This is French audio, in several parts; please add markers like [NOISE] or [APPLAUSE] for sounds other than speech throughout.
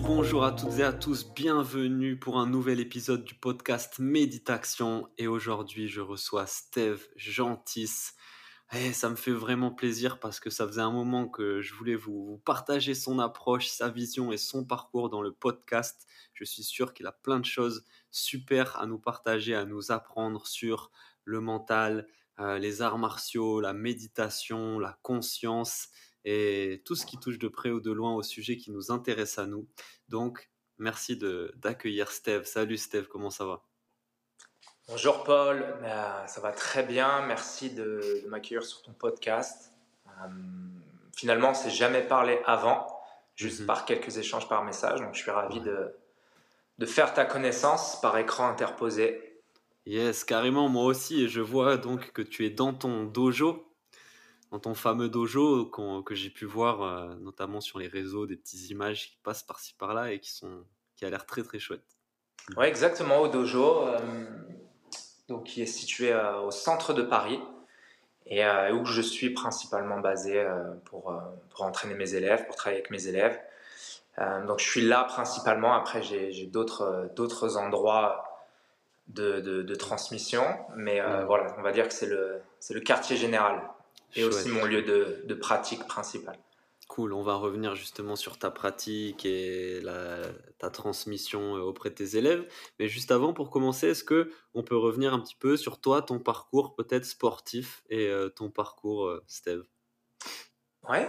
Bonjour à toutes et à tous, bienvenue pour un nouvel épisode du podcast Méditation et aujourd'hui je reçois Steve Gentis. Et eh, ça me fait vraiment plaisir parce que ça faisait un moment que je voulais vous, partager son approche, sa vision et son parcours dans le podcast. Je suis sûr qu'il a plein de choses super à nous partager, à nous apprendre sur le mental, euh, les arts martiaux, la méditation, la conscience et tout ce qui touche de près ou de loin au sujet qui nous intéresse à nous. Donc, merci d'accueillir Steve. Salut Steve, comment ça va? Bonjour Paul, bah, ça va très bien. Merci de, m'accueillir sur ton podcast. Euh, finalement, on s'est jamais parlé avant, juste mhm. par quelques échanges par message. Donc, je suis ravi de, de faire ta connaissance par écran interposé. Yes, carrément, moi aussi. Et je vois donc que tu es dans ton dojo dans ton fameux dojo que j'ai pu voir euh, notamment sur les réseaux, des petites images qui passent par-ci par-là et qui sont qui a l'air très très chouette. Oui, exactement, au dojo, euh, donc qui est situé euh, au centre de Paris et où je suis principalement basé pour, pour entraîner mes élèves, pour travailler avec mes élèves. donc je suis là principalement, après j'ai d'autres d'autres endroits de, de, transmission, mais voilà, on va dire que c'est le, le quartier général et aussi mon lieu de, de, pratique principal. Cool, on va revenir justement sur ta pratique et la, ta transmission euh, auprès de tes élèves. Mais juste avant, pour commencer, est-ce que on peut revenir un petit peu sur toi, ton parcours peut-être sportif et euh, ton parcours, euh, Steve? Ouais.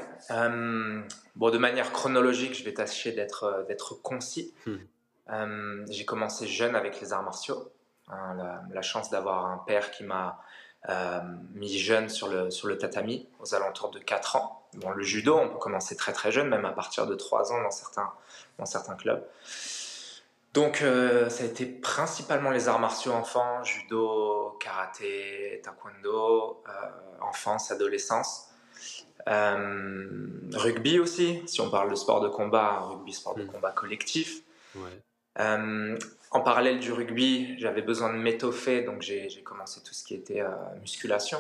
bon, de manière chronologique, je vais tâcher d'être d'être concis. Hmm. J'ai commencé jeune avec les arts martiaux. Hein, la, la, chance d'avoir un père qui m'a euh, mis jeune sur le, sur le tatami, aux alentours de 4 ans. Bon, le judo, on peut commencer très très jeune, même à partir de 3 ans dans certains, dans certains clubs. Donc, euh, ça a été principalement les arts martiaux enfants, judo, karaté, taekwondo, euh, enfance, adolescence. rugby aussi, si on parle de sport de combat, rugby, sport de hmm. combat collectif. Ouais. En parallèle du rugby, j'avais besoin de m'étoffer, donc j'ai commencé tout ce qui était euh, musculation,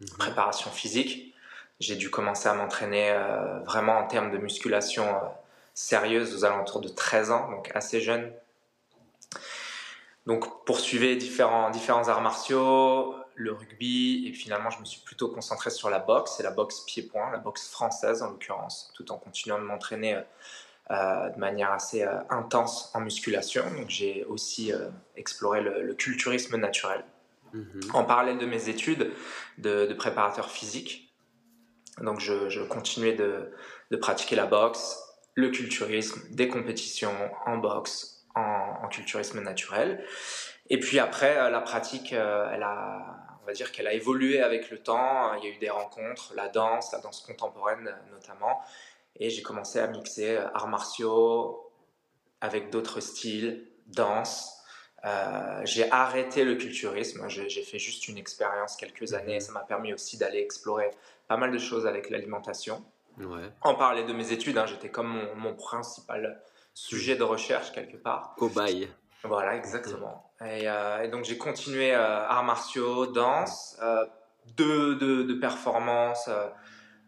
mhm. préparation physique. J'ai dû commencer à m'entraîner euh, vraiment en termes de musculation euh, sérieuse aux alentours de 13 ans, donc assez jeune. Donc poursuivais différents, différents arts martiaux, le rugby, et finalement je me suis plutôt concentré sur la boxe, et la boxe pied-point, la boxe française en l'occurrence, tout en continuant de m'entraîner de manière assez euh, intense en musculation. Donc j'ai aussi euh, exploré le, culturisme naturel. Mhm. En parallèle de mes études de, préparateur physique, donc je, continuais de, pratiquer la boxe, le culturisme, des compétitions en boxe, en, culturisme naturel. Et puis après, la pratique, elle a, on va dire qu'elle a évolué avec le temps. Il y a eu des rencontres, la danse, la danse contemporaine notamment. Et j'ai commencé à mixer euh, arts martiaux avec d'autres styles, danse. Euh, j'ai arrêté le culturisme, j'ai fait juste une expérience quelques années et ça m'a permis aussi d'aller explorer pas mal de choses avec l'alimentation. Ouais. En parler de mes études, hein, j'étais comme mon, principal sujet de recherche quelque part. Cobaye. Voilà, exactement. Et, euh, donc j'ai continué arts martiaux, danse, de, de, de performance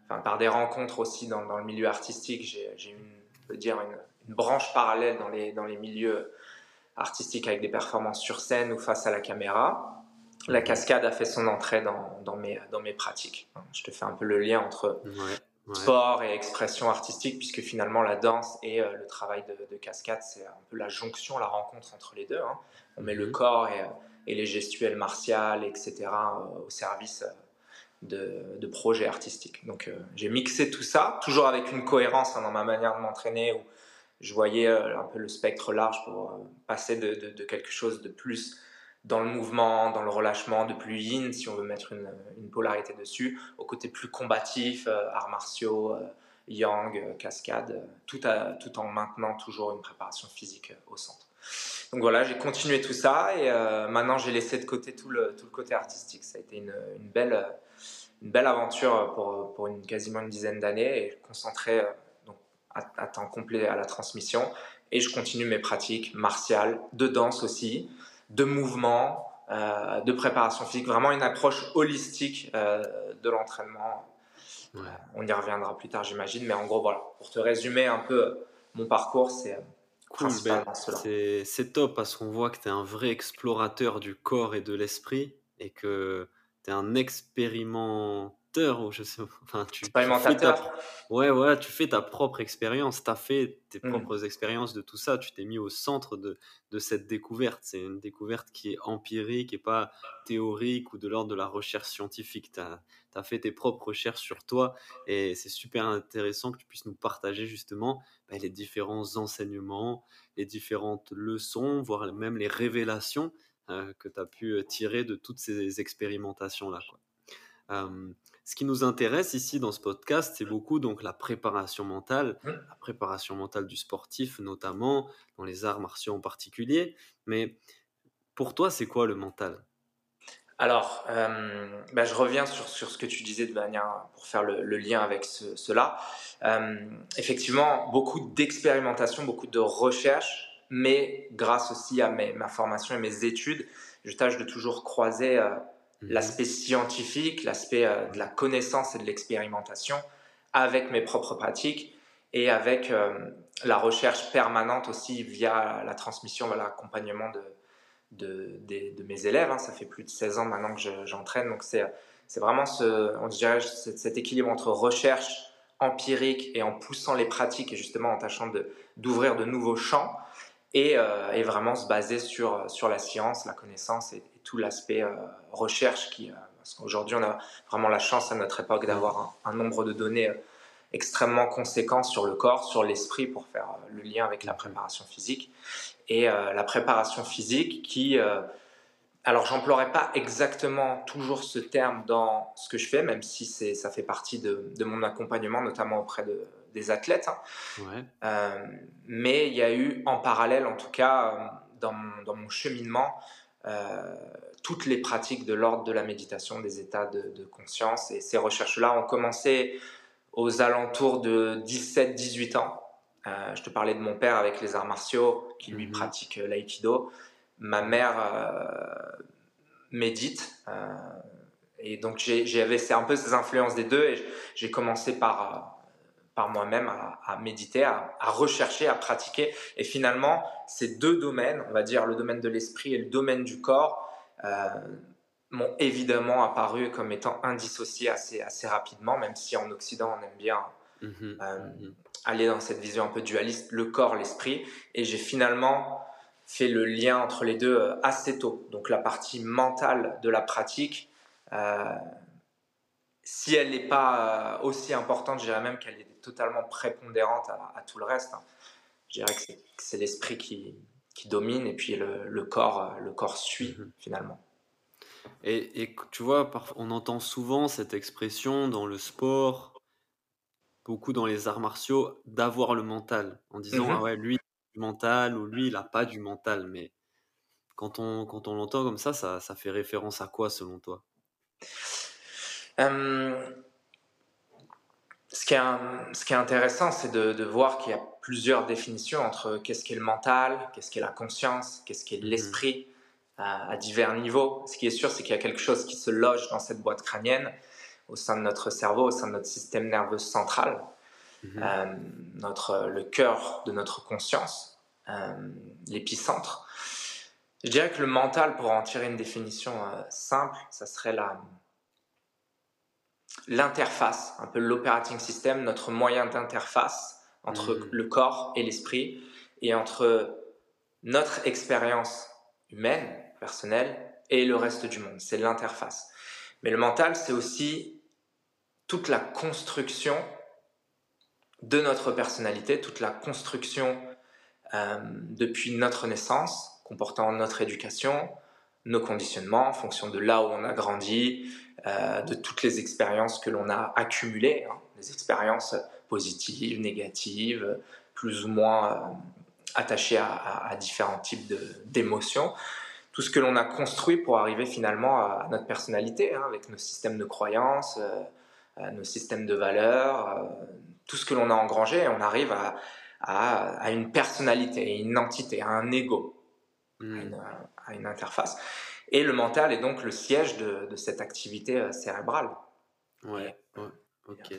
par des rencontres aussi dans, le milieu artistique, j'ai une, dire une, branche parallèle dans les, dans les milieux artistiques avec des performances sur scène ou face à la caméra. La cascade a fait son entrée dans, dans, mes, dans mes pratiques. Je te fais un peu le lien entre sport et expression artistique, puisque finalement la danse et euh, le travail de, cascade, c'est un peu la jonction, la rencontre entre les deux. Hein. On met le mhm. corps et, et, les gestuels martiales, etc., euh, au service euh, de, projets artistiques. Donc euh, j'ai mixé tout ça, toujours avec une cohérence hein, dans ma manière de m'entraîner, où je voyais euh, un peu le spectre large pour euh, passer de, quelque chose de plus dans le mouvement, dans le relâchement, de plus yin, si on veut mettre une, polarité dessus, au côté plus combatif, arts martiaux, yang, cascade, tout, en maintenant toujours une préparation physique au centre. Donc voilà, j'ai continué tout ça et maintenant j'ai laissé de côté tout le, côté artistique. Ça a été une belle, une belle aventure pour, pour une, quasiment une dizaine d'années et concentré donc, à, temps complet à la transmission. Et je continue mes pratiques martiales, de danse aussi, de mouvement, euh, de préparation physique, vraiment une approche holistique euh, de l'entraînement. On y reviendra plus tard, j'imagine, mais en gros, voilà, pour te résumer un peu mon parcours, c'est cool, ben, C'est top parce qu'on voit que tu es un vrai explorateur du corps et de l'esprit et que es un expériment ou je sais enfin tu, ouais ouais tu fais ta propre expérience tu as fait tes mmh. propres expériences de tout ça tu t'es mis au centre de, de cette découverte. C'est une découverte qui est empirique et pas théorique ou de l'ordre de la recherche scientifique. Tu as, as, fait tes propres recherches sur toi et c'est super intéressant que tu puisses nous partager justement bah, les différents enseignements les différentes leçons voire même les révélations que tu as pu euh, tirer de toutes ces expérimentations là quoi. Euh, ce qui nous intéresse ici dans ce podcast, c'est beaucoup donc la préparation mentale, mmh. la préparation mentale du sportif notamment, dans les arts martiaux en particulier. Mais pour toi, c'est quoi le mental? Alors, euh, bah, je reviens sur, sur, ce que tu disais de manière pour faire le, lien avec cela. Euh, effectivement, beaucoup d'expérimentation, beaucoup de recherche, mais grâce aussi à mes, ma formation et mes études, je tâche de toujours croiser euh, Mhm. l'aspect scientifique, l'aspect euh, de la connaissance et de l'expérimentation avec mes propres pratiques et avec euh, la recherche permanente aussi via la transmission, l'accompagnement de, de, mes élèves. Hein. Ça fait plus de 16 ans maintenant que j'entraîne, donc c'est vraiment ce, on dirait, cet équilibre entre recherche empirique et en poussant les pratiques et justement en tâchant d'ouvrir de, nouveaux champs et, euh, et, vraiment se baser sur, sur la science, la connaissance et, tout l'aspect euh, recherche qui, euh, parce qu'aujourd'hui on a vraiment la chance à notre époque d'avoir un, nombre de données euh, extrêmement conséquent sur le corps, sur l'esprit pour faire le lien avec la préparation physique. Et la préparation physique qui alors, j'emploierai pas exactement toujours ce terme dans ce que je fais, même si ça fait partie de, mon accompagnement, notamment auprès de, des athlètes. Hein. mais il y a eu en parallèle, en tout cas, dans, dans mon cheminement, euh, toutes les pratiques de l'ordre de la méditation, des états de, conscience. Et ces recherches-là ont commencé aux alentours de 17-18 ans. Euh, je te parlais de mon père avec les arts martiaux, qui lui mhm. pratique euh, l'aïkido. Ma mère médite. et donc j'avais un peu ces influences des deux. Et j'ai commencé par par moi-même à, méditer, à, rechercher, à pratiquer. Et finalement, ces deux domaines, on va dire le domaine de l'esprit et le domaine du corps, euh, m'ont évidemment apparu comme étant indissociés assez, assez rapidement, même si en Occident, on aime bien mmh euh, mmh aller dans cette vision un peu dualiste, le corps, l'esprit. Et j'ai finalement fait le lien entre les deux euh, assez tôt. Donc la partie mentale de la pratique, si elle n'est pas aussi importante, je dirais même qu'elle est totalement prépondérante à, tout le reste. Hein. Je dirais que c'est l'esprit qui, qui, domine et puis le, corps, le corps suit mhm. finalement. Et, et, tu vois, on entend souvent cette expression dans le sport, beaucoup dans les arts martiaux, d'avoir le mental, en disant mhm. ah ouais, lui, il a du mental ou lui, il n'a pas du mental. Mais quand on, quand on l'entend comme ça, ça, ça, fait référence à quoi selon toi? Euh, ce qui est, ce qui est intéressant, c'est de, voir qu'il y a plusieurs définitions entre qu'est-ce qu'est le mental, qu'est-ce qu'est la conscience, qu'est-ce qu'est mhm. l'esprit à, divers niveaux. Ce qui est sûr, c'est qu'il y a quelque chose qui se loge dans cette boîte crânienne, au sein de notre cerveau, au sein de notre système nerveux central, mhm. euh, notre, le cœur de notre conscience, euh, l'épicentre. Je dirais que le mental, pour en tirer une définition euh, simple, ça serait la, l'interface, un peu l'operating system, notre moyen d'interface entre mm. le corps et l'esprit et entre notre expérience humaine, personnelle, et le reste du monde. C'est l'interface. Mais le mental, c'est aussi toute la construction de notre personnalité, toute la construction euh, depuis notre naissance, comportant notre éducation, nos conditionnements, en fonction de là où on a grandi, euh, de toutes les expériences que l'on a accumulées, hein, des expériences positives, négatives, plus ou moins euh, attachées à, différents types d'émotions. Tout ce que l'on a construit pour arriver finalement à, notre personnalité, hein, avec nos systèmes de croyances, euh, nos systèmes de valeurs, tout ce que l'on a engrangé, on arrive à, à, une personnalité, une entité, à un ego, à, une, interface. Et le mental est donc le siège de, cette activité euh, cérébrale. Ouais, ok.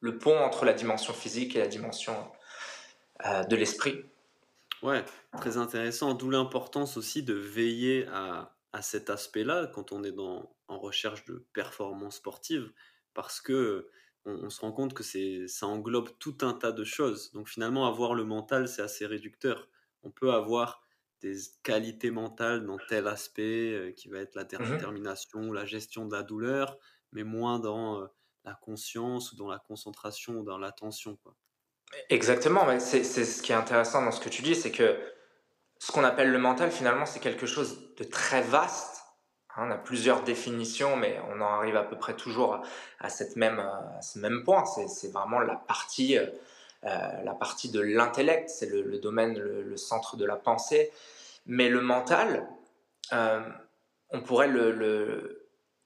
le, pont entre la dimension physique et la dimension euh, de l'esprit. Ouais, très intéressant. D'où l'importance aussi de veiller à, à cet aspect-là quand on est dans, en recherche de performance sportive, parce que on, se rend compte que ça englobe tout un tas de choses. Donc finalement, avoir le mental, c'est assez réducteur. On peut avoir des qualités mentales dans tel aspect euh, qui va être la mmh détermination, la gestion de la douleur, mais moins dans euh, la conscience ou dans la concentration ou dans l'attention. Exactement, c'est, c'est ce qui est intéressant dans ce que tu dis, c'est que ce qu'on appelle le mental, finalement, c'est quelque chose de très vaste Hein, on a plusieurs définitions, mais on en arrive à peu près toujours à, cette même, à ce même point. C'est vraiment la partie, euh, la partie de l'intellect, c'est le, domaine, le, centre de la pensée. Mais le mental, euh, on pourrait le,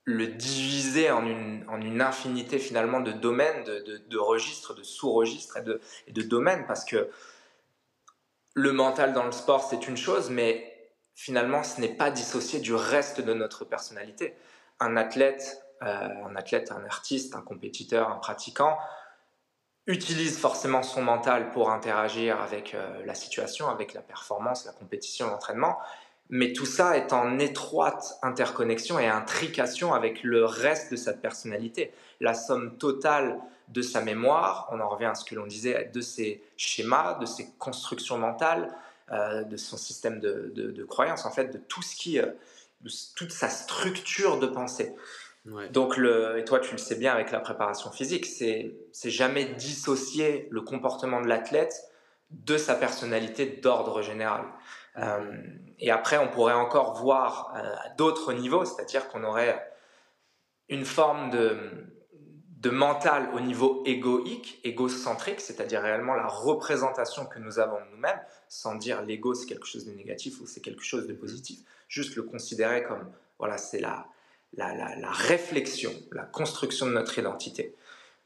diviser en une, infinité finalement de domaines, de, registres, de sous-registres et de, et de domaines, parce que le mental dans le sport, c'est une chose, mais finalement, ce n'est pas dissocié du reste de notre personnalité. Un athlète, euh, un athlète, un artiste, un compétiteur, un pratiquant utilise forcément son mental pour interagir avec euh, la situation, avec la performance, la compétition, l'entraînement, mais tout ça est en étroite interconnexion et intrication avec le reste de sa personnalité. La somme totale de sa mémoire, on en revient à ce que l'on disait, de ses schémas, de ses constructions mentales, euh, de son système de, de, croyance, en fait, de tout ce qui, euh, de toute sa structure de pensée. Donc, le, et toi, tu le sais bien avec la préparation physique, c'est, jamais dissocier le comportement de l'athlète de sa personnalité d'ordre général. Euh, et après, on pourrait encore voir à d'autres niveaux, c'est-à-dire qu'on aurait une forme de, de mental au niveau égoïque, égocentrique, c'est-à-dire réellement la représentation que nous avons de nous-mêmes, sans dire l'ego c'est quelque chose de négatif ou c'est quelque chose de positif, juste le considérer comme, voilà, c'est la, la, réflexion, la construction de notre identité,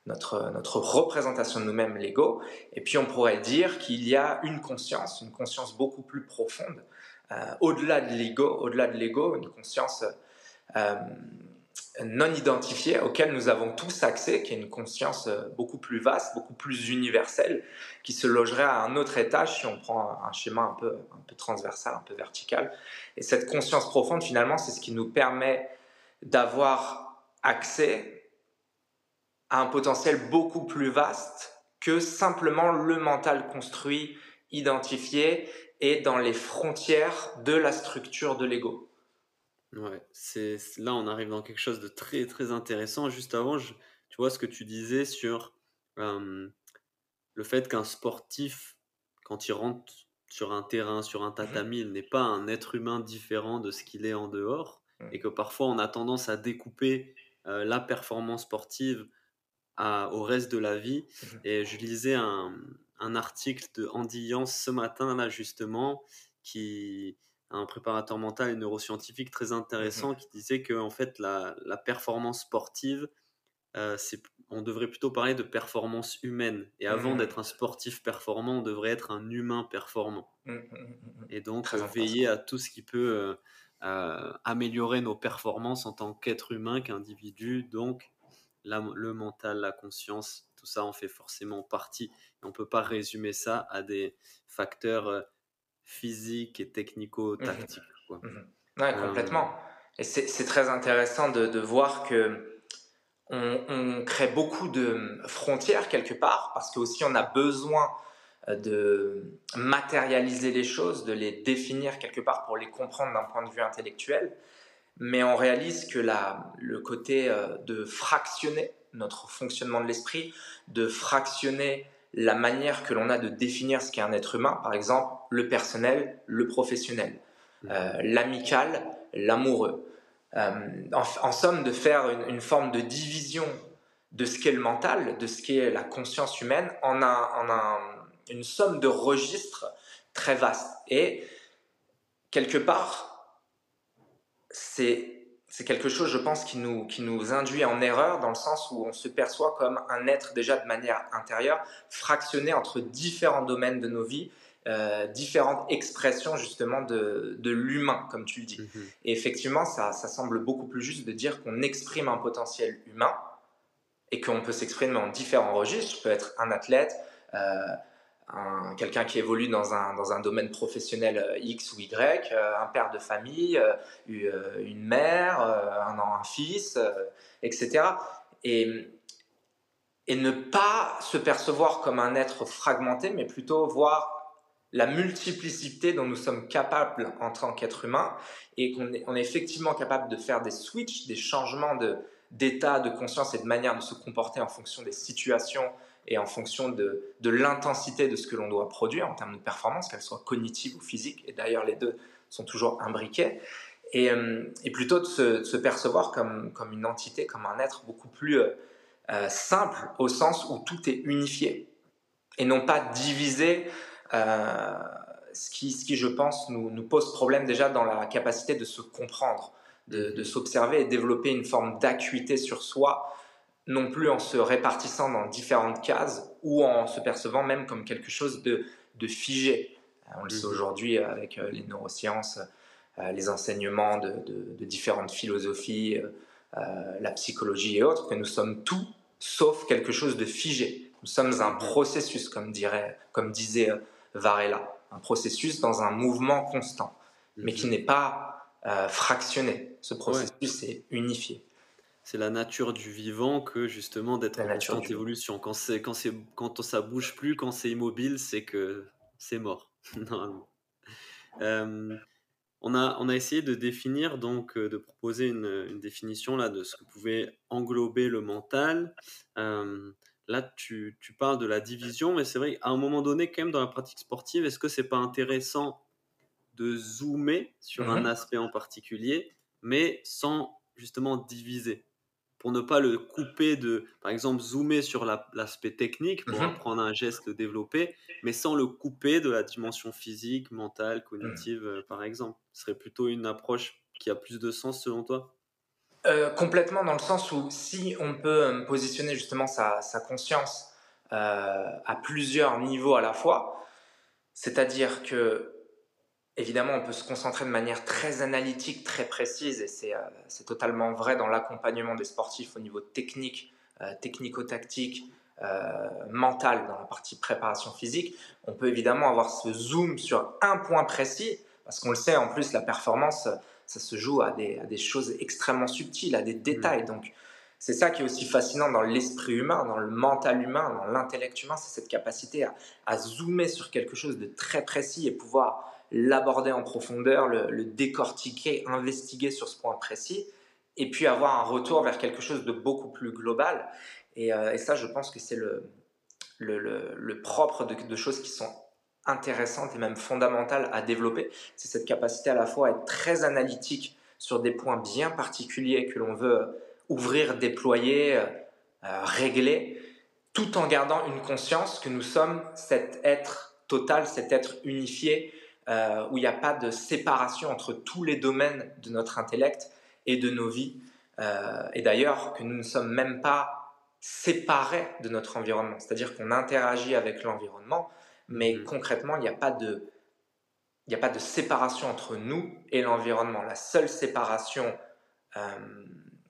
notre, représentation de nous-mêmes, l'ego. Et puis on pourrait dire qu'il y a une conscience, une conscience beaucoup plus profonde, euh, au-delà de l'ego, au-delà de l'ego, une conscience euh, non identifié auquel nous avons tous accès, qui est une conscience euh, beaucoup plus vaste, beaucoup plus universelle, qui se logerait à un autre étage si on prend un schéma un peu transversal, un peu vertical. Et cette conscience profonde, finalement, c'est ce qui nous permet d'avoir accès à un potentiel beaucoup plus vaste que simplement le mental construit, identifié et dans les frontières de la structure de l'ego. Ouais, c'est là on arrive dans quelque chose de très très intéressant. Juste avant, tu vois ce que tu disais sur le fait qu'un sportif, quand il rentre sur un terrain, sur un mmh tatami, il n'est pas un être humain différent de ce qu'il est en dehors. Et que parfois on a tendance à découper la performance sportive au reste de la vie. Mmh et je lisais un, un article de Andy Yance ce matin là justement qui un préparateur mental et neuroscientifique très intéressant mmh qui disait que en fait la, la performance sportive euh, on devrait plutôt parler de performance humaine. Et avant mmh. d'être un sportif performant on devrait être un humain performant. Mmh, et donc veiller à tout ce qui peut euh, euh, améliorer nos performances en tant qu'être humain qu'individu donc le mental la conscience tout ça en fait forcément partie et on peut pas résumer ça à des facteurs physique et technico-tactique. Mmh mmh ouais, complètement. Et c'est très intéressant de, de, voir que on, on, crée beaucoup de frontières quelque part, parce qu'aussi on a besoin euh, de matérialiser les choses, de les définir quelque part pour les comprendre d'un point de vue intellectuel. Mais on réalise que la, le côté euh, de fractionner notre fonctionnement de l'esprit, de fractionner la manière que l'on a de définir ce qu'est un être humain, par exemple le personnel, le professionnel. mmh. l'amical, l'amoureux. En, somme, de faire une, forme de division de ce qu'est le mental, de ce qu'est la conscience humaine, en, un, une somme de registres très vastes. Et quelque part, c'est c'est quelque chose, je pense, qui nous, qui nous induit en erreur dans le sens où on se perçoit comme un être déjà de manière intérieure, fractionné entre différents domaines de nos vies, euh, différentes expressions justement de, de l'humain, comme tu le dis. Mhm. Et effectivement, ça, ça, semble beaucoup plus juste de dire qu'on exprime un potentiel humain et qu'on peut s'exprimer en différents registres. Je peux être un athlète, euh, quelqu'un qui évolue dans un, dans un domaine professionnel euh, X ou Y, euh, un père de famille, euh, une mère, un, fils, etc. Et, et ne pas se percevoir comme un être fragmenté, mais plutôt voir la multiplicité dont nous sommes capables en tant qu'être humain et qu'on est, on est effectivement capable de faire des switches, des changements de, d'état de conscience et de manière de se comporter en fonction des situations, et en fonction de, de l'intensité de ce que l'on doit produire en termes de performance, qu'elle soit cognitive ou physique, et d'ailleurs les deux sont toujours imbriqués, et, euh, et plutôt de se, se, percevoir comme, comme une entité, comme un être beaucoup plus euh, euh, simple au sens où tout est unifié et non pas divisé, ce, qui, ce qui, je pense, nous, nous, pose problème déjà dans la capacité de se comprendre, de, de s'observer et développer une forme d'acuité sur soi non plus en se répartissant dans différentes cases ou en se percevant même comme quelque chose de, figé. Euh, on le sait mhm. aujourd'hui avec euh, les neurosciences, euh, les enseignements de, différentes philosophies, la psychologie et autres, que nous sommes tout sauf quelque chose de figé. Nous sommes un processus, comme, dirait, comme disait Varela, un processus dans un mouvement constant, mais qui mhm. n'est pas fractionné. Ce processus est unifié c'est la nature du vivant que justement d'être en constante évolution. Quand, c'est, quand, c'est, quand ça bouge plus, quand c'est immobile, c'est que c'est mort, [LAUGHS] euh, on, a, on a essayé de définir, donc euh, de proposer une, définition là, de ce que pouvait englober le mental. Euh, là, tu, tu, parles de la division, mais c'est vrai qu'à un moment donné, quand même, dans la pratique sportive, est-ce que c'est pas intéressant de zoomer sur un mmh aspect en particulier, mais sans justement diviser? Pour ne pas le couper de, par exemple, zoomer sur l'aspect technique pour mhm. apprendre un geste développé, mais sans le couper de la dimension physique, mentale, cognitive, euh, par exemple. Ce serait plutôt une approche qui a plus de sens selon toi? Euh, Complètement, dans le sens où si on peut euh, positionner justement sa, conscience à plusieurs niveaux à la fois, c'est-à-dire que Évidemment, on peut se concentrer de manière très analytique, très précise, et euh, c'est totalement vrai dans l'accompagnement des sportifs au niveau technique, euh, technico-tactique, euh, mental, dans la partie préparation physique. On peut évidemment avoir ce zoom sur un point précis, parce qu'on le sait, en plus, la performance, ça se joue à des, choses extrêmement subtiles, à des détails. Donc, c'est ça qui est aussi fascinant dans l'esprit humain, dans le mental humain, dans l'intellect humain, c'est cette capacité à, à, zoomer sur quelque chose de très précis et pouvoir l'aborder en profondeur, le, décortiquer, investiguer sur ce point précis, et puis avoir un retour vers quelque chose de beaucoup plus global. Et, euh, ça, je pense que c'est le, le, propre de, choses qui sont intéressantes et même fondamentales à développer. C'est cette capacité à la fois à être très analytique sur des points bien particuliers que l'on veut ouvrir, déployer, euh, régler, tout en gardant une conscience que nous sommes cet être total, cet être unifié, euh, où il n'y a pas de séparation entre tous les domaines de notre intellect et de nos vies. Euh, et d'ailleurs, que nous ne sommes même pas séparés de notre environnement. C'est-à-dire qu'on interagit avec l'environnement, mais mm-hmm. concrètement, il n'y a pas de... Il n'y a pas de séparation entre nous et l'environnement. La seule séparation, euh,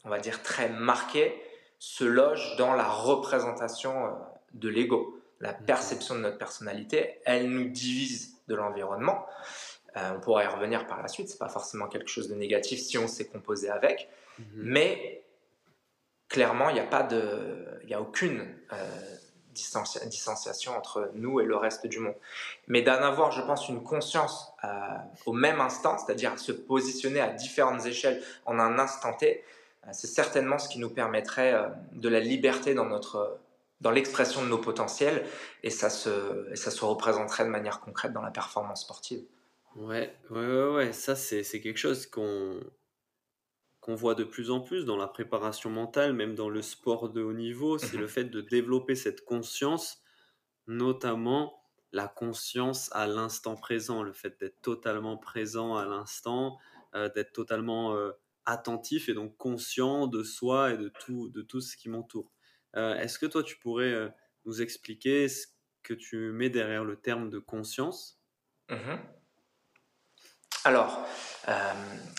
on va dire très marquée, se loge dans la représentation de l'ego, la mm-hmm. perception de notre personnalité. Elle nous divise de l'environnement. Euh, on pourra y revenir par la suite, c'est pas forcément quelque chose de négatif si on s'est composé avec, mhm. mais clairement, il n'y a pas de, il a aucune euh, distanciation entre nous et le reste du monde. Mais d'en avoir, je pense, une conscience euh, au même instant, c'est-à-dire se positionner à différentes échelles en un instant T, c'est certainement ce qui nous permettrait de la liberté dans notre dans l'expression de nos potentiels et ça, se, ça se représenterait de manière concrète dans la performance sportive. Ouais, ouais, ouais, ouais. Ça, c'est c'est quelque chose qu'on qu'on voit de plus en plus dans la préparation mentale, même dans le sport de haut niveau. C'est le Mhm, fait de développer cette conscience, notamment la conscience à l'instant présent, le fait d'être totalement présent à l'instant, euh, d'être totalement euh, attentif et donc conscient de soi et de tout, de tout ce qui m'entoure. Euh, est-ce que toi, tu pourrais euh, nous expliquer ce que tu mets derrière le terme de conscience? mhm. Alors, euh,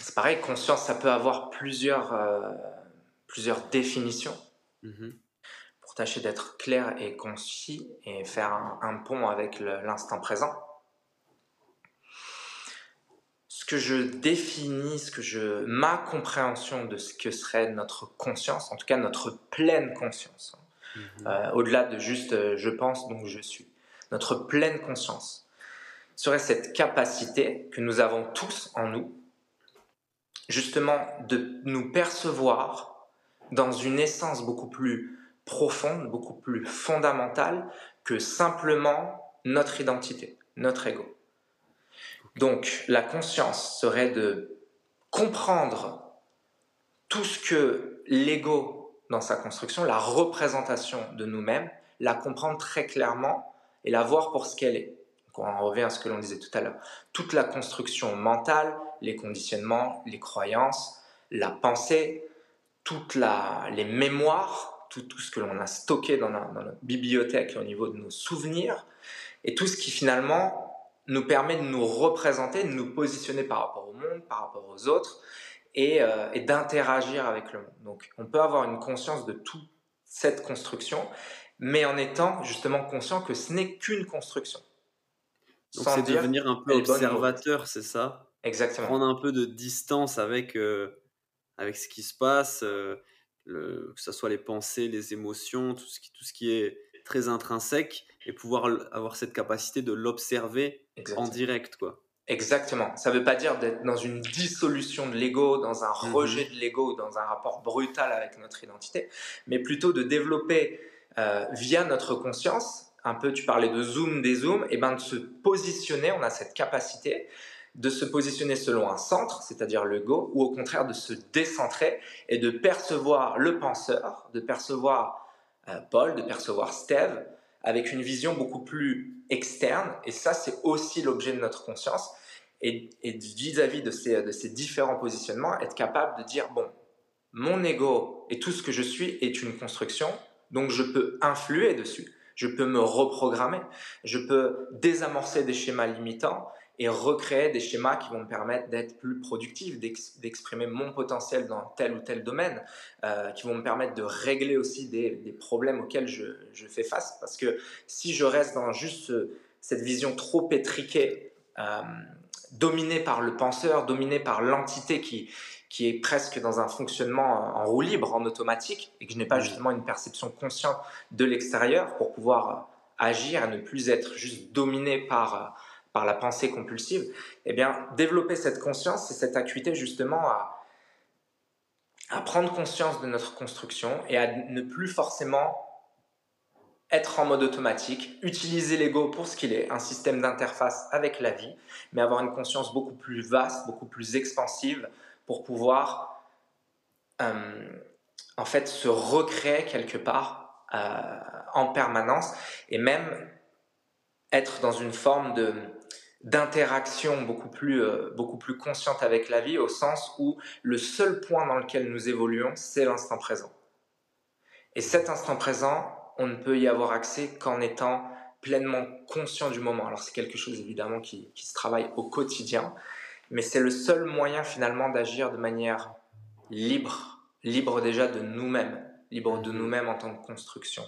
c'est pareil, conscience, ça peut avoir plusieurs, euh, plusieurs définitions Mhm, pour tâcher d'être clair et concis et faire un, un pont avec l'instant présent. Ce que je définis, ce que je, ma compréhension de ce que serait notre conscience, en tout cas notre pleine conscience, mhm, euh, au-delà de juste euh, je pense donc je suis, notre pleine conscience serait cette capacité que nous avons tous en nous, justement de nous percevoir dans une essence beaucoup plus profonde, beaucoup plus fondamentale que simplement notre identité, notre ego. Donc la conscience serait de comprendre tout ce que l'ego dans sa construction, la représentation de nous-mêmes, la comprendre très clairement et la voir pour ce qu'elle est. Donc on en revient à ce que l'on disait tout à l'heure. Toute la construction mentale, les conditionnements, les croyances, la pensée, toutes les mémoires, tout, ce que l'on a stocké dans, la, dans, notre bibliothèque au niveau de nos souvenirs, et tout ce qui finalement nous permet de nous représenter, de nous positionner par rapport au monde, par rapport aux autres, et, euh, et d'interagir avec le monde. Donc on peut avoir une conscience de toute cette construction, mais en étant justement conscient que ce n'est qu'une construction. Donc c'est devenir un peu observateur, c'est ça? Exactement. Prendre un peu de distance avec, euh, avec ce qui se passe, euh, le, que ce soit les pensées, les émotions, tout ce, qui, tout ce qui est très intrinsèque, et pouvoir avoir cette capacité de l'observer en direct. quoi. Exactement. Ça ne veut pas dire d'être dans une dissolution de l'ego, dans un rejet mmh. de l'ego, dans un rapport brutal avec notre identité, mais plutôt de développer euh, via notre conscience, un peu tu parlais de zoom, des zooms, et ben de se positionner, on a cette capacité de se positionner selon un centre, c'est-à-dire le go, ou au contraire de se décentrer et de percevoir le penseur, de percevoir euh, Paul, de percevoir Steve, avec une vision beaucoup plus externe. Et ça, c'est aussi l'objet de notre conscience. Et, vis-à-vis de ces, de ces différents positionnements, être capable de dire, bon, mon ego et tout ce que je suis est une construction, donc je peux influer dessus, je peux me reprogrammer, je peux désamorcer des schémas limitants et recréer des schémas qui vont me permettre d'être plus productif, d'exprimer mon potentiel dans tel ou tel domaine, euh, qui vont me permettre de régler aussi des, des problèmes auxquels je, je, fais face. Parce que si je reste dans juste ce, cette vision trop étriquée, euh, dominée par le penseur, dominée par l'entité qui, qui est presque dans un fonctionnement en roue libre, en automatique, et que je n'ai pas justement une perception consciente de l'extérieur pour pouvoir agir et ne plus être juste dominé par par la pensée compulsive, eh bien, développer cette conscience, et cette acuité justement à, prendre conscience de notre construction et à ne plus forcément être en mode automatique, utiliser l'ego pour ce qu'il est, un système d'interface avec la vie, mais avoir une conscience beaucoup plus vaste, beaucoup plus expansive pour pouvoir euh, en fait se recréer quelque part euh, en permanence et même être dans une forme de d'interaction beaucoup plus euh, beaucoup plus consciente avec la vie au sens où le seul point dans lequel nous évoluons c'est l'instant présent. Et cet instant présent on ne peut y avoir accès qu'en étant pleinement conscient du moment. Alors c'est quelque chose évidemment qui, qui se travaille au quotidien mais c'est le seul moyen finalement d'agir de manière libre libre déjà de nous-mêmes libre de nous-mêmes en tant que construction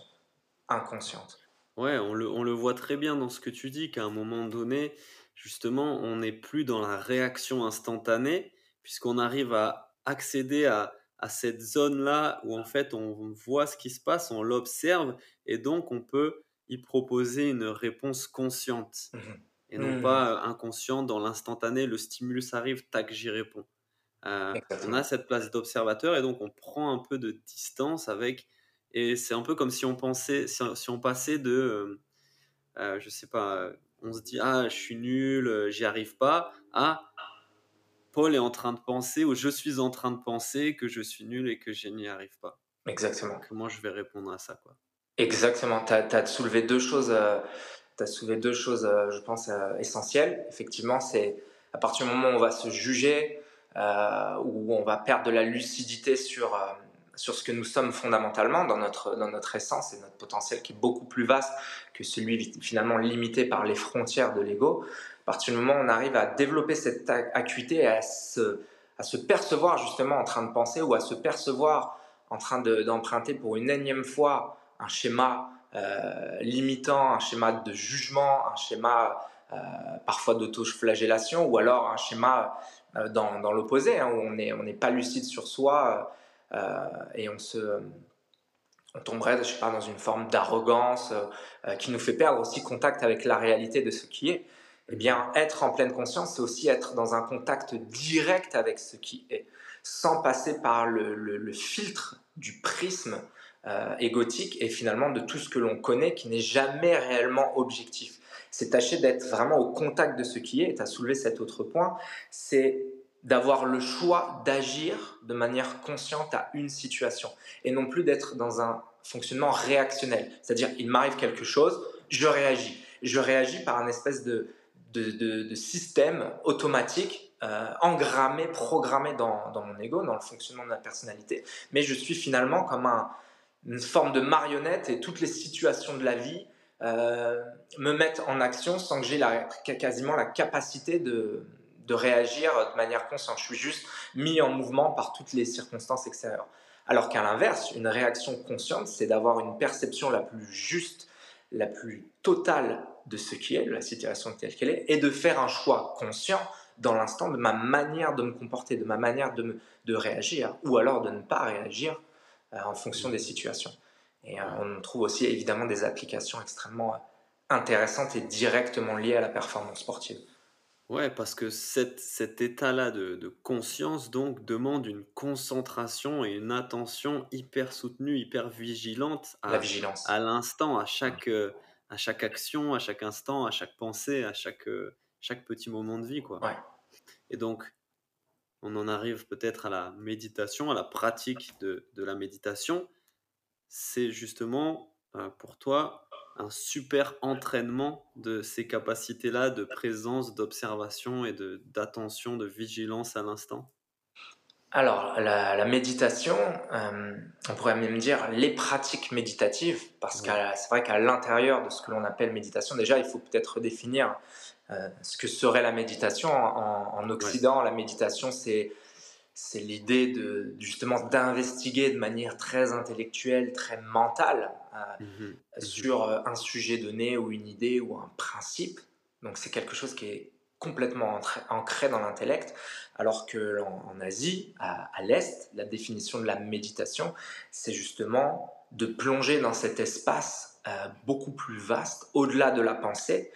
inconsciente. Ouais, on le, on le voit très bien dans ce que tu dis, qu'à un moment donné, justement, on n'est plus dans la réaction instantanée, puisqu'on arrive à accéder à, à cette zone-là où en fait on voit ce qui se passe, on l'observe, et donc on peut y proposer une réponse consciente, Mmh et non mmh. pas inconsciente dans l'instantané, le stimulus arrive, tac, j'y réponds. Euh, on a cette place d'observateur, et donc on prend un peu de distance avec, et c'est un peu comme si on pensait, si, si on passait de, euh, euh, je sais pas, on se dit ah je suis nul, euh, j'y arrive pas, ah Paul est en train de penser ou je suis en train de penser que je suis nul et que je n'y arrive pas. Exactement. Comment je vais répondre à ça quoi? Exactement. Tu as, soulevé deux choses, euh, as soulevé deux choses euh, je pense, essentielles. Effectivement, c'est à partir du moment où on va se juger, où on va perdre de la lucidité sur sur ce que nous sommes fondamentalement dans notre, dans notre essence et notre potentiel qui est beaucoup plus vaste que celui finalement limité par les frontières de l'ego. À partir du moment où on arrive à développer cette acuité et à se, à se percevoir justement en train de penser ou à se percevoir en train d'emprunter pour une énième fois un schéma euh, limitant, un schéma de jugement, un schéma euh, parfois d'auto-flagellation ou alors un schéma euh, dans, l'opposé, hein, où on n'est pas lucide sur soi et on se on tomberait, je sais pas, dans une forme d'arrogance euh, euh, qui nous fait perdre aussi contact avec la réalité de ce qui est. Eh bien, être en pleine conscience, c'est aussi être dans un contact direct avec ce qui est, sans passer par le, filtre du prisme égotique et finalement de tout ce que l'on connaît qui n'est jamais réellement objectif. C'est tâcher d'être vraiment au contact de ce qui est, et tu as soulevé cet autre point, c'est d'avoir le choix d'agir de manière consciente à une situation et non plus d'être dans un fonctionnement réactionnel. C'est-à-dire, il m'arrive quelque chose, je réagis. Je réagis par un espèce de, de, système automatique, euh, engrammé, programmé dans, dans, mon ego, dans le fonctionnement de ma personnalité. Mais je suis finalement comme un, une forme de marionnette et toutes les situations de la vie euh, me mettent en action sans que j'ai quasiment la capacité de, de réagir de manière consciente. Je suis juste mis en mouvement par toutes les circonstances extérieures. Alors qu'à l'inverse, une réaction consciente, c'est d'avoir une perception la plus juste, la plus totale de ce qui est, de la situation telle qu'elle est, et de faire un choix conscient dans l'instant de ma manière de me comporter, de ma manière de, réagir, ou alors de ne pas réagir euh, en fonction des situations. Et euh, on trouve aussi évidemment des applications extrêmement euh, intéressantes et directement liées à la performance sportive. Ouais, parce que cet état-là de, conscience donc demande une concentration et une attention hyper soutenue, hyper vigilante à, vigilance. à l'instant, à chaque, euh, à chaque action, à chaque instant, à chaque pensée, à chaque, euh, chaque petit moment de vie. Quoi. Et donc, on en arrive peut-être à la méditation, à la pratique de, de la méditation. C'est justement euh, pour toi un super entraînement de ces capacités-là de présence, d'observation et d'attention, de, vigilance à l'instant? Alors, la, méditation, euh, on pourrait même dire les pratiques méditatives, parce que c'est vrai qu'à l'intérieur de ce que l'on appelle méditation, déjà, il faut peut-être définir euh, ce que serait la méditation. En, Occident, la méditation, c'est c'est l'idée de justement d'investiguer de manière très intellectuelle, très mentale euh, mmh mmh sur euh, un sujet donné ou une idée ou un principe. Donc c'est quelque chose qui est complètement ancré dans l'intellect, alors que en, Asie, à, l'Est, la définition de la méditation, c'est justement de plonger dans cet espace euh, beaucoup plus vaste, au-delà de la pensée,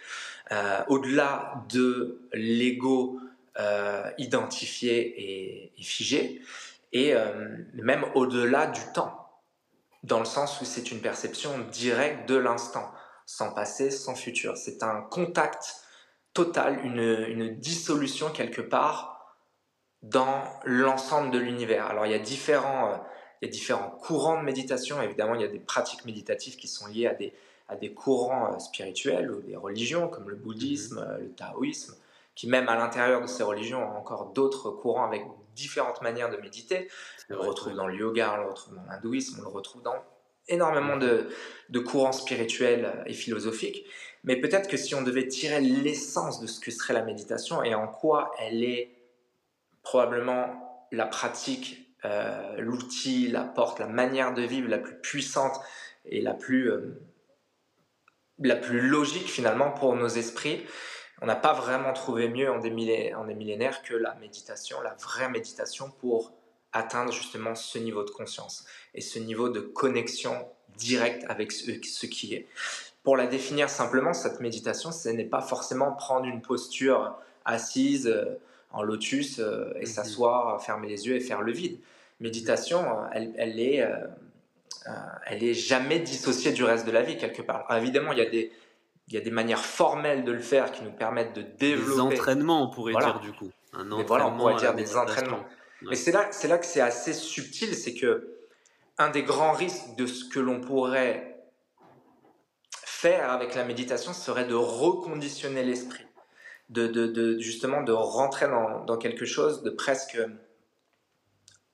au-delà de l'ego euh, identifié et, figé, et euh, même au-delà du temps, dans le sens où c'est une perception directe de l'instant, sans passé, sans futur. C'est un contact total, une, dissolution quelque part dans l'ensemble de l'univers. Alors il y a différents... Euh, il y a différents courants de méditation. Évidemment, il y a des pratiques méditatives qui sont liées à des, à des courants spirituels ou des religions comme le bouddhisme, mm-hmm. le taoïsme, qui même à l'intérieur de ces religions ont encore d'autres courants avec différentes manières de méditer. On le retrouve dans le yoga, on le retrouve dans l'hindouisme, on le retrouve dans énormément de, de, courants spirituels et philosophiques. Mais peut-être que si on devait tirer l'essence de ce que serait la méditation et en quoi elle est probablement la pratique, euh, l'outil, la porte, la manière de vivre la plus puissante et la plus, euh, la plus logique finalement pour nos esprits, on n'a pas vraiment trouvé mieux en des, millénaires, que la méditation, la vraie méditation pour atteindre justement ce niveau de conscience et ce niveau de connexion directe avec ce, qui est. Pour la définir simplement, cette méditation, ce n'est pas forcément prendre une posture assise euh, en lotus euh, et mhm. s'asseoir, fermer les yeux et faire le vide. Méditation, elle, elle est, euh, elle est jamais dissociée du reste de la vie quelque part. évidemment, il y a des il y a des manières formelles de le faire qui nous permettent de développer. Des entraînements, on pourrait dire du coup. Un Mais voilà, on pourrait dire des entraînements. Mais c'est là, c'est là que c'est assez subtil, c'est que un des grands risques de ce que l'on pourrait faire avec la méditation serait de reconditionner l'esprit, de, de, de, justement de rentrer dans, dans, quelque chose de presque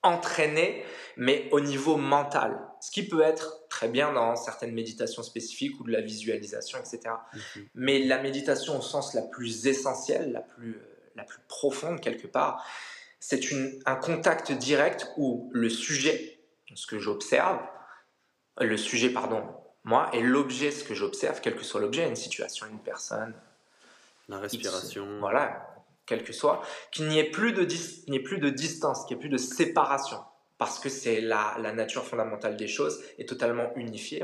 entraîné, mais au niveau mental. Ce qui peut être très bien dans certaines méditations spécifiques ou de la visualisation, etc. Mhm. Mais la méditation au sens la plus essentielle, la plus, la plus profonde quelque part, c'est un contact direct où le sujet, ce que j'observe, le sujet, pardon, moi, et l'objet, ce que j'observe, quel que soit l'objet, une situation, une personne. La respiration. voilà, quel que soit, qu'il n'y ait, plus de plus de distance, qu'il n'y ait plus de séparation, parce que c'est la, nature fondamentale des choses est totalement unifiée.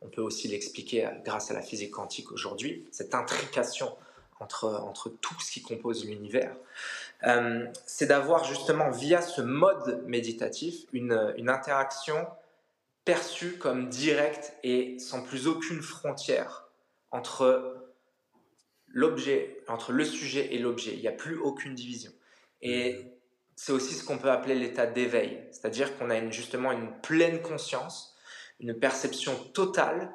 On, peut aussi l'expliquer euh, grâce à la physique quantique aujourd'hui, cette intrication entre, entre tout ce qui compose l'univers. Euh, c'est d'avoir justement via ce mode méditatif une, une interaction perçue comme directe et sans plus aucune frontière entre l'objet, entre le sujet et l'objet. Il n'y a plus aucune division. Et mmh. C'est aussi ce qu'on peut appeler l'état d'éveil, c'est-à-dire qu'on a justement une pleine conscience, une perception totale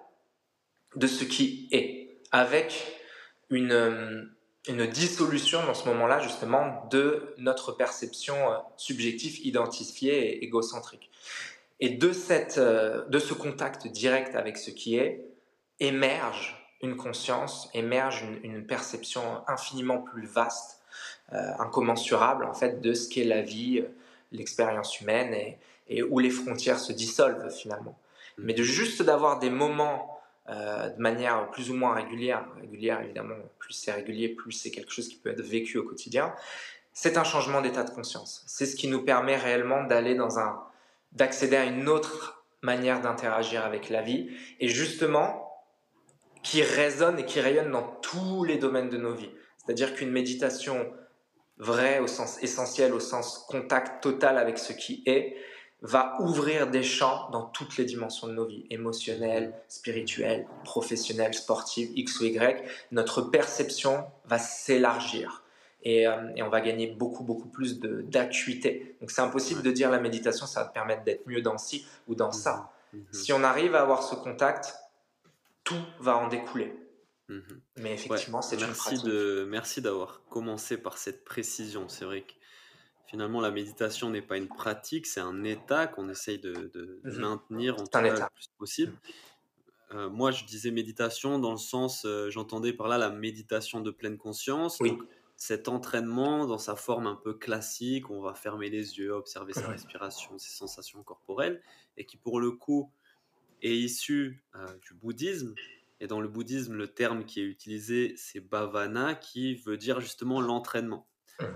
de ce qui est, avec une, euh, dissolution dans ce moment-là justement de notre perception euh, subjective, identifiée et égocentrique. Et de, cette, euh, de ce contact direct avec ce qui est, émerge une conscience, émerge une, perception infiniment plus vaste, incommensurable en fait de ce qu'est la vie, euh, l'expérience humaine et, et, où les frontières se dissolvent finalement. Mm. Mais de juste d'avoir des moments euh, de manière plus ou moins régulière, régulière évidemment, plus c'est régulier, plus c'est quelque chose qui peut être vécu au quotidien, c'est un changement d'état de conscience. C'est ce qui nous permet réellement d'aller dans un, d'accéder à une autre manière d'interagir avec la vie et justement qui résonne et qui rayonne dans tous les domaines de nos vies. C'est-à-dire qu'une méditation vraie au sens essentiel, au sens contact total avec ce qui est, va ouvrir des champs dans toutes les dimensions de nos vies, émotionnelles, spirituelles, professionnelles, sportives, X ou Y. Notre perception va s'élargir et, euh, et, on va gagner beaucoup, beaucoup plus d'acuité. Donc c'est impossible de dire la méditation, ça va te permettre d'être mieux dans ci ou dans ça. Mmh, mmh. Si on arrive à avoir ce contact, tout va en découler. Mhm. Mais effectivement, c'est merci de merci d'avoir commencé par cette précision. C'est vrai que finalement la méditation n'est pas une pratique, c'est un état qu'on essaye de, mhm. maintenir en tout le plus possible. Euh, moi, je disais méditation dans le sens, euh, j'entendais par là la méditation de pleine conscience. Donc, cet entraînement dans sa forme un peu classique, on va fermer les yeux, observer sa respiration, ses sensations corporelles, et qui pour le coup est issu euh, du bouddhisme. Et dans le bouddhisme, le terme qui est utilisé, c'est bhavana, qui veut dire justement l'entraînement.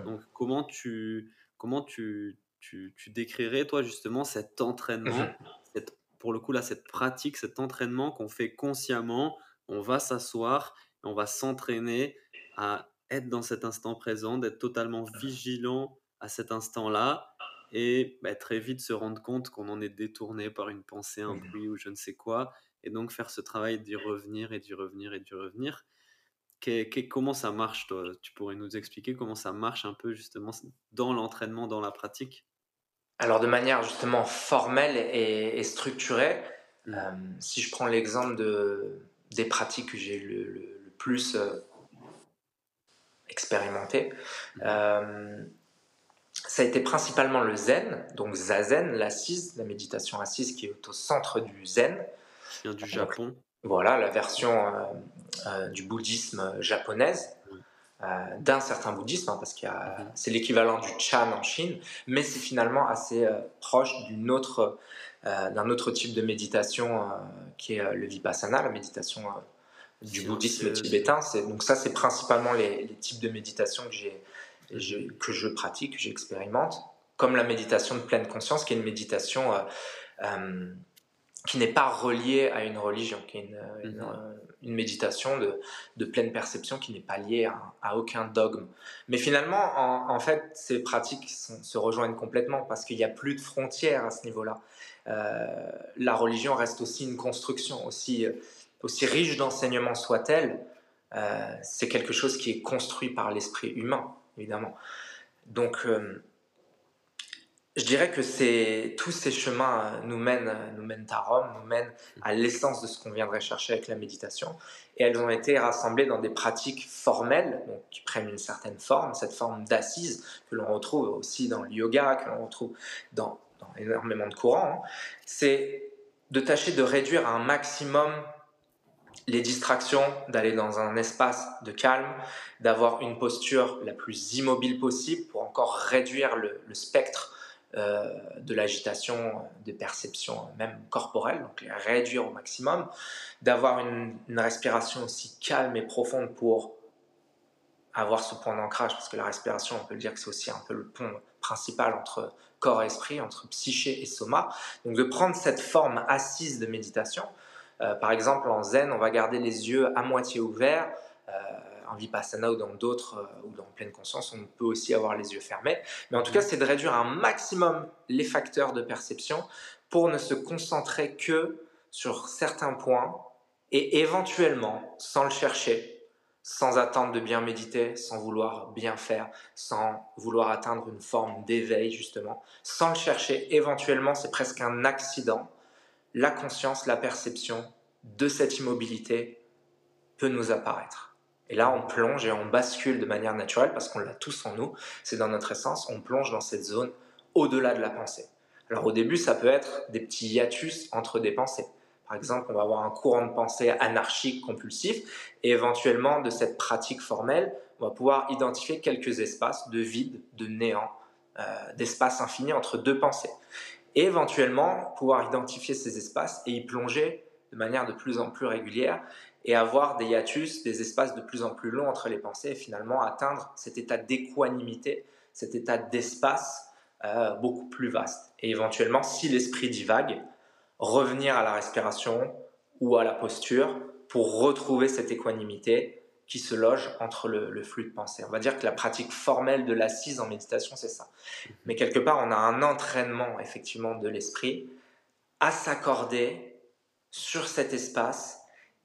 Donc, comment tu, comment tu, tu, décrirais, toi, justement, cet entraînement, cette, pour le coup, là, cette pratique, cet entraînement qu'on fait consciemment On va s'asseoir, on va s'entraîner à être dans cet instant présent, d'être totalement vigilant à cet instant-là et bah, très vite se rendre compte qu'on en est détourné par une pensée, un bruit ou je ne sais quoi, et donc faire ce travail d'y revenir et d'y revenir et d'y revenir. comment ça marche, toi? Tu pourrais nous expliquer comment ça marche un peu justement dans l'entraînement, dans la pratique? Alors de manière justement formelle et, structurée, mmh. euh, si je prends l'exemple de, des pratiques que j'ai le, le, plus euh, expérimenté, mmh. euh, ça a été principalement le zen, donc zazen, l'assise, la méditation assise qui est au centre du zen. Vient du Japon. Voilà, la version euh, euh, du bouddhisme japonaise, euh, d'un certain bouddhisme, hein, parce que mhm. c'est l'équivalent du Chan en Chine, mais c'est finalement assez proche d'une autre, d'un autre type de méditation qui est le vipassana, la méditation du bouddhisme tibétain. Donc ça, c'est principalement les, les, types de méditation que j'ai que je pratique, que j'expérimente, comme la méditation de pleine conscience, qui est une méditation qui n'est pas reliée à une religion, qui est une, mhm. euh, méditation de, de, pleine perception qui n'est pas liée à, aucun dogme. Mais finalement, en, fait, ces pratiques se rejoignent complètement parce qu'il n'y a plus de frontières à ce niveau-là. la religion reste aussi une construction, aussi aussi riche d'enseignements soit-elle, euh, c'est quelque chose qui est construit par l'esprit humain, évidemment. Donc, euh, je dirais que tous ces chemins nous mènent, nous mènent à Rome, nous mènent à l'essence de ce qu'on viendrait chercher avec la méditation. Et elles ont été rassemblées dans des pratiques formelles, qui prennent une certaine forme, cette forme d'assise que l'on retrouve aussi dans le yoga, que l'on retrouve dans, énormément de courants. Hein. C'est de tâcher de réduire à un maximum les distractions, d'aller dans un espace de calme, d'avoir une posture la plus immobile possible pour encore réduire le, spectre euh, de l'agitation, des perceptions même corporelles, donc les réduire au maximum, d'avoir une, respiration aussi calme et profonde pour avoir ce point d'ancrage, parce que la respiration, on peut dire que c'est aussi un peu le pont principal entre corps et esprit, entre psyché et soma. Donc de prendre cette forme assise de méditation. Euh, par exemple, en zen, on va garder les yeux à moitié ouverts. Euh, en vipassana ou dans d'autres, euh, ou dans pleine conscience, on peut aussi avoir les yeux fermés. Mais en tout cas, c'est de réduire un maximum les facteurs de perception pour ne se concentrer que sur certains points et éventuellement, sans le chercher, sans attendre de bien méditer, sans vouloir bien faire, sans vouloir atteindre une forme d'éveil justement, sans le chercher, éventuellement c'est presque un accident, la conscience, la perception de cette immobilité peut nous apparaître. Et là, on plonge et on bascule de manière naturelle parce qu'on l'a tous en nous, c'est dans notre essence, on plonge dans cette zone au-delà de la pensée. Alors au début, ça peut être des petits hiatus entre des pensées. Par exemple, on va avoir un courant de pensée anarchique, compulsif, et éventuellement, de cette pratique formelle, on va pouvoir identifier quelques espaces de vide, de néant, euh, d'espace infini entre deux pensées. Et éventuellement, pouvoir identifier ces espaces et y plonger de manière de plus en plus régulière et avoir des hiatus, des espaces de plus en plus longs entre les pensées et finalement atteindre cet état d'équanimité, cet état d'espace euh, beaucoup plus vaste. Et éventuellement, si l'esprit divague, revenir à la respiration ou à la posture pour retrouver cette équanimité qui se loge entre le, le flux de pensée. On va dire que la pratique formelle de l'assise en méditation, c'est ça. Mais quelque part, on a un entraînement effectivement de l'esprit à s'accorder sur cet espace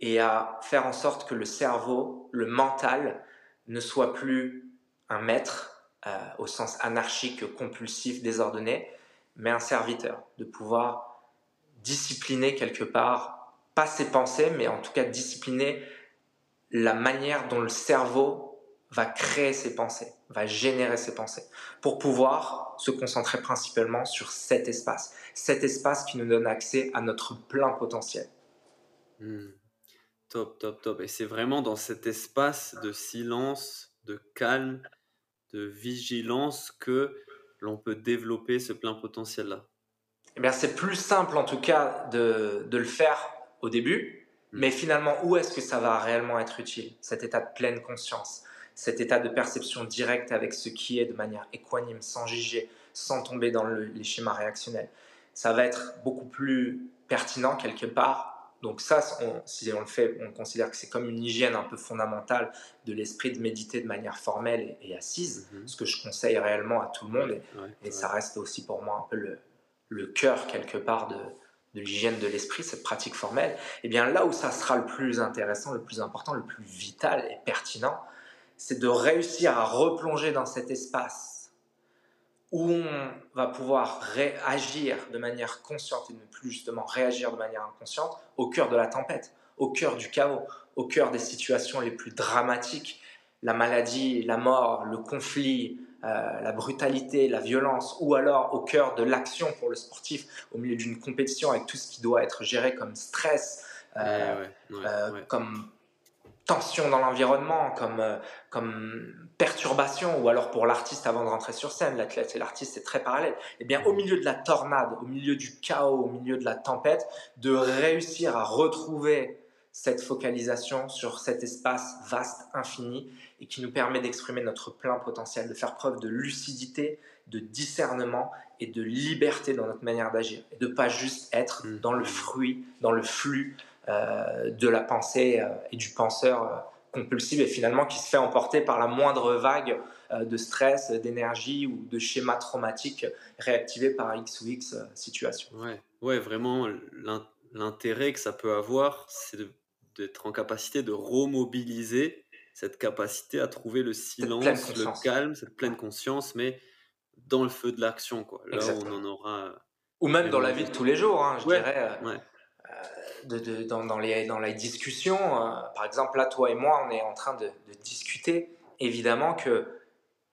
et à faire en sorte que le cerveau, le mental, ne soit plus un maître euh, au sens anarchique, compulsif, désordonné, mais un serviteur, de pouvoir discipliner quelque part, pas ses pensées, mais en tout cas discipliner la manière dont le cerveau va créer ses pensées, va générer ses pensées, pour pouvoir se concentrer principalement sur cet espace, cet espace qui nous donne accès à notre plein potentiel. Hmm. Top, top, top. Et c'est vraiment dans cet espace de silence, de calme, de vigilance que l'on peut développer ce plein potentiel-là. Eh bien, c'est plus simple en tout cas de, de le faire au début, mm. mais finalement, où est-ce que ça va réellement être utile Cet état de pleine conscience, cet état de perception directe avec ce qui est de manière équanime, sans juger, sans tomber dans les schémas réactionnels? Ça va être beaucoup plus pertinent quelque part donc ça, si on le fait, on considère que c'est comme une hygiène un peu fondamentale de l'esprit de méditer de manière formelle et, assise, mhm. ce que je conseille réellement à tout le monde. et, ça reste aussi pour moi un peu le, le cœur quelque part de, de l'hygiène de l'esprit, cette pratique formelle. Et eh bien là où ça sera le plus intéressant, le plus important, le plus vital et pertinent, c'est de réussir à replonger dans cet espace où on va pouvoir réagir de manière consciente et ne plus justement réagir de manière inconsciente au cœur de la tempête, au cœur du chaos, au cœur des situations les plus dramatiques, la maladie, la mort, le conflit, euh, la brutalité, la violence, ou alors au cœur de l'action pour le sportif, au milieu d'une compétition avec tout ce qui doit être géré comme stress, euh, euh, comme tension dans l'environnement, comme, comme perturbation, ou alors pour l'artiste avant de rentrer sur scène, l'athlète et l'artiste c'est très parallèle, et eh bien au milieu de la tornade, au milieu du chaos, au milieu de la tempête, de réussir à retrouver cette focalisation sur cet espace vaste, infini, et qui nous permet d'exprimer notre plein potentiel, de faire preuve de lucidité, de discernement et de liberté dans notre manière d'agir, et de pas juste être mmh. dans le fruit, dans le flux euh, de la pensée euh, et du penseur euh, compulsif et finalement qui se fait emporter par la moindre vague de stress, d'énergie ou de schéma traumatique réactivé par X ou X situation. Ouais, ouais vraiment, l'intérêt que ça peut avoir, c'est d'être en capacité de remobiliser cette capacité à trouver le silence, le calme, cette pleine conscience, mais dans le feu de l'action. Là, on en aura. Ou même dans la vie de tous les jours, hein, je dirais. Euh, de, de, dans, dans, les, dans les discussions, par exemple, là, toi et moi, on est en train de, de discuter. Évidemment que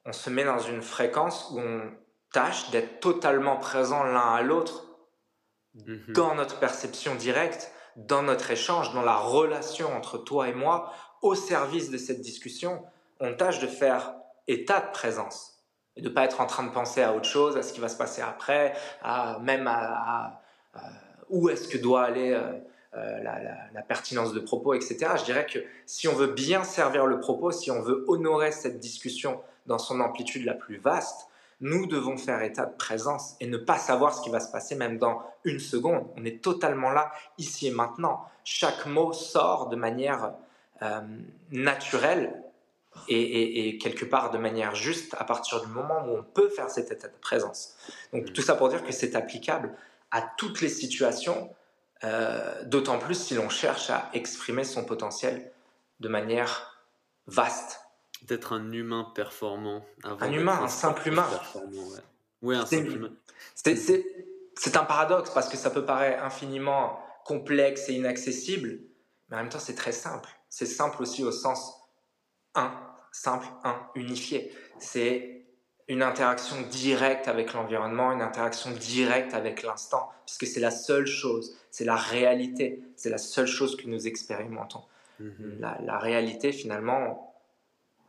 on se met dans une fréquence où on tâche d'être totalement présent l'un à l'autre mhm. dans notre perception directe, dans notre échange, dans la relation entre toi et moi, au service de cette discussion. On tâche de faire état de présence et de ne pas être en train de penser à autre chose, à ce qui va se passer après, à, même à, où est-ce que doit aller euh, euh, la, la, pertinence de propos, etc. Je dirais que si on veut bien servir le propos, si on veut honorer cette discussion dans son amplitude la plus vaste, nous devons faire état de présence et ne pas savoir ce qui va se passer même dans une seconde. On est totalement là, ici et maintenant. Chaque mot sort de manière euh, naturelle et, quelque part de manière juste à partir du moment où on peut faire cet état de présence. Donc tout ça pour dire que c'est applicable à toutes les situations, euh, d'autant plus si l'on cherche à exprimer son potentiel de manière vaste d'être un humain performant. un humain, un, simple humain. Oui, un simple humain. C'est un paradoxe parce que ça peut paraître infiniment complexe et inaccessible, mais en même temps c'est très simple. C'est simple aussi au sens un, simple, un, unifié. C'est une interaction directe avec l'environnement, une interaction directe avec l'instant, puisque c'est la seule chose, c'est la réalité, c'est la seule chose que nous expérimentons. Mm-hmm. la, la, réalité, finalement,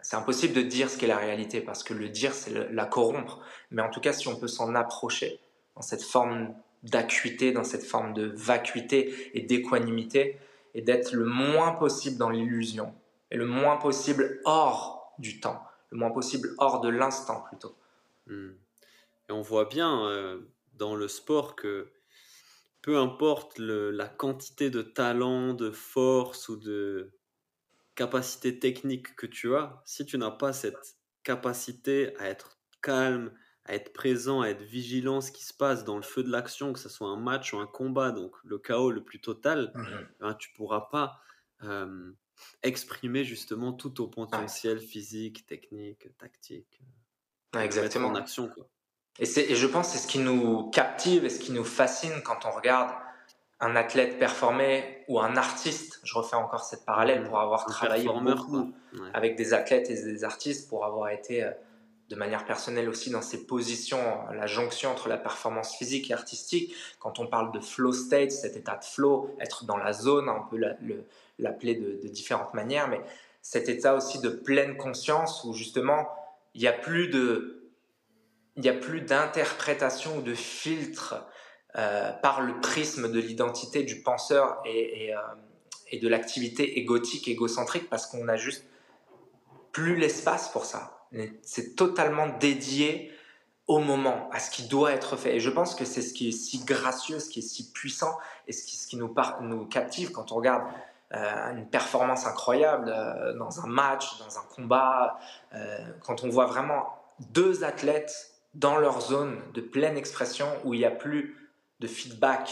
c'est impossible de dire ce qu'est la réalité parce que le dire, c'est la corrompre. Mais en tout cas, si on peut s'en approcher dans cette forme d'acuité, dans cette forme de vacuité et d'équanimité, et d'être le moins possible dans l'illusion, et le moins possible hors du temps, le moins possible hors de l'instant plutôt. Hmm. Et on voit bien euh, dans le sport que peu importe la quantité de talent, de force ou de, capacité technique que tu as, si tu n'as pas cette capacité à être calme, à être présent, à être vigilant ce qui se passe dans le feu de l'action, que ce soit un match ou un combat, donc le chaos le plus total, mmh ben, tu ne pourras pas exprimer justement tout ton potentiel physique, technique, tactique. exactement. En action. Quoi. Et, et je pense que c'est ce qui nous captive et ce qui nous fascine quand on regarde un athlète performé ou un artiste, je refais encore cette parallèle pour avoir travaillé beaucoup avec des athlètes et des artistes, pour avoir été euh, de manière personnelle aussi dans ces positions, la jonction entre la performance physique et artistique. Quand on parle de flow state, cet état de flow, être dans la zone, on peut l'appeler de, différentes manières, mais cet état aussi de pleine conscience où justement il n'y a plus de, il n'y a plus d'interprétation ou de filtre euh, par le prisme de l'identité du penseur et, euh, et, de l'activité égotique, égocentrique, parce qu'on n'a juste plus l'espace pour ça. C'est totalement dédié au moment, à ce qui doit être fait. Et je pense que c'est ce qui est si gracieux, ce qui est si puissant, et ce qui, ce qui nous, nous captive quand on regarde euh, une performance incroyable dans un match, dans un combat, quand on voit vraiment deux athlètes dans leur zone de pleine expression où il n'y a plus de feedback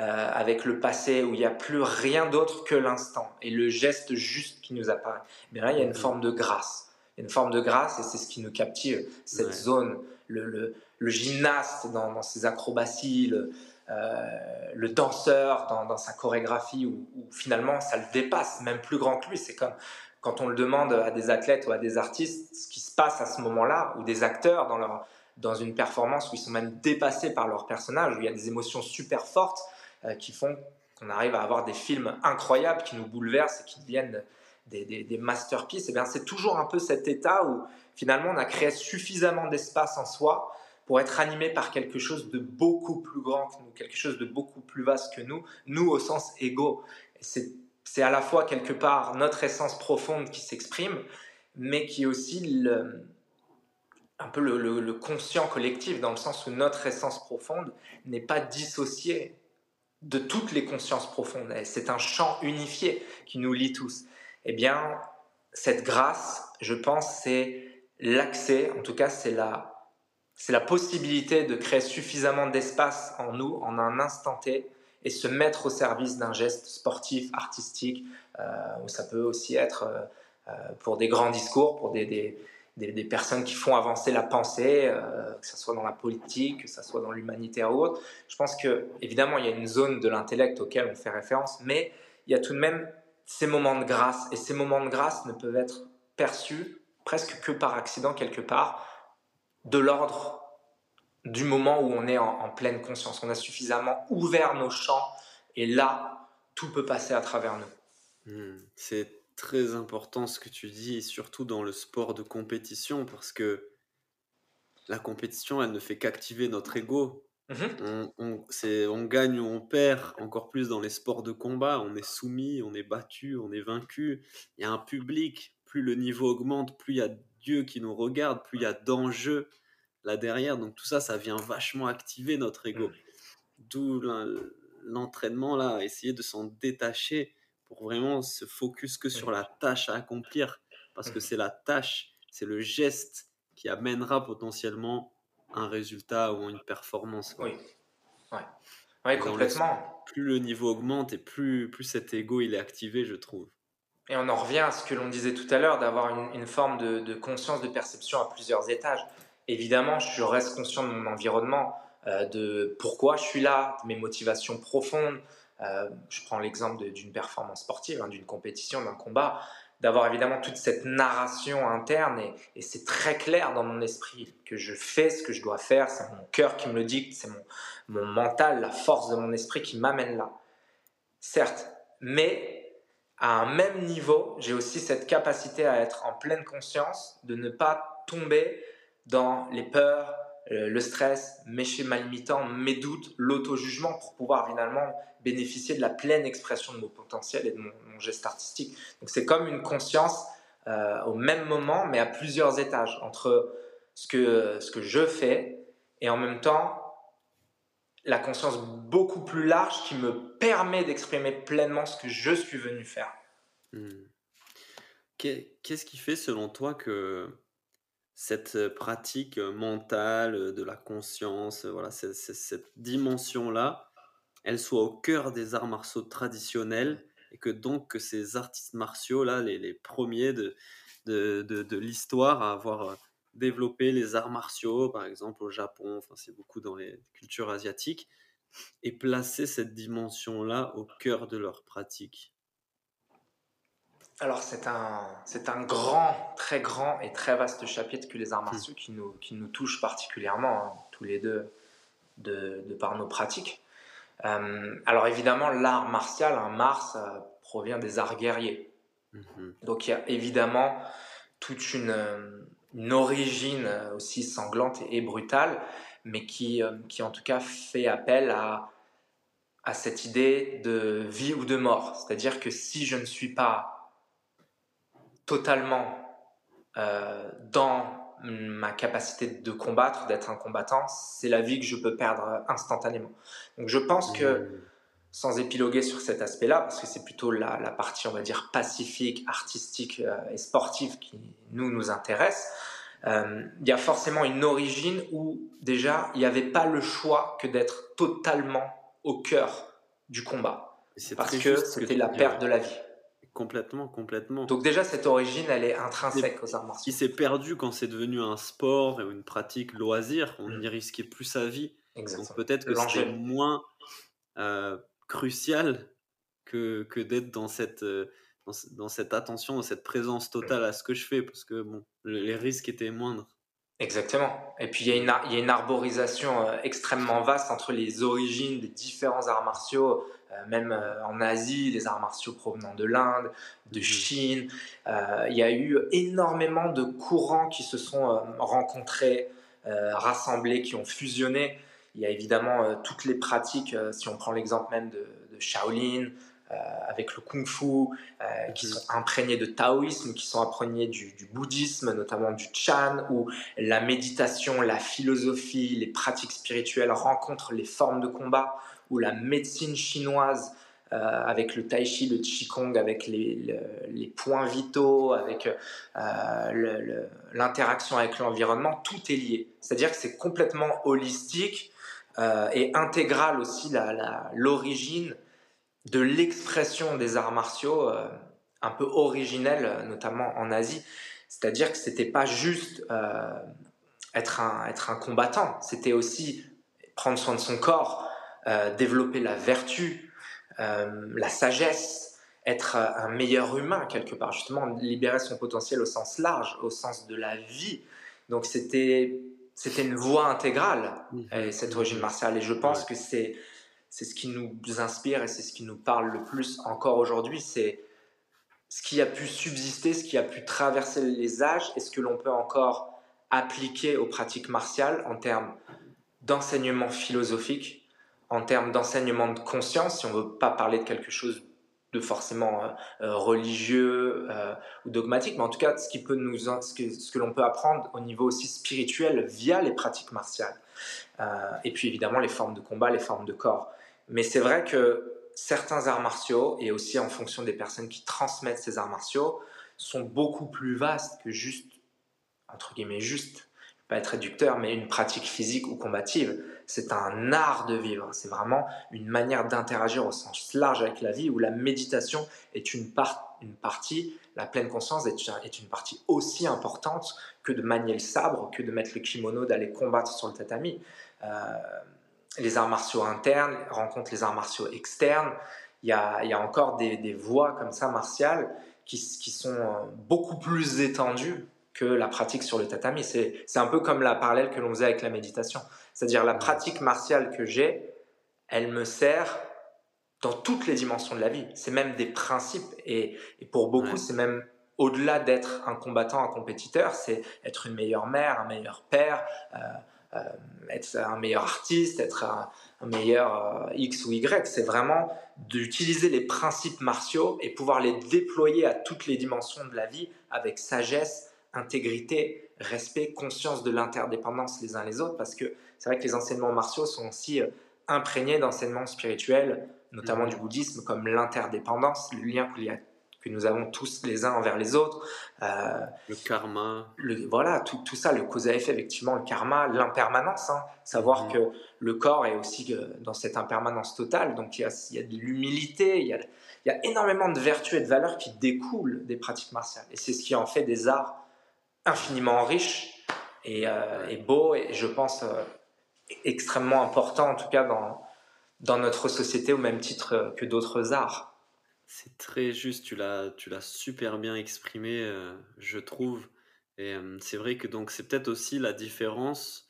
euh, avec le passé où il n'y a plus rien d'autre que l'instant et le geste juste qui nous apparaît. Mais là, il y a une mm-hmm. forme de grâce. Il y a une forme de grâce et c'est ce qui nous captive, cette zone, le, le, le, gymnaste dans, dans ses acrobaties, le, euh, le danseur dans, dans, sa chorégraphie où, où, finalement ça le dépasse, même plus grand que lui. C'est comme quand on le demande à des athlètes ou à des artistes ce qui se passe à ce moment-là, ou des acteurs dans leur dans une performance où ils sont même dépassés par leur personnage, où il y a des émotions super fortes euh, qui font qu'on arrive à avoir des films incroyables qui nous bouleversent et qui deviennent des, des, masterpieces. Et eh c'est toujours un peu cet état où finalement on a créé suffisamment d'espace en soi pour être animé par quelque chose de beaucoup plus grand que nous, quelque chose de beaucoup plus vaste que nous, nous au sens égaux. C'est à la fois quelque part notre essence profonde qui s'exprime, mais qui est aussi un peu le, conscient collectif, dans le sens où notre essence profonde n'est pas dissociée de toutes les consciences profondes. C'est un champ unifié qui nous lie tous. Eh bien, cette grâce, je pense, c'est l'accès, en tout cas, c'est la, c'est la possibilité de créer suffisamment d'espace en nous, en un instant T, et se mettre au service d'un geste sportif, artistique, ou ça peut aussi être pour des grands discours, pour des, des, des, personnes qui font avancer la pensée, que ce soit dans la politique, que ce soit dans l'humanitaire ou autre. Je pense que, évidemment, il y a une zone de l'intellect auquel on fait référence, mais il y a tout de même ces moments de grâce, et ces moments de grâce ne peuvent être perçus presque que par accident quelque part, de l'ordre du moment où on est en, pleine conscience. On a suffisamment ouvert nos champs et là, tout peut passer à travers nous. Hmm. c'est très important ce que tu dis, surtout dans le sport de compétition, parce que la compétition, elle ne fait qu'activer notre ego. Mhm. On, on, gagne ou on perd, encore plus dans les sports de combat. On est soumis, on est battu, on est vaincu. Il y a un public. Plus le niveau augmente, plus il y a Dieu qui nous regarde, plus il y a d'enjeux là derrière. Donc tout ça, ça vient vachement activer notre ego. Mm. D'où l'entraînement là, essayer de s'en détacher pour vraiment se focus que sur la tâche à accomplir, parce que c'est la tâche, c'est le geste qui amènera potentiellement un résultat ou une performance. Oui, ouais. complètement. plus le niveau augmente et plus, plus cet ego il est activé, je trouve. Et on en revient à ce que l'on disait tout à l'heure, d'avoir une, forme de, conscience, de perception à plusieurs étages. Évidemment, je reste conscient de mon environnement, euh, de pourquoi je suis là, de mes motivations profondes. Euh, je prends l'exemple d'une performance sportive, hein, d'une compétition, d'un combat, d'avoir évidemment toute cette narration interne et, c'est très clair dans mon esprit que je fais ce que je dois faire, c'est mon cœur qui me le dicte, c'est mon, mental, la force de mon esprit qui m'amène là. Certes, mais à un même niveau, j'ai aussi cette capacité à être en pleine conscience, de ne pas tomber dans les peurs, le stress, mes schémas limitants, mes doutes, l'auto-jugement pour pouvoir finalement bénéficier de la pleine expression de mon potentiel et de mon, geste artistique. Donc c'est comme une conscience euh, au même moment, mais à plusieurs étages, entre ce que, ce que je fais et en même temps la conscience beaucoup plus large qui me permet d'exprimer pleinement ce que je suis venu faire. Hmm. Qu'est-ce qui fait selon toi que cette pratique mentale de la conscience, voilà, cette dimension-là, elle soit au cœur des arts martiaux traditionnels et que donc que ces artistes martiaux-là, les, premiers de, de, de, de l'histoire à avoir développer les arts martiaux, par exemple au Japon, enfin c'est beaucoup dans les cultures asiatiques, et placer cette dimension-là au cœur de leur pratique alors c'est un, c'est un grand, très grand et très vaste chapitre que les arts hmm. martiaux qui nous, qui nous touchent particulièrement, hein, tous les deux, de, de, par nos pratiques. Euh, alors évidemment, l'art martial, un Mars, provient des arts guerriers. Mhm. Donc il y a évidemment toute une, une origine euh, aussi sanglante et brutale, mais qui, euh, qui en tout cas fait appel à, à cette idée de vie ou de mort. C'est-à-dire que si je ne suis pas totalement euh, dans ma capacité de combattre, d'être un combattant, c'est la vie que je peux perdre instantanément. Donc je pense que mmh sans épiloguer sur cet aspect-là, parce que c'est plutôt la, partie, on va dire, pacifique, artistique euh, et sportive qui nous, nous intéresse, euh, il y a forcément une origine où déjà, il n'y avait pas le choix que d'être totalement au cœur du combat. Parce que c'était la perte de la vie. Complètement, complètement. Donc déjà, cette origine, elle est intrinsèque aux arts martiaux. Qui s'est perdu quand c'est devenu un sport et une pratique loisir, on mm. n'y risquait plus sa vie. Exactement. Donc peut-être que c'était moins... Euh, crucial que, que d'être dans cette, euh, dans, cette attention, dans cette présence totale à ce que je fais, parce que bon, les risques étaient moindres. Exactement. Et puis il y, a une, il y a une arborisation euh, extrêmement vaste entre les origines des différents arts martiaux, euh, même en Asie, des arts martiaux provenant de l'Inde, de mmh Chine. il y a eu énormément de courants qui se sont rencontrés, rassemblés, qui ont fusionné. Il y a évidemment euh, toutes les pratiques, euh, si on prend l'exemple même de, Shaolin, euh, avec le kung fu, qui mhm. sont imprégnés de taoïsme, qui sont imprégnés du, bouddhisme, notamment du chan, où la méditation, la philosophie, les pratiques spirituelles rencontrent les formes de combat, où la médecine chinoise, avec le tai chi, le qigong, avec les, les points vitaux, avec l'interaction avec l'environnement, tout est lié. C'est-à-dire que c'est complètement holistique euh, et intégral aussi l'origine de l'expression des arts martiaux euh, un peu originelle, notamment en Asie. C'est-à-dire que c'était pas juste être, un, être un combattant, c'était aussi prendre soin de son corps, développer la vertu, la sagesse, être un meilleur humain quelque part, justement libérer son potentiel au sens large, au sens de la vie. Donc c'était c'était une voie intégrale mmh. cette origine martiale et je pense que c'est c'est ce qui nous inspire et c'est ce qui nous parle le plus encore aujourd'hui, c'est ce qui a pu subsister, ce qui a pu traverser les âges et ce que l'on peut encore appliquer aux pratiques martiales en termes d'enseignement philosophique, en termes d'enseignement de conscience, si on ne veut pas parler de quelque chose de forcément euh, euh, religieux euh, ou dogmatique, mais en tout cas ce, qui peut nous, ce que, ce que l'on peut apprendre au niveau aussi spirituel via les pratiques martiales. et puis évidemment les formes de combat, les formes de corps. Mais c'est vrai que certains arts martiaux, et aussi en fonction des personnes qui transmettent ces arts martiaux, sont beaucoup plus vastes que juste, entre guillemets, juste, pas être réducteur, mais une pratique physique ou combative c'est un art de vivre. C'est vraiment une manière d'interagir au sens large avec la vie où la méditation est une, partie, la pleine conscience est, une partie aussi importante que de manier le sabre, que de mettre le kimono, d'aller combattre sur le tatami. Euh, les arts martiaux internes rencontrent les arts martiaux externes. Il y a, encore des, voies comme ça martiales qui, qui sont euh, beaucoup plus étendues que la pratique sur le tatami. C'est un peu comme la parallèle que l'on faisait avec la méditation. C'est-à-dire la pratique martiale que j'ai, elle me sert dans toutes les dimensions de la vie. C'est même des principes. Et, pour beaucoup, c'est même au-delà d'être un combattant, un compétiteur, c'est être une meilleure mère, un meilleur père, euh, être un meilleur artiste, être un, meilleur euh, X ou Y. C'est vraiment d'utiliser les principes martiaux et pouvoir les déployer à toutes les dimensions de la vie avec sagesse, intégrité, respect, conscience de l'interdépendance les uns les autres, parce que c'est vrai que les enseignements martiaux sont aussi euh, imprégnés d'enseignements spirituels, notamment mmh. du bouddhisme, comme l'interdépendance, le lien que nous avons tous les uns envers les autres. Euh, le karma. voilà, tout, tout, ça, le cause à effet, effectivement, le karma, l'impermanence. Hein. savoir mmh. que le corps est aussi euh, dans cette impermanence totale. Donc il y a, il y a de l'humilité, il y a, il y a énormément de vertus et de valeurs qui découlent des pratiques martiales. Et c'est ce qui en fait des arts infiniment riches et, et beaux, et je pense extrêmement important, en tout cas dans, dans notre société, au même titre que d'autres arts. C'est très juste, tu l'as, tu l'as super bien exprimé, euh, je trouve. Et euh, c'est vrai que donc c'est peut-être aussi la différence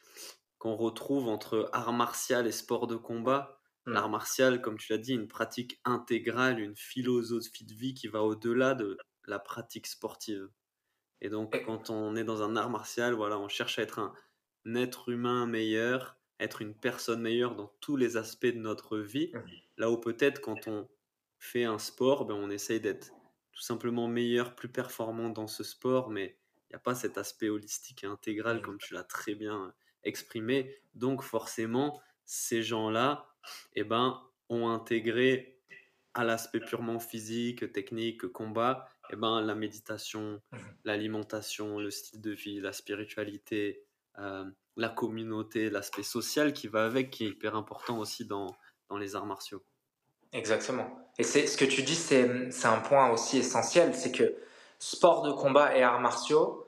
qu'on retrouve entre art martial et sport de combat. Hmm. L'art martial, comme tu l'as dit, une pratique intégrale, une philosophie de vie qui va au-delà de la pratique sportive. Et donc, quand on est dans un art martial, voilà, on cherche à être un être humain meilleur, être une personne meilleure dans tous les aspects de notre vie. Mmh. Là où peut-être quand on fait un sport, ben, on essaye d'être tout simplement meilleur, plus performant dans ce sport, mais il n'y a pas cet aspect holistique et intégral comme tu l'as très bien euh, exprimé. Donc forcément, ces gens-là eh ben, ont intégré à l'aspect purement physique, technique, combat, eh ben, la méditation, mmh. l'alimentation, le style de vie, la spiritualité, euh, la communauté, l'aspect social qui va avec, qui est hyper important aussi dans, dans les arts martiaux. Exactement. Et c'est ce que tu dis, c'est un point aussi essentiel, c'est que sport de combat et arts martiaux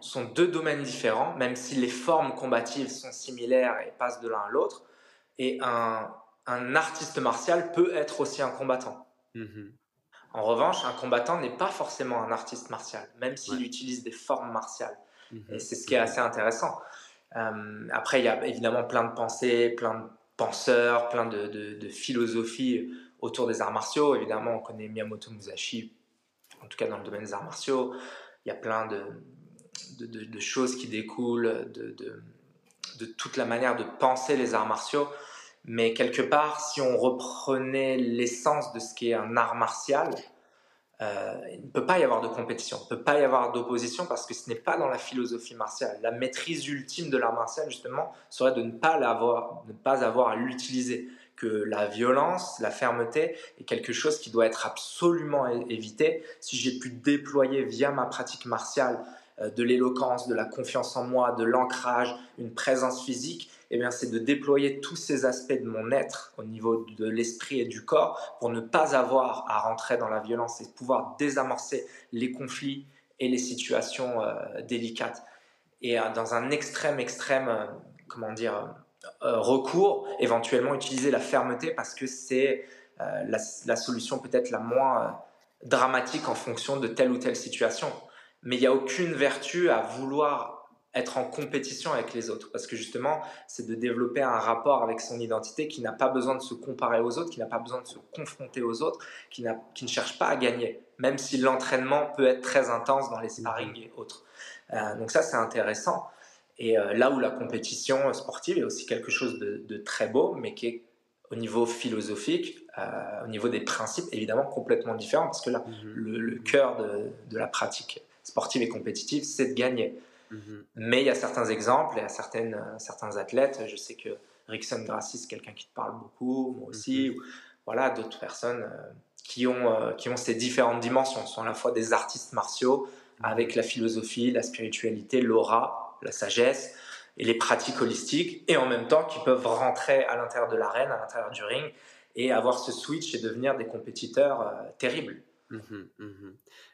sont deux domaines différents, même si les formes combatives sont similaires et passent de l'un à l'autre. Et un, un, artiste martial peut être aussi un combattant. Mm-hmm. En revanche, un combattant n'est pas forcément un artiste martial, même s'il utilise des formes martiales. Mm-hmm. Et c'est ce qui est assez intéressant. Euh, après, il y a évidemment plein de pensées, plein de penseurs, plein de, philosophies autour des arts martiaux. Évidemment, on connaît Miyamoto Musashi, en tout cas dans le domaine des arts martiaux. Il y a plein de, de choses qui découlent de, de, toute la manière de penser les arts martiaux. Mais quelque part, si on reprenait l'essence de ce qu'est un art martial, euh, il ne peut pas y avoir de compétition, il ne peut pas y avoir d'opposition parce que ce n'est pas dans la philosophie martiale. La maîtrise ultime de l'art martial, justement, serait de ne pas, l'avoir, ne pas avoir à l'utiliser. Que la violence, la fermeté est quelque chose qui doit être absolument évité. Si j'ai pu déployer via ma pratique martiale de l'éloquence, de la confiance en moi, de l'ancrage, une présence physique, eh bien, c'est de déployer tous ces aspects de mon être au niveau de l'esprit et du corps pour ne pas avoir à rentrer dans la violence et pouvoir désamorcer les conflits et les situations délicates. Et dans un extrême, extrême, comment dire, recours, éventuellement utiliser la fermeté parce que c'est la, la, solution peut-être la moins dramatique en fonction de telle ou telle situation. Mais il n'y a aucune vertu à vouloir être en compétition avec les autres. Parce que justement, c'est de développer un rapport avec son identité qui n'a pas besoin de se comparer aux autres, qui n'a pas besoin de se confronter aux autres, qui, qui ne cherche pas à gagner, même si l'entraînement peut être très intense dans les sparring et autres. Euh, donc ça, c'est intéressant. Et euh, là où la compétition sportive est aussi quelque chose de, de très beau, mais qui est au niveau philosophique, euh, au niveau des principes, évidemment complètement différent, parce que là, mhm. le, cœur de, de, la pratique sportive et compétitive, c'est de gagner. Mhm. Mais il y a certains exemples, et à certaines, certains athlètes, je sais que Rickson Gracie, c'est quelqu'un qui te parle beaucoup, moi aussi, mhm. ou, voilà, d'autres personnes euh, qui, ont, euh, qui ont ces différentes dimensions, Ce sont à la fois des artistes martiaux, avec la philosophie, la spiritualité, l'aura, la sagesse, et les pratiques holistiques, et en même temps qui peuvent rentrer à l'intérieur de l'arène, à l'intérieur du ring, et avoir ce switch et devenir des compétiteurs euh, terribles. Mmh mmh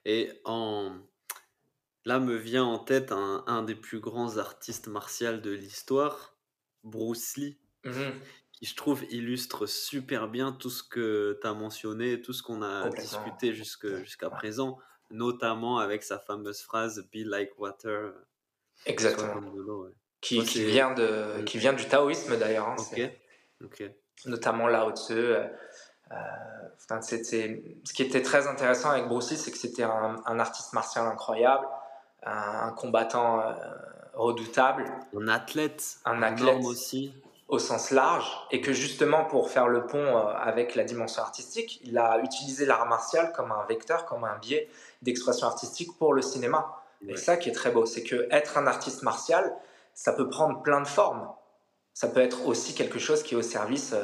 et en... là me vient en tête un, des plus grands artistes martiaux de l'histoire, Bruce Lee, mmh qui je trouve illustre super bien tout ce que tu as mentionné, tout ce qu'on a discuté jusqu'à présent, notamment avec sa fameuse phrase Be like water. Exactement qui, qui vient de, qui vient du taoïsme d'ailleurs. Hein, Notamment Lao Tzu. Euh, euh ce qui était très intéressant avec Bruce Lee, c'est que c'était un, un, artiste martial incroyable, un, combattant euh, redoutable. Un athlète. Un athlète aussi. Au sens large, et que justement pour faire le pont euh, avec la dimension artistique, il a utilisé l'art martial comme un vecteur, comme un biais d'expression artistique pour le cinéma. Et ça qui est très beau, c'est que être un artiste martial, ça peut prendre plein de formes. Ça peut être aussi quelque chose qui est au service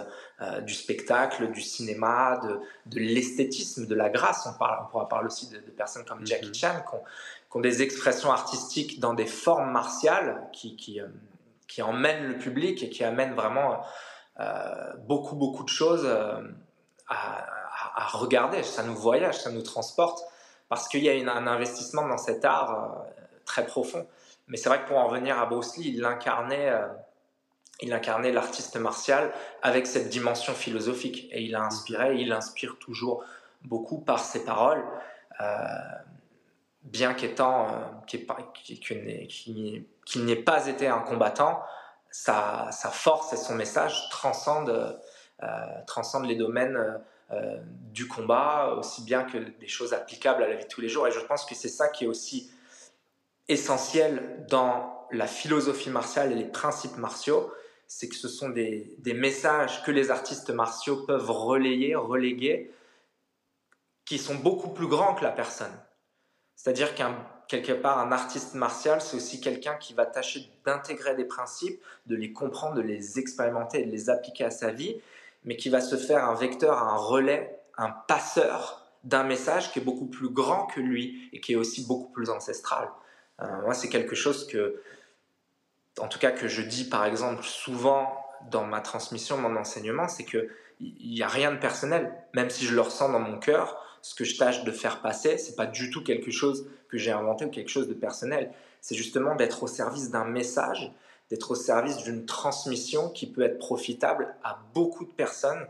euh, du spectacle, du cinéma, de, de l'esthétisme, de la grâce. On, parle, on pourra parler aussi de, personnes comme mhm. Jackie Chan qui ont, des expressions artistiques dans des formes martiales qui, qui, euh, qui, emmènent le public et qui amènent vraiment beaucoup, beaucoup de choses à, à, regarder. Ça nous voyage, ça nous transporte parce qu'il y a un investissement dans cet art très profond. Mais c'est vrai que pour en revenir à Bruce Lee, il incarnait, euh, il incarnait l'artiste martial avec cette dimension philosophique. Et il a inspiré, il inspire toujours beaucoup par ses paroles, euh, bien qu'étant, euh, qu'il n'ait pas été un combattant, sa, force et son message transcendent, transcendent les domaines du combat, aussi bien que des choses applicables à la vie de tous les jours. Et je pense que c'est ça qui est aussi essentiel dans la philosophie martiale et les principes martiaux, c'est que ce sont des, messages que les artistes martiaux peuvent relayer, reléguer, qui sont beaucoup plus grands que la personne. C'est-à-dire qu'un quelque part, un artiste martial, c'est aussi quelqu'un qui va tâcher d'intégrer des principes, de les comprendre, de les expérimenter, de les appliquer à sa vie, mais qui va se faire un vecteur, un relais, un passeur d'un message qui est beaucoup plus grand que lui et qui est aussi beaucoup plus ancestral. Euh, moi, c'est quelque chose que, en tout cas, que je dis par exemple souvent dans ma transmission, mon enseignement, c'est que il n'y a rien de personnel, même si je le ressens dans mon cœur. Ce que je tâche de faire passer, c'est pas du tout quelque chose que j'ai inventé ou quelque chose de personnel. C'est justement d'être au service d'un message, d'être au service d'une transmission qui peut être profitable à beaucoup de personnes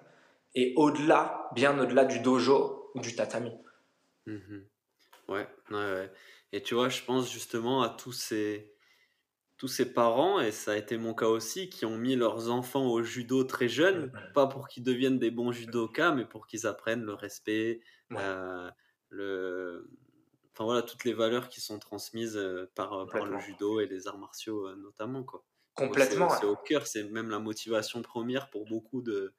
et au-delà, bien au-delà du dojo ou du tatami. Mmh ouais, ouais, ouais. Et tu vois, je pense justement à tous ces, tous ces parents, et ça a été mon cas aussi, qui ont mis leurs enfants au judo très jeunes, pas pour qu'ils deviennent des bons judokas, mais pour qu'ils apprennent le respect, le... enfin voilà, toutes les valeurs qui sont transmises par, par le judo et les arts martiaux notamment. Quoi. Complètement. C'est au cœur, c'est même la motivation première pour beaucoup de,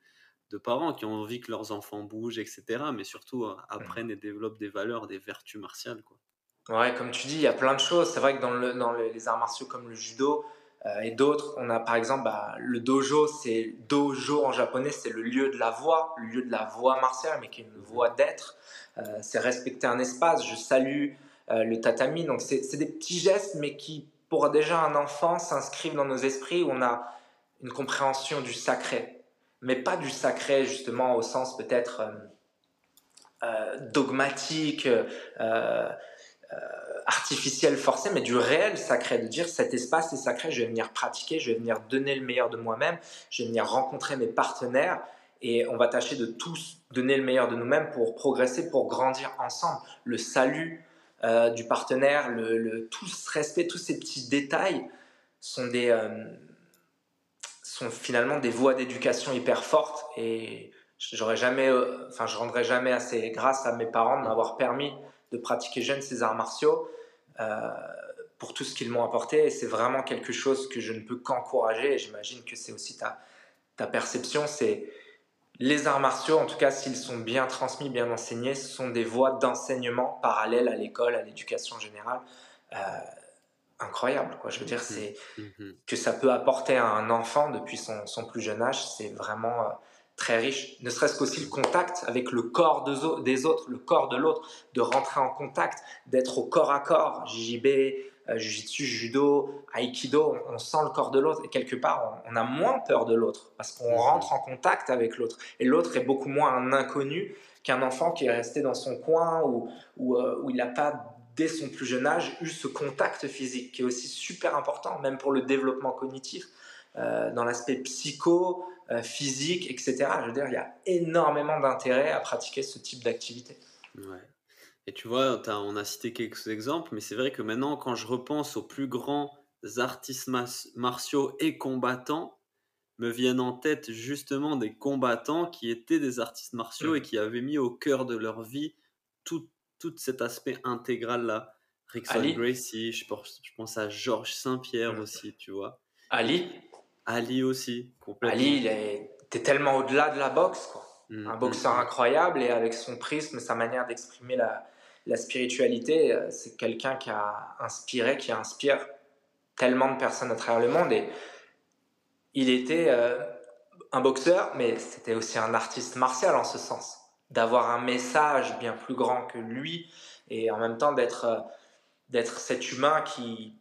de parents qui ont envie que leurs enfants bougent, etc., mais surtout apprennent et développent des valeurs, des vertus martiales. Quoi. Ouais, comme tu dis, il y a plein de choses. C'est vrai que dans, le, dans les arts martiaux comme le judo et d'autres, on a par exemple bah, le dojo, c'est dojo en japonais, c'est le lieu de la voix, le lieu de la voix martiale, mais qui est une voix d'être. Euh, c'est respecter un espace. Je salue le tatami. Donc c'est des petits gestes, mais qui, pour déjà un enfant, s'inscrivent dans nos esprits où on a une compréhension du sacré, mais pas du sacré justement au sens peut-être dogmatique artificiel forcé, mais du réel sacré, de dire cet espace est sacré, je vais venir pratiquer, je vais venir donner le meilleur de moi-même, je vais venir rencontrer mes partenaires et on va tâcher de tous donner le meilleur de nous-mêmes pour progresser, pour grandir ensemble. Le salut euh, du partenaire, le, tout ce respect, tous ces petits détails sont des euh, sont finalement des voies d'éducation hyper fortes et j'aurais jamais, euh, enfin je rendrai jamais assez grâce à mes parents de m'avoir permis de pratiquer jeune ces arts martiaux pour tout ce qu'ils m'ont apporté. Et c'est vraiment quelque chose que je ne peux qu'encourager. Et j'imagine que c'est aussi ta, ta perception. C'est les arts martiaux, en tout cas s'ils sont bien transmis, bien enseignés, ce sont des voies d'enseignement parallèles à l'école, à l'éducation générale. Euh, incroyable quoi je veux dire c'est mm-hmm. que ça peut apporter à un enfant depuis son, son plus jeune âge c'est vraiment euh, très riche, ne serait-ce qu'aussi le contact avec le corps des autres, le corps de l'autre, de rentrer en contact, d'être au corps à corps, JJB, euh, Jiu-Jitsu, Judo, Aikido, on, sent le corps de l'autre et quelque part on, a moins peur de l'autre parce qu'on rentre en contact avec l'autre et l'autre est beaucoup moins un inconnu qu'un enfant qui est resté dans son coin ou, ou, euh, où il n'a pas dès son plus jeune âge eu ce contact physique qui est aussi super important même pour le développement cognitif euh, dans l'aspect psycho, euh, physique, etc. Je veux dire, il y a énormément d'intérêt à pratiquer ce type d'activité. Ouais. Et tu vois, on a cité quelques exemples, mais c'est vrai que maintenant, quand je repense aux plus grands artistes martiaux et combattants, me viennent en tête justement des combattants qui étaient des artistes martiaux et mm. qui avaient mis au cœur de leur vie tout, tout cet aspect intégral-là. Rickson Gracie, je pense, je pense à Georges Saint-Pierre mm. aussi, tu vois. Ali Ali aussi, complètement. Ali, il est, tellement au-delà de la boxe, quoi. Mm, un boxeur mm, incroyable et avec son prisme, sa manière d'exprimer la, la, spiritualité, euh, c'est quelqu'un qui a inspiré, qui inspire tellement de personnes à travers le monde. Et il était euh, un boxeur, mais c'était aussi un artiste martial en ce sens. D'avoir un message bien plus grand que lui et en même temps d'être euh, d'être cet humain qui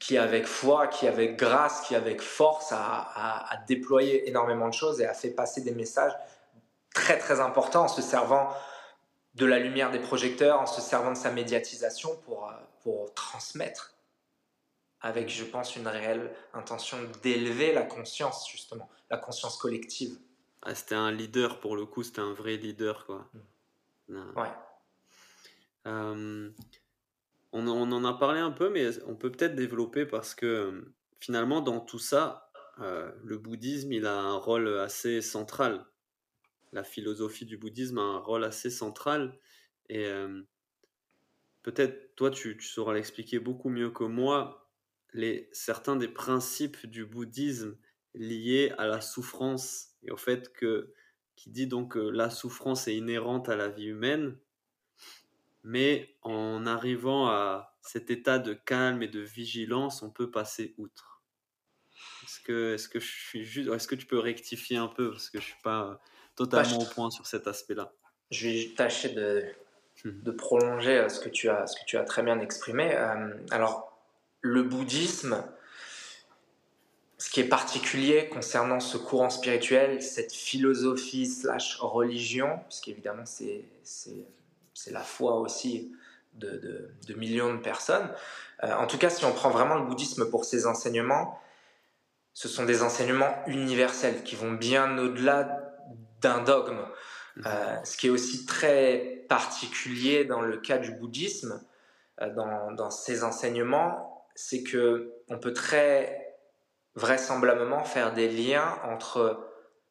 qui avec foi, qui avec grâce, qui avec force a, déployé énormément de choses et a fait passer des messages très très importants en se servant de la lumière des projecteurs, en se servant de sa médiatisation pour, euh, pour transmettre avec, je pense, une réelle intention d'élever la conscience, justement, la conscience collective. Ah, c'était un leader, pour le coup, c'était un vrai leader, quoi. Mm. Ouais. Euh, on, en a parlé un peu, mais on peut peut-être développer parce que euh, finalement, dans tout ça, euh, le bouddhisme, il a un rôle assez central. La philosophie du bouddhisme a un rôle assez central. Et euh, peut-être, toi, tu, sauras l'expliquer beaucoup mieux que moi, les, certains des principes du bouddhisme liés à la souffrance et au fait que, qui dit donc que la souffrance est inhérente à la vie humaine mais en arrivant à cet état de calme et de vigilance, on peut passer outre. Est-ce que, est-ce que je suis juste, est-ce que tu peux rectifier un peu? Parce que je suis pas totalement au point sur cet aspect-là. Je vais tâcher de, hum. de prolonger euh, ce que tu as, ce que tu as très bien exprimé. Euh, alors, le bouddhisme, ce qui est particulier concernant ce courant spirituel, cette philosophie slash religion, puisqu'évidemment c'est, c'est c'est la foi aussi de, millions de personnes. Euh, en tout cas, si on prend vraiment le bouddhisme pour ses enseignements, ce sont des enseignements universels qui vont bien au-delà d'un dogme. Mhm. Euh, ce qui est aussi très particulier dans le cas du bouddhisme, euh, dans, dans ses enseignements, c'est que on peut très vraisemblablement faire des liens entre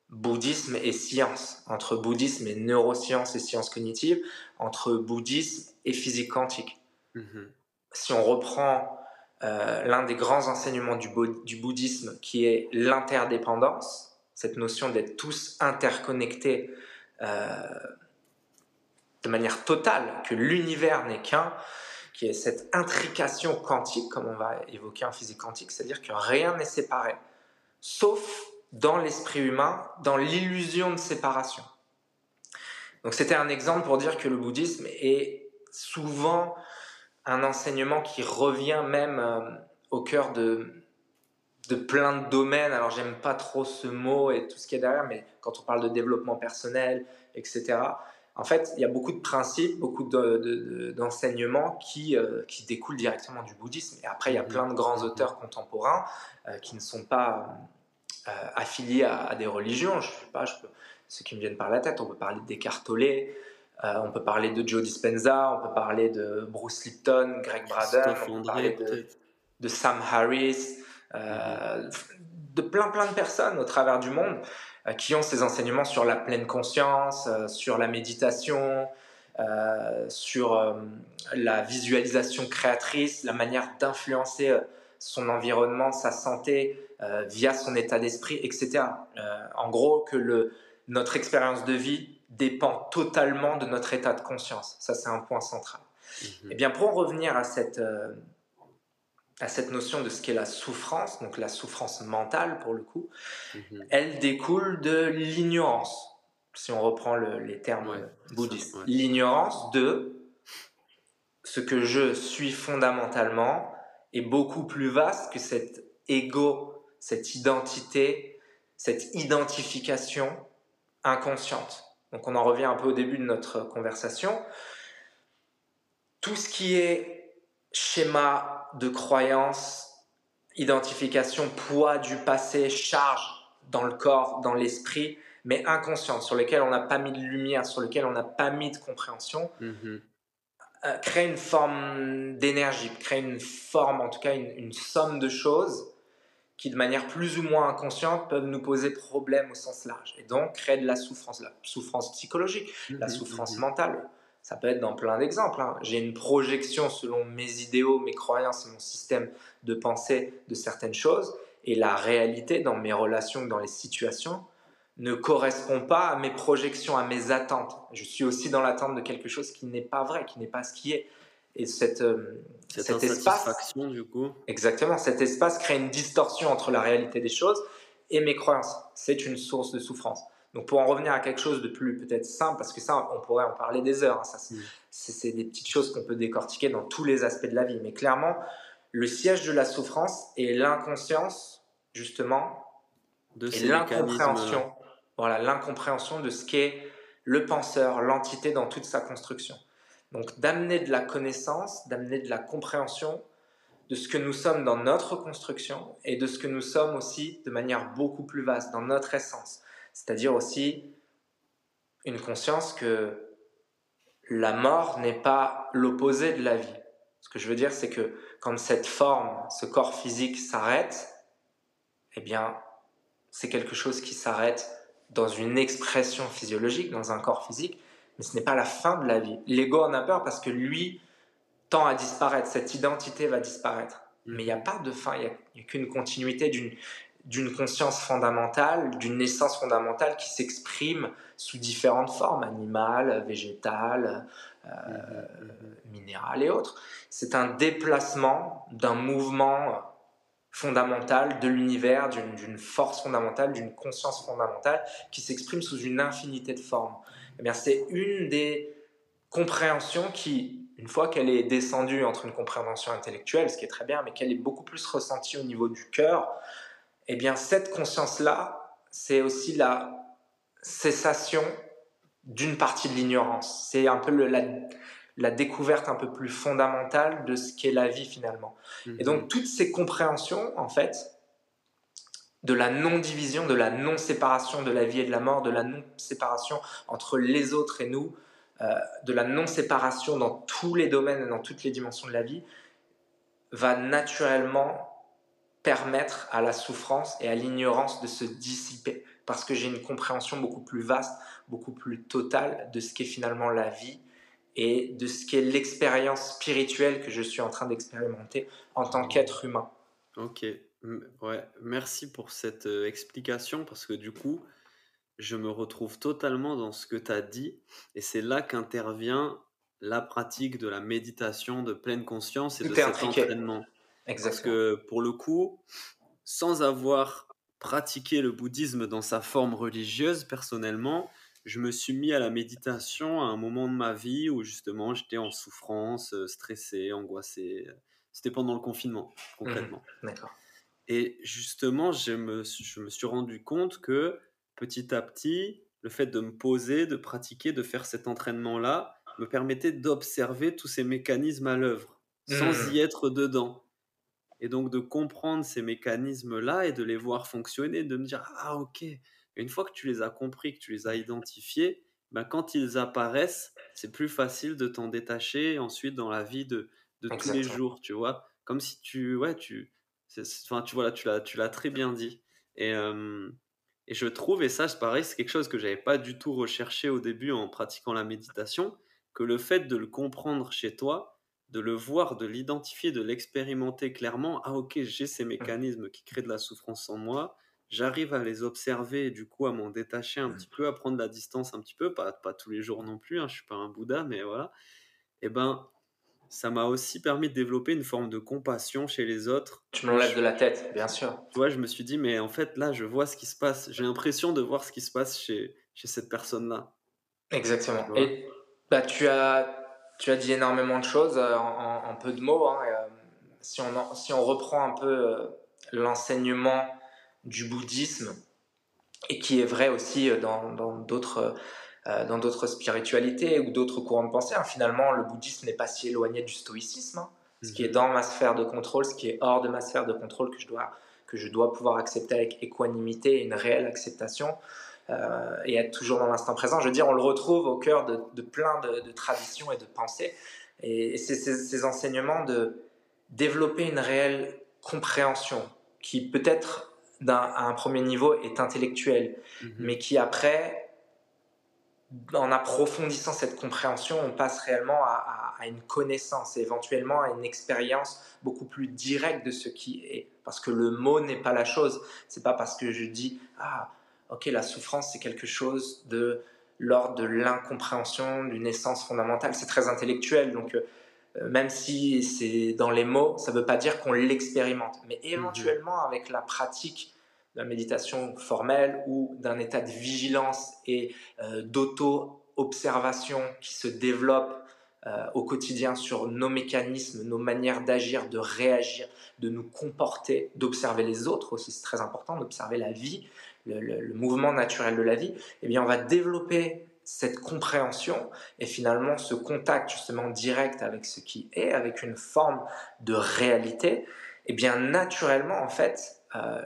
bouddhisme et science, entre bouddhisme et neurosciences et sciences cognitives, entre bouddhisme et physique quantique. Mhm. Si on reprend euh, l'un des grands enseignements du, du bouddhisme qui est l'interdépendance, cette notion d'être tous interconnectés euh, de manière totale, que l'univers n'est qu'un, qui est cette intrication quantique, comme on va évoquer en physique quantique, c'est-à-dire que rien n'est séparé, sauf dans l'esprit humain, dans l'illusion de séparation. Donc c'était un exemple pour dire que le bouddhisme est souvent un enseignement qui revient même euh, au cœur de, de plein de domaines. Alors, j'aime pas trop ce mot et tout ce qui est derrière, mais quand on parle de développement personnel, etc., en fait, il y a beaucoup de principes, beaucoup d'enseignements qui, euh, qui découlent directement du bouddhisme. Et après, il y a plein de grands auteurs contemporains euh, qui ne sont pas affiliés à, des religions. Je sais pas, je peux, ceux qui me viennent par la tête, on peut parler d'Eckhart Tolle, euh, on peut parler de Joe Dispenza, on peut parler de Bruce Lipton, Greg Braden, on peut parler de, Sam Harris, euh, de plein plein de personnes au travers du monde euh, qui ont ces enseignements sur la pleine conscience, sur la méditation, sur la visualisation créatrice, la manière d'influencer son environnement, sa santé via son état d'esprit, etc. en gros, que le, notre expérience de vie dépend totalement de notre état de conscience. Ça, c'est un point central. Et mhm. eh bien, pour en revenir à cette, euh, à cette notion de ce qu'est la souffrance, donc la souffrance mentale pour le coup, mhm. elle découle de l'ignorance, si on reprend les termes bouddhistes. L'ignorance de ce que je suis fondamentalement est beaucoup plus vaste que cet ego, cette identité, cette identification inconsciente. Donc on en revient un peu au début de notre conversation. Tout ce qui est schéma de croyance, identification, poids du passé, charge dans le corps, dans l'esprit, mais inconsciente, sur lesquelles on n'a pas mis de lumière, sur lesquelles on n'a pas mis de compréhension, mm-hmm. euh, crée une forme d'énergie, crée une forme, en tout cas une somme de choses qui, de manière plus ou moins inconsciente, peuvent nous poser problème au sens large et donc créer de la souffrance, la souffrance psychologique, la mhm, souffrance mhm. mentale. Ça peut être dans plein d'exemples. Hein. J'ai une projection selon mes idéaux, mes croyances mon système de pensée de certaines choses et la réalité dans mes relations, dans les situations, ne correspond pas à mes projections, à mes attentes. Je suis aussi dans l'attente de quelque chose qui n'est pas vrai, qui n'est pas ce qui est. Et cette, euh, cet espace, du coup. Exactement, cet espace crée une distorsion entre la réalité des choses et mes croyances. C'est une source de souffrance. Donc pour en revenir à quelque chose de plus peut-être simple, parce que ça, on pourrait en parler des heures, hein, ça, mm. c'est des petites choses qu'on peut décortiquer dans tous les aspects de la vie. Mais clairement, le siège de la souffrance est l'inconscience, justement, de et l'incompréhension. Voilà, l'incompréhension de ce qu'est le penseur, l'entité dans toute sa construction. Donc d'amener de la connaissance, d'amener de la compréhension de ce que nous sommes dans notre construction et de ce que nous sommes aussi de manière beaucoup plus vaste, dans notre essence. C'est-à-dire aussi une conscience que la mort n'est pas l'opposé de la vie. Ce que je veux dire, c'est que quand cette forme, ce corps physique s'arrête, eh bien, c'est quelque chose qui s'arrête dans une expression physiologique, dans un corps physique, mais ce n'est pas la fin de la vie. L'ego en a peur parce que lui tend à disparaître, cette identité va disparaître. Mm. Mais il n'y a pas de fin, il n'y a, qu'une continuité d'une, d'une conscience fondamentale, d'une essence fondamentale qui s'exprime sous différentes formes, animales, végétales, euh, mm-hmm. minérales et autres. C'est un déplacement d'un mouvement fondamental de l'univers, d'une, d'une force fondamentale, d'une conscience fondamentale qui s'exprime sous une infinité de formes. Eh c'est une des compréhensions qui, une fois qu'elle est descendue entre une compréhension intellectuelle, ce qui est très bien, mais qu'elle est beaucoup plus ressentie au niveau du cœur, eh bien, cette conscience-là, c'est aussi la cessation d'une partie de l'ignorance. C'est un peu la, découverte un peu plus fondamentale de ce qu'est la vie finalement. Et donc, mhm. toutes ces compréhensions, en fait, de la non-division, de la non-séparation de la vie et de la mort, de la non-séparation entre les autres et nous, euh, de la non-séparation dans tous les domaines et dans toutes les dimensions de la vie, va naturellement permettre à la souffrance et à l'ignorance de se dissiper, parce que j'ai une compréhension beaucoup plus vaste, beaucoup plus totale de ce qu'est finalement la vie et de ce qu'est l'expérience spirituelle que je suis en train d'expérimenter en tant qu'être humain. Ok, Ouais, merci pour cette euh, explication parce que du coup, je me retrouve totalement dans ce que tu as dit et c'est là qu'intervient la pratique de la méditation de pleine conscience et de cet entraînement. Parce que pour le coup, sans avoir pratiqué le bouddhisme dans sa forme religieuse, personnellement, je me suis mis à la méditation à un moment de ma vie où justement j'étais en souffrance, euh, stressé, angoissé. C'était pendant le confinement, concrètement. Mmh, d'accord. Et justement, je me, je me suis rendu compte que petit à petit, le fait de me poser, de pratiquer, de faire cet entraînement-là, me permettait d'observer tous ces mécanismes à l'œuvre, sans Mmh. y être dedans. Et donc de comprendre ces mécanismes-là et de les voir fonctionner, de me dire, ah ok, et une fois que tu les as compris, que tu les as identifiés, ben, quand ils apparaissent, c'est plus facile de t'en détacher ensuite dans la vie de, de tous les jours, tu vois. Comme si tu, ouais, tu, enfin, tu vois, là, tu l'as, tu l'as très bien dit. Et, euh, et je trouve, et ça, c'est pareil, c'est quelque chose que j'avais pas du tout recherché au début en pratiquant la méditation, que le fait de le comprendre chez toi, de le voir, de l'identifier, de l'expérimenter clairement, ah ok, j'ai ces Mmh. mécanismes qui créent de la souffrance en moi, j'arrive à les observer et du coup à m'en détacher un petit peu, à prendre la distance un petit peu, pas, pas tous les jours non plus, hein, je suis pas un Bouddha, mais voilà. Et ben, ça m'a aussi permis de développer une forme de compassion chez les autres. Tu me l'enlèves de la tête, bien sûr. tu vois, je me suis dit, mais en fait, là, je vois ce qui se passe. J'ai l'impression de voir ce qui se passe chez, chez cette personne-là. Exactement. Tu Et bah, tu, as, tu as dit énormément de choses euh, en, peu de mots. hein, et, euh, si, on en- si on reprend un peu euh, l'enseignement du bouddhisme, et qui est vrai aussi dans d'autres euh, dans d'autres spiritualités ou d'autres courants de pensée, hein, finalement, le bouddhisme n'est pas si éloigné du stoïcisme. hein. Ce qui est Mhm. dans ma sphère de contrôle, ce qui est hors de ma sphère de contrôle, que je dois, que je dois pouvoir accepter avec équanimité et une réelle acceptation euh, et être toujours dans l'instant présent. Je veux dire, on le retrouve au cœur de, de plein de, de traditions et de pensées. Et, et c'est ces, enseignements de développer une réelle compréhension qui peut-être à un premier niveau est intellectuelle, Mhm. mais qui après, en approfondissant cette compréhension, on passe réellement à, à- à une connaissance et éventuellement à une expérience beaucoup plus directe de ce qui est. Parce que le mot n'est pas la chose. C'est pas parce que je dis ah ok la souffrance c'est quelque chose de l'ordre de l'incompréhension d'une essence fondamentale. C'est très intellectuel donc euh, même si c'est dans les mots, ça ne veut pas dire qu'on l'expérimente. Mais éventuellement, avec la pratique de la méditation formelle ou d'un état de vigilance et euh, d'auto-observation qui se développe euh, au quotidien sur nos mécanismes, nos manières d'agir, de réagir, de nous comporter, d'observer les autres aussi, c'est très important, d'observer la vie, le, le, mouvement naturel de la vie, eh bien on va développer cette compréhension et finalement ce contact justement direct avec ce qui est, avec une forme de réalité, eh bien naturellement en fait euh,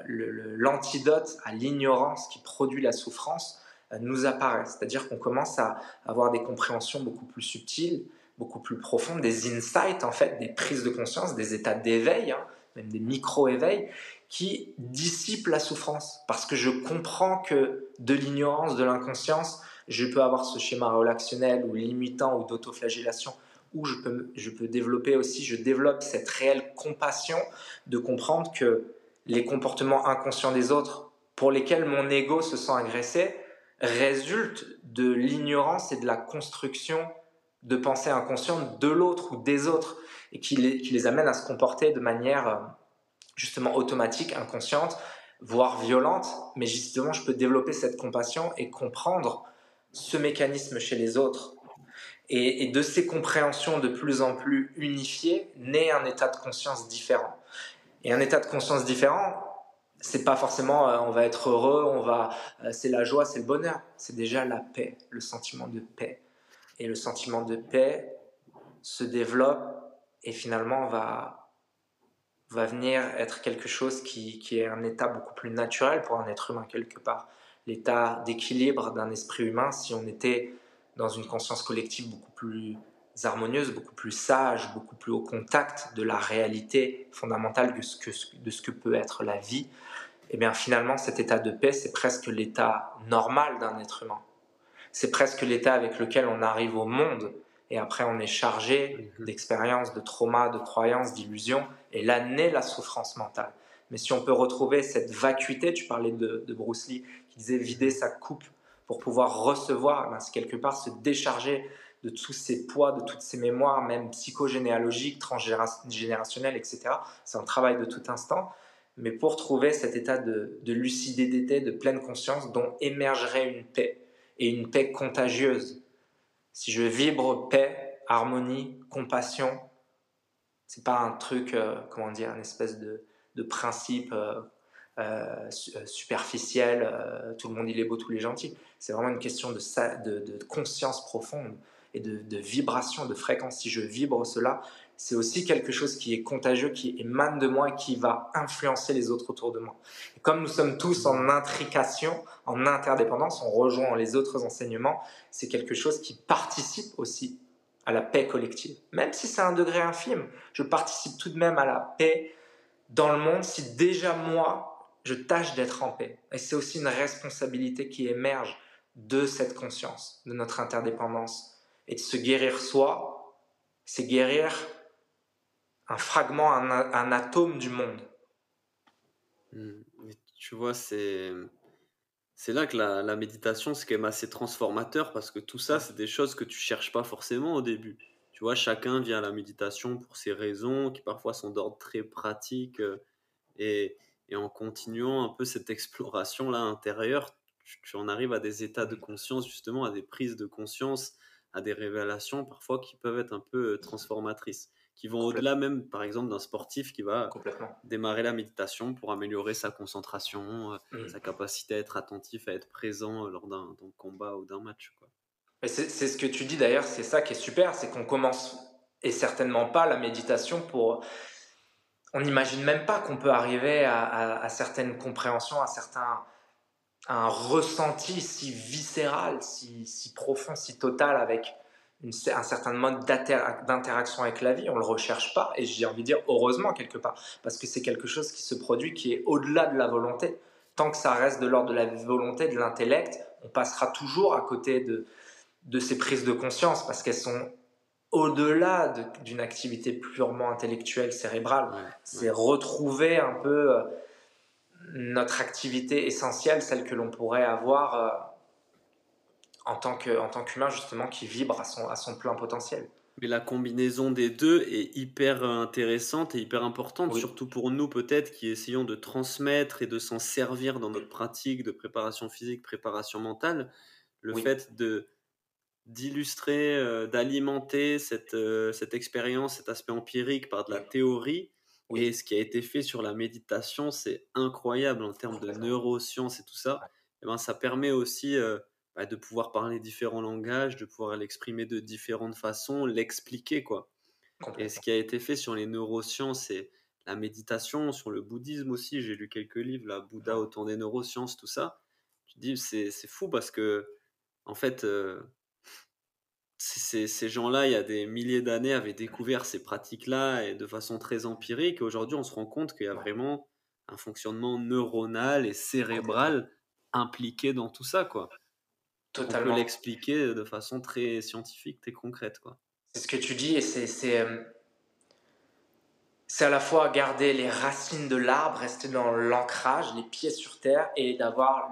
l'antidote à l'ignorance qui produit la souffrance euh, nous apparaît. C'est-à-dire qu'on commence à avoir des compréhensions beaucoup plus subtiles, beaucoup plus profondes, des insights en fait, des prises de conscience, des états d'éveil, hein, même des micro-éveils, qui dissipent la souffrance. Parce que je comprends que de l'ignorance, de l'inconscience, je peux avoir ce schéma relationnel ou limitant ou d'autoflagellation où je peux, je peux développer aussi, je développe cette réelle compassion de comprendre que les comportements inconscients des autres pour lesquels mon ego se sent agressé résultent de l'ignorance et de la construction de pensées inconscientes de l'autre ou des autres et qui les, qui les amène à se comporter de manière euh, justement automatique, inconsciente, voire violente. Mais justement, je peux développer cette compassion et comprendre ce mécanisme chez les autres. Et, et, de ces compréhensions de plus en plus unifiées naît un état de conscience différent. Et un état de conscience différent, c'est pas forcément euh, on va être heureux, on va, euh, c'est la joie, c'est le bonheur. C'est déjà la paix, le sentiment de paix. Et le sentiment de paix se développe et finalement va, va venir être quelque chose qui, qui est un état beaucoup plus naturel pour un être humain quelque part l'état d'équilibre d'un esprit humain si on était dans une conscience collective beaucoup plus harmonieuse, beaucoup plus sage, beaucoup plus au contact de la réalité fondamentale de ce que, de ce que peut être la vie, et bien finalement cet état de paix, c'est presque l'état normal d'un être humain. C'est presque l'état avec lequel on arrive au monde et après on est chargé d'expériences, de traumas, de croyances, d'illusions, et là naît la souffrance mentale. Mais si on peut retrouver cette vacuité, tu parlais de, de Bruce Lee, qui disait vider sa coupe pour pouvoir recevoir, ben, c'est quelque part se décharger de tous ces poids, de toutes ces mémoires, même psychogénéalogiques, transgénérationnelles, etc. C'est un travail de tout instant. Mais pour trouver cet état de, lucidité, de pleine conscience, dont émergerait une paix. et une paix contagieuse. Si je vibre paix, harmonie, compassion, c'est pas un truc, euh, comment dire, une espèce de, principe euh, euh, superficiel, tout le monde il est beau, tous les gentils. C'est vraiment une question de conscience profonde et de, de, vibration, de fréquence. Si je vibre cela, c'est aussi quelque chose qui est contagieux, qui émane de moi et qui va influencer les autres autour de moi. Et comme nous sommes tous en intrication, en interdépendance, on rejoint les autres enseignements, c'est quelque chose qui participe aussi à la paix collective. Même si c'est un degré infime, je participe tout de même à la paix dans le monde si déjà moi, je tâche d'être en paix. Et c'est aussi une responsabilité qui émerge de cette conscience, de notre interdépendance. Et de se guérir soi, c'est guérir un fragment, un, atome du monde. Hmm. tu vois, c'est c'est là que la, méditation, c'est quand même assez transformateur parce que tout ça, c'est des choses que tu cherches pas forcément au début. Tu vois, chacun vient à la méditation pour ses raisons, qui parfois sont d'ordre très pratique. Euh, et, et, en continuant un peu cette exploration-là intérieure, tu, tu, en arrives à des états de conscience, justement, à des prises de conscience, à des révélations parfois qui peuvent être un peu euh, transformatrices qui vont au-delà même, par exemple, d'un sportif qui va démarrer la méditation pour améliorer sa concentration, euh, mmh. sa capacité à être attentif, à être présent euh, lors d'un combat ou d'un match. C'est ce que tu dis d'ailleurs, c'est ça qui est super, c'est qu'on commence, et certainement pas la méditation pour... On n'imagine même pas qu'on peut arriver à, certaines compréhensions, à certains un ressenti si viscéral, si, si profond, si total avec un certain mode d'interaction avec la vie, on ne le recherche pas, et j'ai envie de dire heureusement quelque part, parce que c'est quelque chose qui se produit qui est au-delà de la volonté. Tant que ça reste de l'ordre de la volonté, de l'intellect, on passera toujours à côté de, de ces prises de conscience, parce qu'elles sont au-delà d'une activité purement intellectuelle, cérébrale. c'est retrouver un peu euh, notre activité essentielle, celle que l'on pourrait avoir. Euh, en tant qu'humain justement qui vibre à son, à son plein potentiel. Mais la combinaison des deux est hyper intéressante et hyper importante, surtout pour nous peut-être qui essayons de transmettre et de s'en servir dans notre pratique de préparation physique, préparation mentale. Le fait de d'illustrer, euh, d'alimenter cette, euh, cette expérience, cet aspect empirique par de la théorie. Et ce qui a été fait sur la méditation, c'est incroyable en termes de neurosciences et tout ça. Et eh ben, ça permet aussi euh, bah, de pouvoir parler différents langages, de pouvoir l'exprimer de différentes façons, l'expliquer quoi. Et ce qui a été fait sur les neurosciences et la méditation, sur le bouddhisme aussi, j'ai lu quelques livres, la Bouddha autour des neurosciences, tout ça. Je dis c'est fou parce que en fait euh, ces, ces gens-là, il y a des milliers d'années, avaient découvert ces pratiques-là et de façon très empirique. Aujourd'hui, on se rend compte qu'il y a vraiment un fonctionnement neuronal et cérébral impliqué dans tout ça, quoi. Totalement. On peut l'expliquer de façon très scientifique, très concrète. Quoi. C'est ce que tu dis et c'est, c'est, à la fois garder les racines de l'arbre, rester dans l'ancrage, les pieds sur terre et d'avoir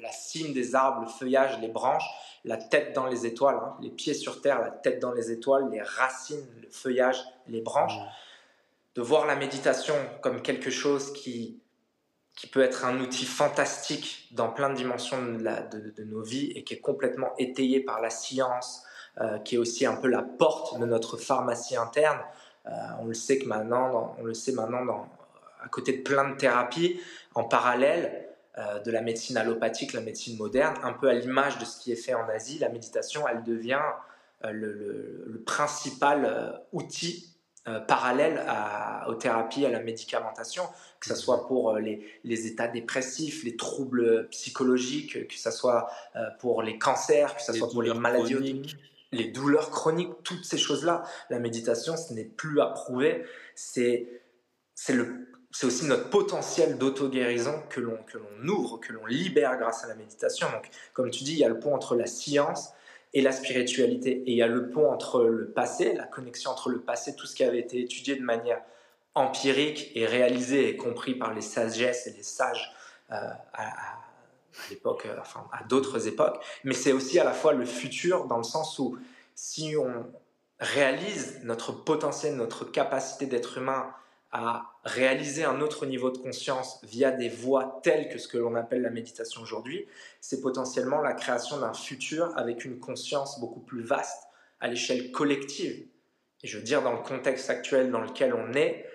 la cime des arbres, le feuillage, les branches, la tête dans les étoiles, hein. les pieds sur terre, la tête dans les étoiles, les racines, le feuillage, les branches. Mmh. De voir la méditation comme quelque chose qui qui peut être un outil fantastique dans plein de dimensions de, nos vies et qui est complètement étayé par la science, euh, qui est aussi un peu la porte de notre pharmacie interne. Euh, on le sait que maintenant, on le sait maintenant dans, à côté de plein de thérapies, en parallèle euh, de la médecine allopathique, la médecine moderne, un peu à l'image de ce qui est fait en Asie, la méditation, elle devient le, le, principal outil parallèle à, aux thérapies, à la médicamentation que ce soit pour euh, les, les, états dépressifs, les troubles psychologiques, que ce soit euh, pour les cancers, que ce soit pour les maladies chroniques. Les douleurs chroniques, toutes ces choses-là. La méditation, ce n'est plus à prouver, c'est aussi notre potentiel d'auto-guérison que l'on ouvre, que l'on libère grâce à la méditation. Donc, comme tu dis, il y a le pont entre la science et la spiritualité. Et il y a le pont entre le passé, la connexion entre le passé, tout ce qui avait été étudié de manière empirique et réalisé et compris par les sagesses et les sages euh, l'époque, euh, enfin à d'autres époques, mais c'est aussi à la fois le futur dans le sens où si on réalise notre potentiel, notre capacité d'être humain à réaliser un autre niveau de conscience via des voies telles que ce que l'on appelle la méditation aujourd'hui, c'est potentiellement la création d'un futur avec une conscience beaucoup plus vaste à l'échelle collective. Et je veux dire, dans le contexte actuel dans lequel on est,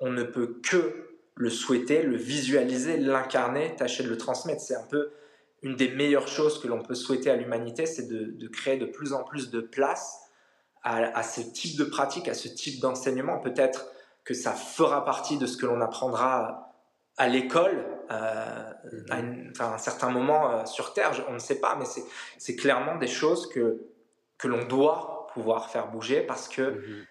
on ne peut que le souhaiter, le visualiser, l'incarner, tâcher de le transmettre. C'est un peu une des meilleures choses que l'on peut souhaiter à l'humanité, c'est de, créer de plus en plus de place à, ce type de pratique, à ce type d'enseignement. Peut-être que ça fera partie de ce que l'on apprendra à l'école, euh, à, un certain moment euh, sur Terre, on ne sait pas, mais c'est clairement des choses que, que l'on doit pouvoir faire bouger parce que mhm.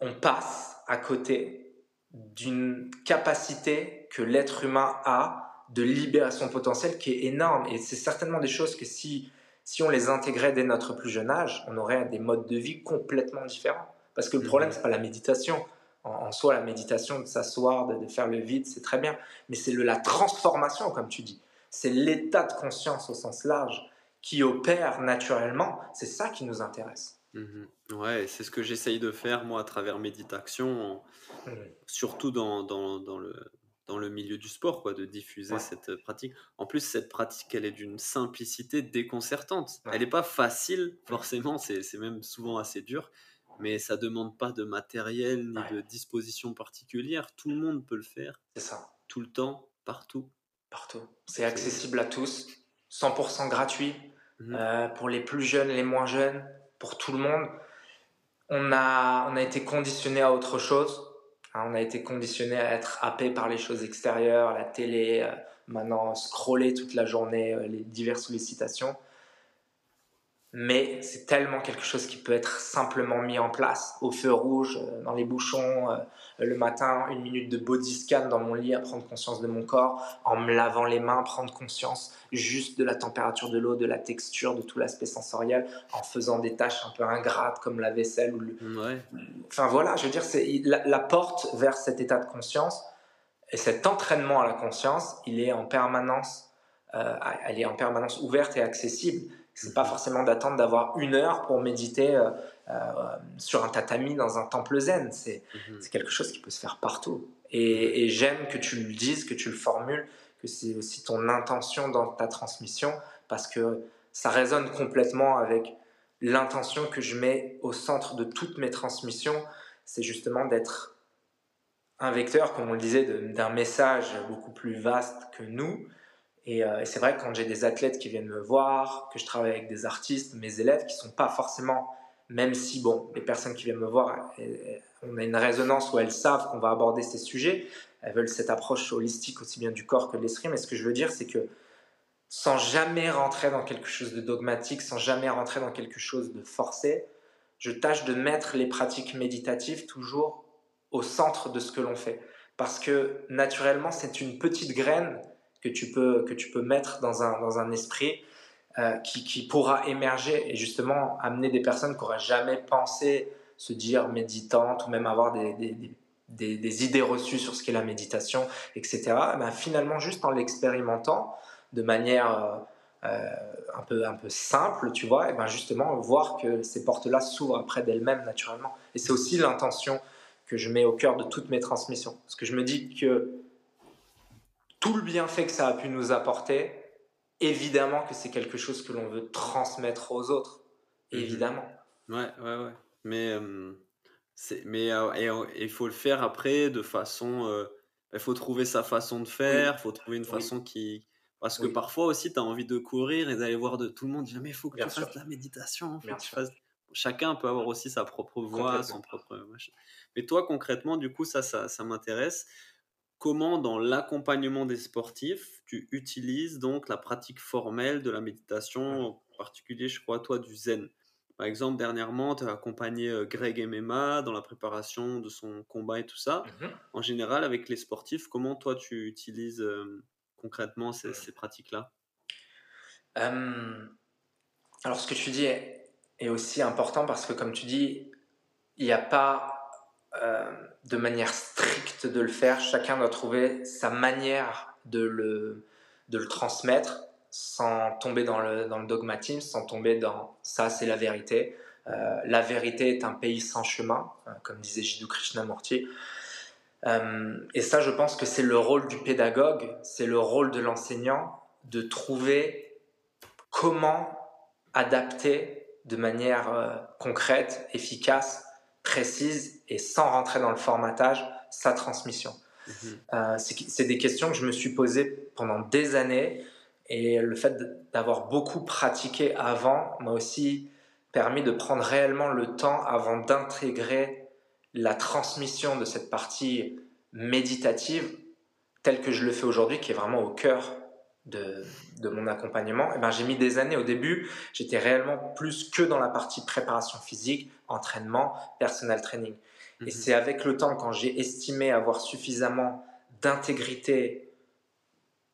on passe à côté d'une capacité que l'être humain a de libérer son potentiel qui est énorme. Et c'est certainement des choses que si, si on les intégrait dès notre plus jeune âge, on aurait des modes de vie complètement différents. Parce que le problème, mhm. c'est pas la méditation. En, soi, la méditation, de s'asseoir, de, faire le vide, c'est très bien. Mais c'est la transformation, comme tu dis. C'est l'état de conscience au sens large qui opère naturellement. C'est ça qui nous intéresse. Mhm. Ouais, c'est ce que j'essaye de faire, moi, à travers méditation, mmh. surtout dans, dans, dans, le, dans le milieu du sport, quoi, de diffuser cette pratique. En plus, cette pratique, elle est d'une simplicité déconcertante. Elle n'est pas facile, forcément, c'est même souvent assez dur, mais ça demande pas de matériel ni de disposition particulière. Tout le monde peut le faire. C'est ça. Tout le temps, partout. Partout. C'est accessible à tous, 100% gratuit, mmh. euh, pour les plus jeunes, les moins jeunes pour tout le monde. On a, on a été conditionné à autre chose. Hein, on a été conditionné à être happé par les choses extérieures, la télé, euh, maintenant scroller toute la journée, euh, les diverses sollicitations mais c'est tellement quelque chose qui peut être simplement mis en place au feu rouge, euh, dans les bouchons, euh, le matin, une minute de body scan dans mon lit à prendre conscience de mon corps, en me lavant les mains, prendre conscience juste de la température de l'eau, de la texture, de tout l'aspect sensoriel, en faisant des tâches un peu ingrates comme la vaisselle ou le... Enfin voilà, je veux dire, c'est la, porte vers cet état de conscience et cet entraînement à la conscience, il est en permanence, euh, elle est en permanence ouverte et accessible. C'est pas forcément d'attendre d'avoir une heure pour méditer euh, euh, sur un tatami dans un temple zen. Mhm. C'est quelque chose qui peut se faire partout. Et, et j'aime que tu le dises, que tu le formules, que c'est aussi ton intention dans ta transmission, parce que ça résonne complètement avec l'intention que je mets au centre de toutes mes transmissions. C'est justement d'être un vecteur, comme on le disait, d'un message beaucoup plus vaste que nous, euh, et, c'est vrai que quand j'ai des athlètes qui viennent me voir, que je travaille avec des artistes, mes élèves qui sont pas forcément, même si bon, les personnes qui viennent me voir, on a une résonance où elles savent qu'on va aborder ces sujets, elles veulent cette approche holistique aussi bien du corps que de l'esprit. Mais ce que je veux dire, c'est que sans jamais rentrer dans quelque chose de dogmatique, sans jamais rentrer dans quelque chose de forcé, je tâche de mettre les pratiques méditatives toujours au centre de ce que l'on fait. Parce que naturellement, c'est une petite graine que tu peux, que tu peux mettre dans un, dans un esprit euh, qui, qui, pourra émerger et justement amener des personnes qui n'auraient jamais pensé se dire méditantes ou même avoir des, des, des, idées reçues sur ce qu'est la méditation, etc. Eh ben, finalement, juste en l'expérimentant de manière euh, euh, un, peu, un peu simple, tu vois, et eh ben justement voir que ces portes-là s'ouvrent après d'elles-mêmes naturellement. Et c'est aussi l'intention que je mets au cœur de toutes mes transmissions. Parce que je me dis que tout le bienfait que ça a pu nous apporter, évidemment que c'est quelque chose que l'on veut transmettre aux autres. Mhm. Évidemment. Ouais, ouais, ouais. Mais, euh, mais euh, il faut le faire après de façon. Euh, il faut trouver sa façon de faire, il faut trouver une façon qui. Parce que parfois aussi, tu as envie de courir et d'aller voir de tout le monde. Dire, mais il faut que tu fasses de la méditation. Chacun peut avoir aussi sa propre voix, son propre. Mais toi, concrètement, du coup, ça, ça, ça m'intéresse comment dans l'accompagnement des sportifs, tu utilises donc la pratique formelle de la méditation, en particulier, je crois, toi, du zen. Par exemple, dernièrement, tu as accompagné euh, Greg MMA dans la préparation de son combat et tout ça. Mmh en général, avec les sportifs, comment toi, tu utilises euh, concrètement ces, pratiques-là? Alors, ce que tu dis est, est, aussi important parce que, comme tu dis, il n'y a pas euh, de manière stricte de le faire. Chacun doit trouver sa manière de le, de le transmettre sans tomber dans le, dans le dogmatisme, sans tomber dans ça, c'est la vérité. Euh, la vérité est un pays sans chemin, euh, comme disait Jiddu Krishnamurti. et ça, je pense que c'est le rôle du pédagogue, c'est le rôle de l'enseignant de trouver comment adapter de manière concrète, efficace, précise et sans rentrer dans le formatage sa transmission. Mhm. Euh, c'est des questions que je me suis posées pendant des années et le fait d'avoir beaucoup pratiqué avant m'a aussi permis de prendre réellement le temps avant d'intégrer la transmission de cette partie méditative telle que je le fais aujourd'hui, qui est vraiment au cœur de, mon accompagnement. Eh ben, j'ai mis des années au début, j'étais réellement plus que dans la partie préparation physique, entraînement, personnel training. Et mhm. c'est avec le temps, quand j'ai estimé avoir suffisamment d'intégrité,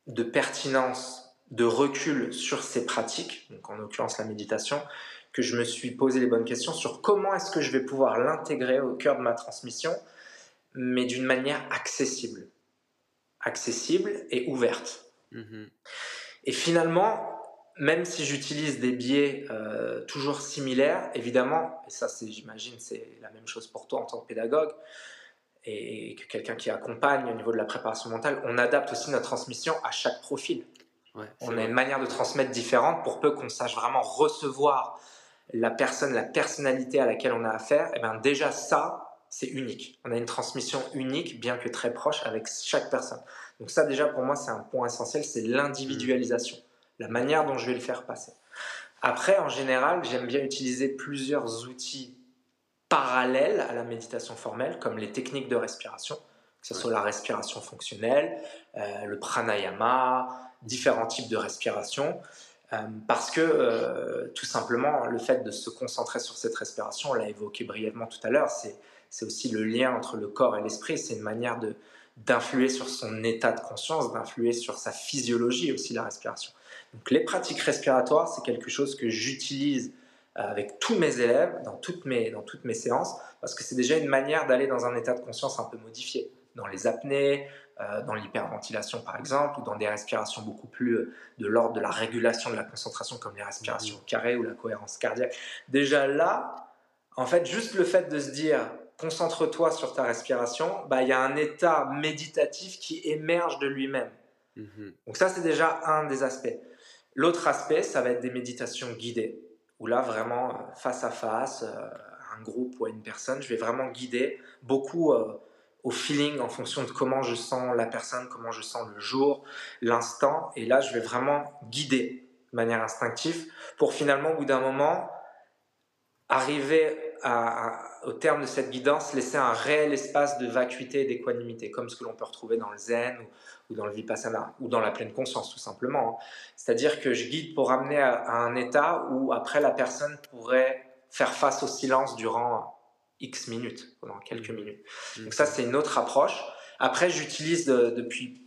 de pertinence, de recul sur ces pratiques, donc en l'occurrence la méditation, que je me suis posé les bonnes questions sur comment est-ce que je vais pouvoir l'intégrer au cœur de ma transmission, mais d'une manière accessible. Accessible et ouverte. Mhm. Et finalement, même si j'utilise des biais euh, toujours similaires, évidemment, et ça, j'imagine, c'est la même chose pour toi en tant que pédagogue et que quelqu'un qui accompagne au niveau de la préparation mentale, on adapte aussi notre transmission à chaque profil. on a une manière de transmettre différente pour peu qu'on sache vraiment recevoir la personne, la personnalité à laquelle on a affaire. Et bien déjà ça, c'est unique. On a une transmission unique, bien que très proche avec chaque personne. Donc ça déjà pour moi c'est un point essentiel, c'est l'individualisation la manière dont je vais le faire passer. Après, en général, j'aime bien utiliser plusieurs outils parallèles à la méditation formelle, comme les techniques de respiration, que ce soit la respiration fonctionnelle, euh, le pranayama, différents types de respiration, euh, parce que euh, tout simplement, le fait de se concentrer sur cette respiration, on l'a évoqué brièvement tout à l'heure, c'est aussi le lien entre le corps et l'esprit, c'est une manière de d'influer sur son état de conscience, d'influer sur sa physiologie aussi la respiration. Donc les pratiques respiratoires, c'est quelque chose que j'utilise euh, avec tous mes élèves dans toutes mes, dans toutes mes séances parce que c'est déjà une manière d'aller dans un état de conscience un peu modifié. Dans les apnées, euh, dans l'hyperventilation par exemple, ou dans des respirations beaucoup plus euh, de l'ordre de la régulation de la concentration comme les respirations mmh. carrées ou la cohérence cardiaque. Déjà là, en fait, juste le fait de se dire concentre-toi sur ta respiration, bah, il y a un état méditatif qui émerge de lui-même. Mmh Donc ça, c'est déjà un des aspects. L'autre aspect, ça va être des méditations guidées, où là, vraiment, euh, face à face, à euh, un groupe ou à une personne, je vais vraiment guider beaucoup euh, au feeling en fonction de comment je sens la personne, comment je sens le jour, l'instant. Et là, je vais vraiment guider de manière instinctive pour finalement, au bout d'un moment, arriver au terme de cette guidance, laisser un réel espace de vacuité et d'équanimité, comme ce que l'on peut retrouver dans le zen ou, dans le vipassana, ou dans la pleine conscience tout simplement. Hein. C'est-à-dire que je guide pour amener à, un état où après la personne pourrait faire face au silence durant X minutes, pendant quelques mmh. minutes. Mmh. Donc ça, c'est une autre approche. Après, j'utilise depuis,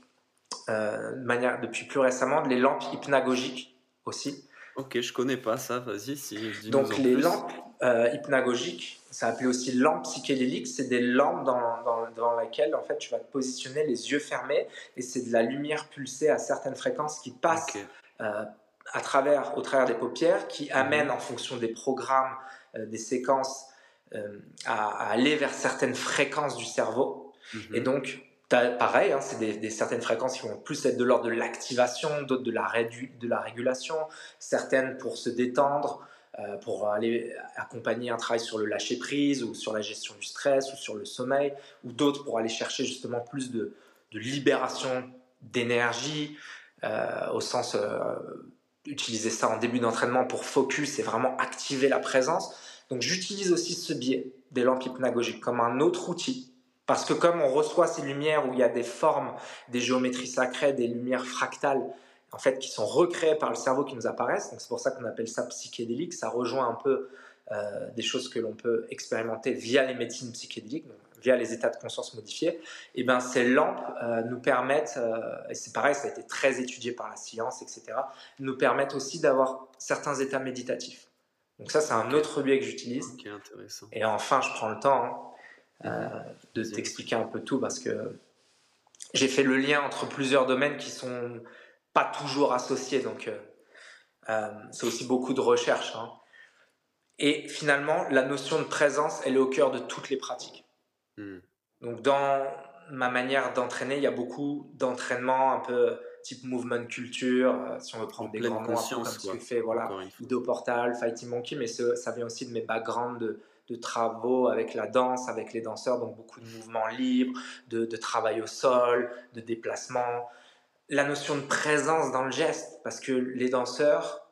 euh, manière, depuis plus récemment les lampes hypnagogiques aussi. Ok, je connais pas ça, vas-y. Si, Donc les lampes euh, hypnagogiques, ça appelé aussi lampes psychédéliques, c'est des lampes dans, dans, dans, lesquelles en fait tu vas te positionner les yeux fermés et c'est de la lumière pulsée à certaines fréquences qui passe euh, à travers, au travers des paupières, qui mhm. amène en fonction des programmes, euh, des séquences à, aller vers certaines fréquences du cerveau. Mhm. Et donc pareil, hein, c'est des, certaines fréquences qui vont plus être de l'ordre de l'activation, d'autres de la, régulation, certaines pour se détendre, euh, pour aller accompagner un travail sur le lâcher prise ou sur la gestion du stress ou sur le sommeil, ou d'autres pour aller chercher justement plus de, libération d'énergie, euh, au sens euh, utiliser ça en début d'entraînement pour focus et vraiment activer la présence. Donc j'utilise aussi ce biais des lampes hypnagogiques comme un autre outil parce que comme on reçoit ces lumières où il y a des formes, des géométries sacrées, des lumières fractales, en fait, qui sont recréées par le cerveau qui nous apparaissent, donc c'est pour ça qu'on appelle ça psychédélique, ça rejoint un peu euh, des choses que l'on peut expérimenter via les médecines psychédéliques, via les états de conscience modifiés, et eh ben ces lampes euh, nous permettent, euh, et c'est pareil, ça a été très étudié par la science, etc., nous permettent aussi d'avoir certains états méditatifs. Donc ça, c'est un autre biais que j'utilise. Et enfin, je prends le temps hein, de t'expliquer un peu tout parce que j'ai fait le lien entre plusieurs domaines qui sont pas toujours associés. Donc, euh, euh, c'est aussi beaucoup de recherche. Hein. Et finalement, la notion de présence, elle est au cœur de toutes les pratiques. Hmm. Donc, dans ma manière d'entraîner, il y a beaucoup d'entraînements un peu type movement culture, euh, si on veut prendre des grands noms, comme ce que fait voilà, Portal, Fighting Monkey, mais ça vient aussi de mes backgrounds de, de, travaux avec la danse, avec les danseurs, donc beaucoup de mouvements libres, de, de travail au sol, de déplacement. La notion de présence dans le geste, parce que les danseurs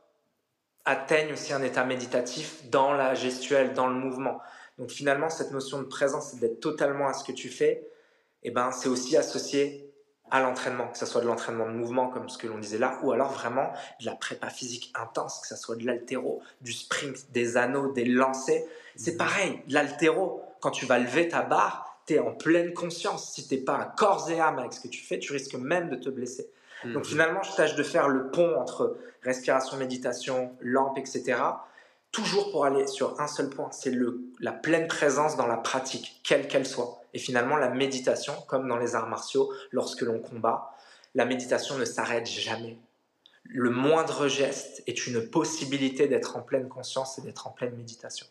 atteignent aussi un état méditatif dans la gestuelle, dans le mouvement. Donc finalement, cette notion de présence, d'être totalement à ce que tu fais, eh ben, c'est aussi associé à l'entraînement, que ce soit de l'entraînement de mouvement comme ce que l'on disait là, ou alors vraiment de la prépa physique intense, que ce soit de l'altéro, du sprint, des anneaux, des lancers. C'est mhm. pareil, l'altéro, quand tu vas lever ta barre, tu es en pleine conscience. Si tu pas à corps et âme avec ce que tu fais, tu risques même de te blesser. Donc mhm. finalement, je tâche de faire le pont entre respiration, méditation, lampe, etc. Toujours pour aller sur un seul point, c'est la pleine présence dans la pratique, quelle qu'elle soit. Et finalement, la méditation, comme dans les arts martiaux, lorsque l'on combat, la méditation ne s'arrête jamais. Le moindre geste est une possibilité d'être en pleine conscience et d'être en pleine méditation.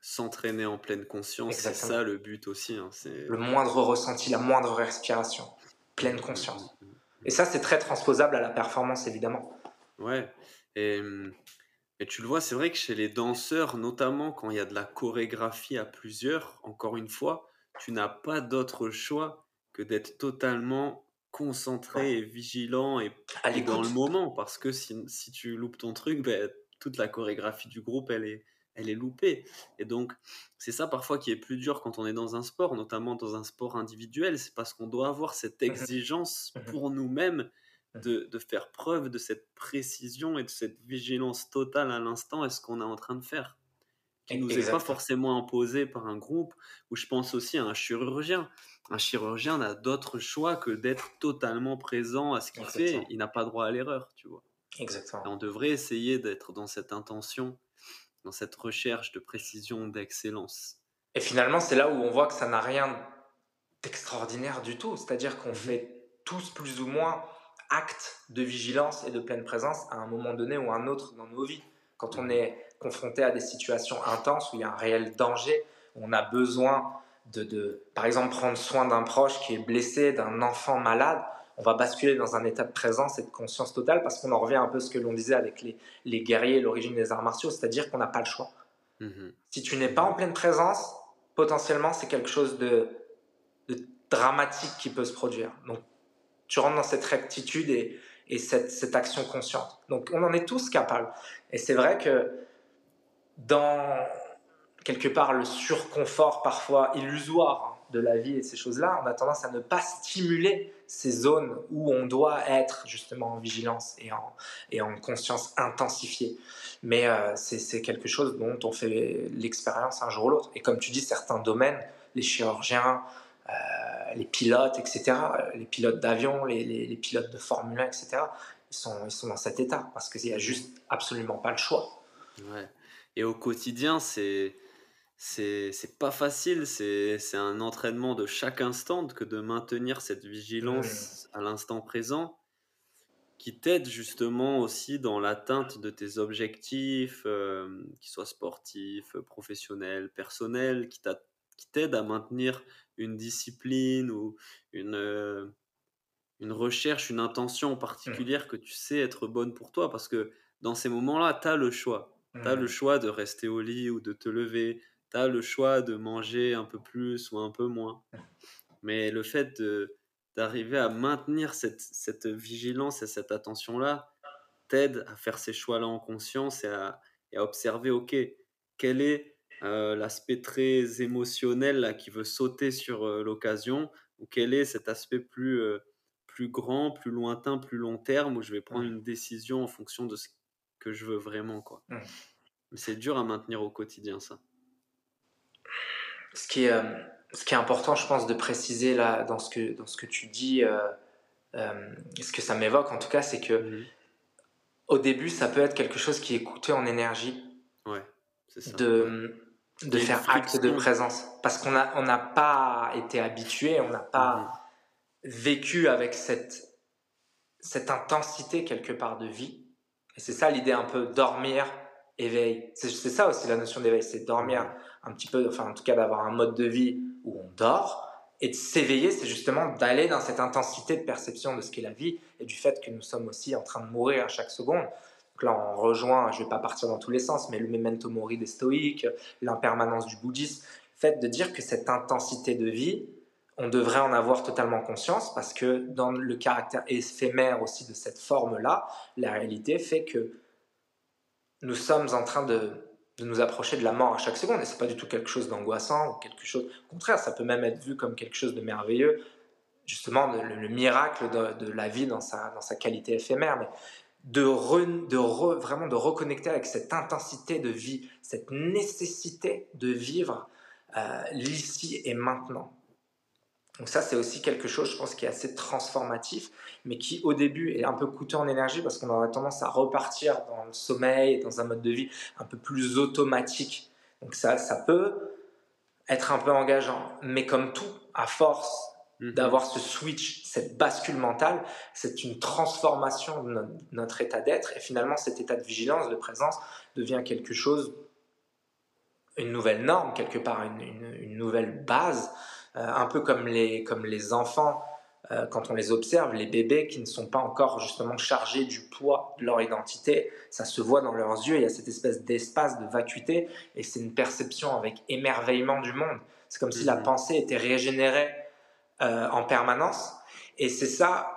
S'entraîner en pleine conscience, c'est ça le but aussi. Hein, le moindre ressenti, la moindre respiration, pleine conscience. Mm, mm, mm, et ça, c'est très transposable à la performance, évidemment. Ouais. Et, et tu le vois, c'est vrai que chez les danseurs, notamment quand il y a de la chorégraphie à plusieurs, encore une fois, tu n'as pas d'autre choix que d'être totalement concentré et vigilant et, dans le moment parce que si, si tu loupes ton truc, ben, toute la chorégraphie du groupe, elle est, elle est loupée. Et donc, c'est ça parfois qui est plus dur quand on est dans un sport, notamment dans un sport individuel, c'est parce qu'on doit avoir cette [LAUGHS] exigence [LAUGHS] pour nous-mêmes de, de, faire preuve de cette précision et de cette vigilance totale à l'instant est ce qu'on est en train de faire qui nous est pas forcément imposé par un groupe, ou je pense aussi à un chirurgien. Un chirurgien n'a d'autre choix que d'être totalement présent à ce qu'il fait. Il n'a pas droit à l'erreur, tu vois. Exactement. on devrait essayer d'être dans cette intention, dans cette recherche de précision, d'excellence. Et finalement, c'est là où on voit que ça n'a rien d'extraordinaire du tout. C'est-à-dire qu'on mmh fait tous plus ou moins acte de vigilance et de pleine présence à un moment donné ou un autre dans nos vies. Quand on mmh est confronté à des situations intenses où il y a un réel danger, où on a besoin de, par exemple, prendre soin d'un proche qui est blessé, d'un enfant malade, on va basculer dans un état de présence et de conscience totale parce qu'on en revient un peu à ce que l'on disait avec les, les guerriers, l'origine des arts martiaux, c'est-à-dire qu'on n'a pas le choix. Mhm. Si tu n'es pas en pleine présence, potentiellement, c'est quelque chose de, de, dramatique qui peut se produire. Donc, tu rentres dans cette rectitude et, et cette, cette, action consciente. Donc, on en est tous capables. Et c'est vrai que dans quelque part le surconfort parfois illusoire de la vie et ces choses-là, on a tendance à ne pas stimuler ces zones où on doit être justement en vigilance et en, et en conscience intensifiée. Mais euh, c'est quelque chose dont on fait l'expérience un jour ou l'autre. Et comme tu dis, certains domaines, les chirurgiens, euh, les pilotes, etc., les pilotes d'avion, les, les, pilotes de Formule 1, etc., ils sont, ils sont dans cet état parce qu'il n'y a juste absolument pas le choix. Et au quotidien, c'est c'est pas facile, c'est un entraînement de chaque instant que de maintenir cette vigilance à l'instant présent qui t'aide justement aussi dans l'atteinte de tes objectifs, euh, qu'ils soient sportifs, professionnels, personnels, qui t'aide à maintenir une discipline ou une, euh, une recherche, une intention particulière que tu sais être bonne pour toi. Parce que dans ces moments-là, tu as le choix tu as le mmh. choix de rester au lit ou de te lever. Tu as le choix de manger un peu plus ou un peu moins. [LAUGHS] Mais le fait d'arriver à maintenir cette, cette, vigilance et cette attention-là t'aide à faire ces choix-là en conscience et à, et à, observer, OK, quel est euh, l'aspect très émotionnel là, qui veut sauter sur euh, l'occasion ou quel est cet aspect plus, euh, plus grand, plus lointain, plus long terme où je vais prendre une décision en fonction de ce que je veux vraiment. quoi. Mmh. Mais c'est dur à maintenir au quotidien, ça. Ce qui est, euh, ce qui est important, je pense, de préciser là, dans, ce que, dans ce que tu dis, euh, euh, ce que ça m'évoque en tout cas, c'est que mmh. au début, ça peut être quelque chose qui est coûteux en énergie. Ouais, c'est ça. De, de faire acte de présence. Parce qu'on n'a on pas été habitué, on n'a pas mmh. vécu avec cette, cette intensité quelque part de vie. Et c'est ça l'idée un peu dormir, éveil. C'est ça aussi la notion d'éveil, c'est dormir un petit peu, enfin en tout cas d'avoir un mode de vie où on dort Et de s'éveiller, c'est justement d'aller dans cette intensité de perception de ce qu'est la vie et du fait que nous sommes aussi en train de mourir à chaque seconde. Donc là, on rejoint, je ne vais pas partir dans tous les sens, mais le memento mori des stoïques, l'impermanence du bouddhisme, le fait de dire que cette intensité de vie, on devrait en avoir totalement conscience parce que dans le caractère éphémère aussi de cette forme-là, la réalité fait que nous sommes en train de, nous approcher de la mort à chaque seconde. Et c'est pas du tout quelque chose d'angoissant ou quelque chose. Au contraire, ça peut même être vu comme quelque chose de merveilleux, justement le, miracle de, la vie dans sa, dans sa qualité éphémère. Mais de, de vraiment de reconnecter avec cette intensité de vie, cette nécessité de vivre euh, l'ici et maintenant. Donc ça, c'est aussi quelque chose, je pense, qui est assez transformatif, mais qui au début est un peu coûteux en énergie parce qu'on aurait tendance à repartir dans le sommeil, dans un mode de vie un peu plus automatique. Donc ça, ça peut être un peu engageant, mais comme tout, à force mhm. d'avoir ce switch, cette bascule mentale, c'est une transformation de notre, état d'être, et finalement cet état de vigilance, de présence, devient quelque chose, une nouvelle norme, quelque part, une nouvelle base un peu comme les, comme les enfants, euh, quand on les observe, les bébés qui ne sont pas encore justement chargés du poids de leur identité, ça se voit dans leurs yeux, il y a cette espèce d'espace de vacuité, et c'est une perception avec émerveillement du monde. C'est comme si la mhm. pensée était régénérée euh, en permanence, et c'est ça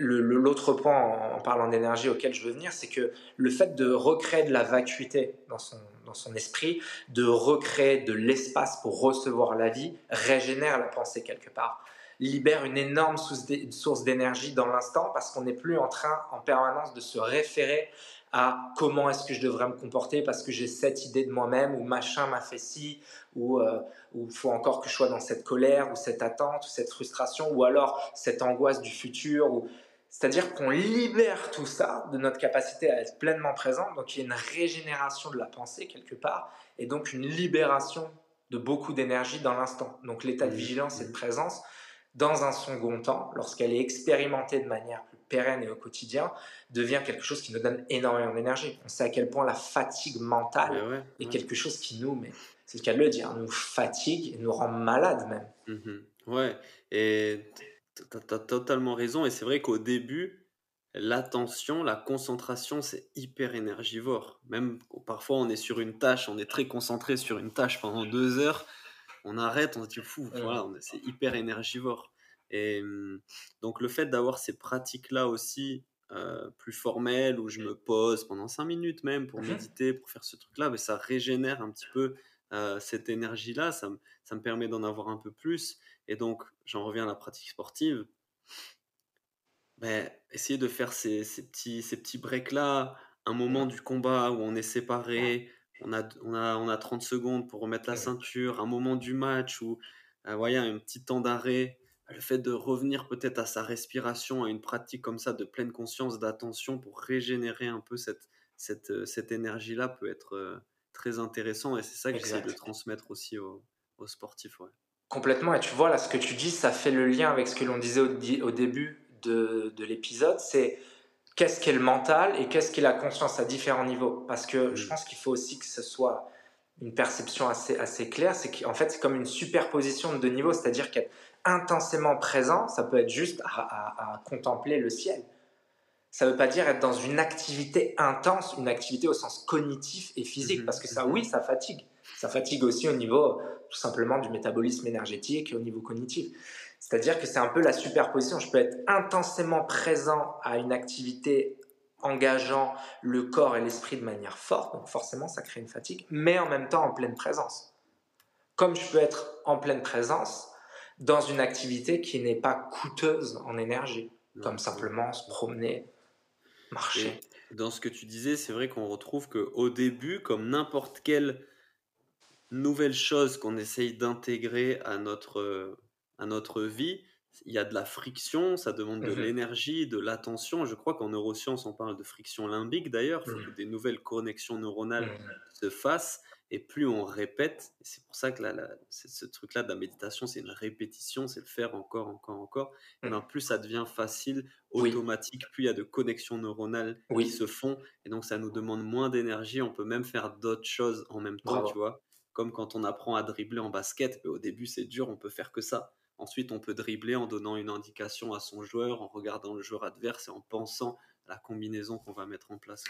L'autre point en, parlant d'énergie auquel je veux venir, c'est que le fait de recréer de la vacuité dans son, dans son esprit, de recréer de l'espace pour recevoir la vie, régénère la pensée quelque part, libère une énorme source d'énergie dans l'instant parce qu'on n'est plus en train en permanence de se référer à comment est-ce que je devrais me comporter parce que j'ai cette idée de moi-même ou machin m'a fait ci ou euh, faut encore que je sois dans cette colère ou cette attente ou cette frustration ou alors cette angoisse du futur ou c'est-à-dire qu'on libère tout ça de notre capacité à être pleinement présent. Donc il y a une régénération de la pensée quelque part et donc une libération de beaucoup d'énergie dans l'instant. Donc l'état de vigilance et de présence, dans un second temps, lorsqu'elle est expérimentée de manière plus pérenne et au quotidien, devient quelque chose qui nous donne énormément d'énergie. On sait à quel point la fatigue mentale est quelque chose qui nous, mais c'est le cas de le dire, nous fatigue et nous rend malades même. Mmh ouais, et tu as, totalement raison. Et c'est vrai qu'au début, l'attention, la concentration, c'est hyper énergivore. Même parfois, on est sur une tâche, on est très concentré sur une tâche pendant deux heures, on arrête, on se dit fou, voilà, c'est hyper énergivore. Et hum, donc, le fait d'avoir ces pratiques-là aussi, euh, plus formelles, où je me pose pendant cinq minutes même pour mmh méditer, pour faire ce truc-là, mais ça régénère un petit peu euh, cette énergie-là, ça, ça, me permet d'en avoir un peu plus. Et donc, j'en reviens à la pratique sportive. Mais essayer de faire ces, petits, ces petits breaks-là, un moment du combat où on est séparé, on a, on, a, on a 30 secondes pour remettre la ceinture, un moment du match où euh, voyez, un petit temps d'arrêt, le fait de revenir peut-être à sa respiration, à une pratique comme ça de pleine conscience, d'attention pour régénérer un peu cette, cette, euh, cette énergie-là peut être euh, très intéressant et c'est ça que j'essaie de transmettre aussi aux, aux sportifs. Ouais. Complètement. Et tu vois, là, ce que tu dis, ça fait le lien avec ce que l'on disait au, début de, l'épisode. C'est qu'est-ce qu'est le mental et qu'est-ce qu'est la conscience à différents niveaux. Parce que je pense qu'il faut aussi que ce soit une perception assez, assez claire. C'est qu'en fait, c'est comme une superposition de deux niveaux. C'est-à-dire qu'être intensément présent, ça peut être juste à, contempler le ciel. Ça ne veut pas dire être dans une activité intense, une activité au sens cognitif et physique. Mhm. Parce que ça, oui, ça fatigue. Ça fatigue aussi au niveau tout simplement du métabolisme énergétique et au niveau cognitif. C'est-à-dire que c'est un peu la superposition. Je peux être intensément présent à une activité engageant le corps et l'esprit de manière forte, donc forcément ça crée une fatigue, mais en même temps en pleine présence. Comme je peux être en pleine présence dans une activité qui n'est pas coûteuse en énergie, comme simplement se promener, marcher. dans ce que tu disais, c'est vrai qu'on retrouve qu'au début, comme n'importe quel nouvelles choses qu'on essaye d'intégrer à notre, à notre vie, il y a de la friction, ça demande de mmh l'énergie, de l'attention. Je crois qu'en neurosciences, on parle de friction limbique d'ailleurs, il faut que mmh. des nouvelles connexions neuronales mmh se fassent. Et plus on répète, c'est pour ça que ce truc-là de la méditation, c'est une répétition, c'est le faire encore, encore, encore. Et ben, plus ça devient facile, automatique, plus il y a de connexions neuronales qui se font. Et donc ça nous demande moins d'énergie. On peut même faire d'autres choses en même temps, tu vois comme quand on apprend à dribbler en basket, au début c'est dur, on peut faire que ça. Ensuite, on peut dribbler en donnant une indication à son joueur, en regardant le joueur adverse et en pensant à la combinaison qu'on va mettre en place.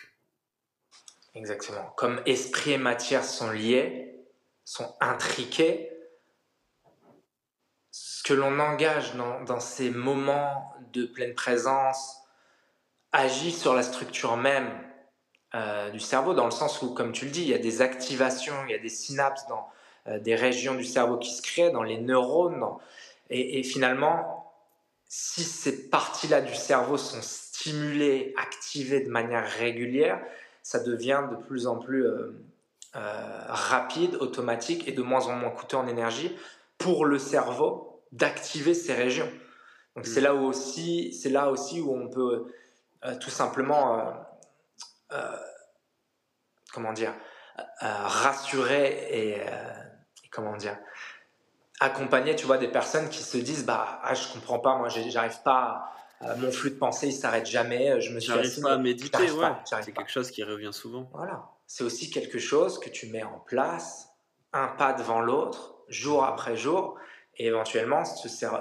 Exactement. Comme esprit et matière sont liés, sont intriqués, ce que l'on engage dans, ces moments de pleine présence agit sur la structure même euh, du cerveau, dans le sens où, comme tu le dis, il y a des activations, il y a des synapses dans euh, des régions du cerveau qui se créent, dans les neurones. Et, finalement, si ces parties-là du cerveau sont stimulées, activées de manière régulière, ça devient de plus en plus euh, rapide, automatique et de moins en moins coûteux en énergie pour le cerveau d'activer ces régions. Donc c'est mm. là où aussi, c'est là aussi où on peut tout simplement, comment dire, rassurer et, comment dire, accompagner, tu vois, des personnes qui se disent, bah, ah, je comprends pas, moi, j'arrive pas. mon flux de pensée, il s'arrête jamais. Je me suis j'arrive pas à méditer, ouais. C'est quelque chose qui revient souvent. Voilà. C'est aussi quelque chose que tu mets en place, un pas devant l'autre, jour après jour, et éventuellement,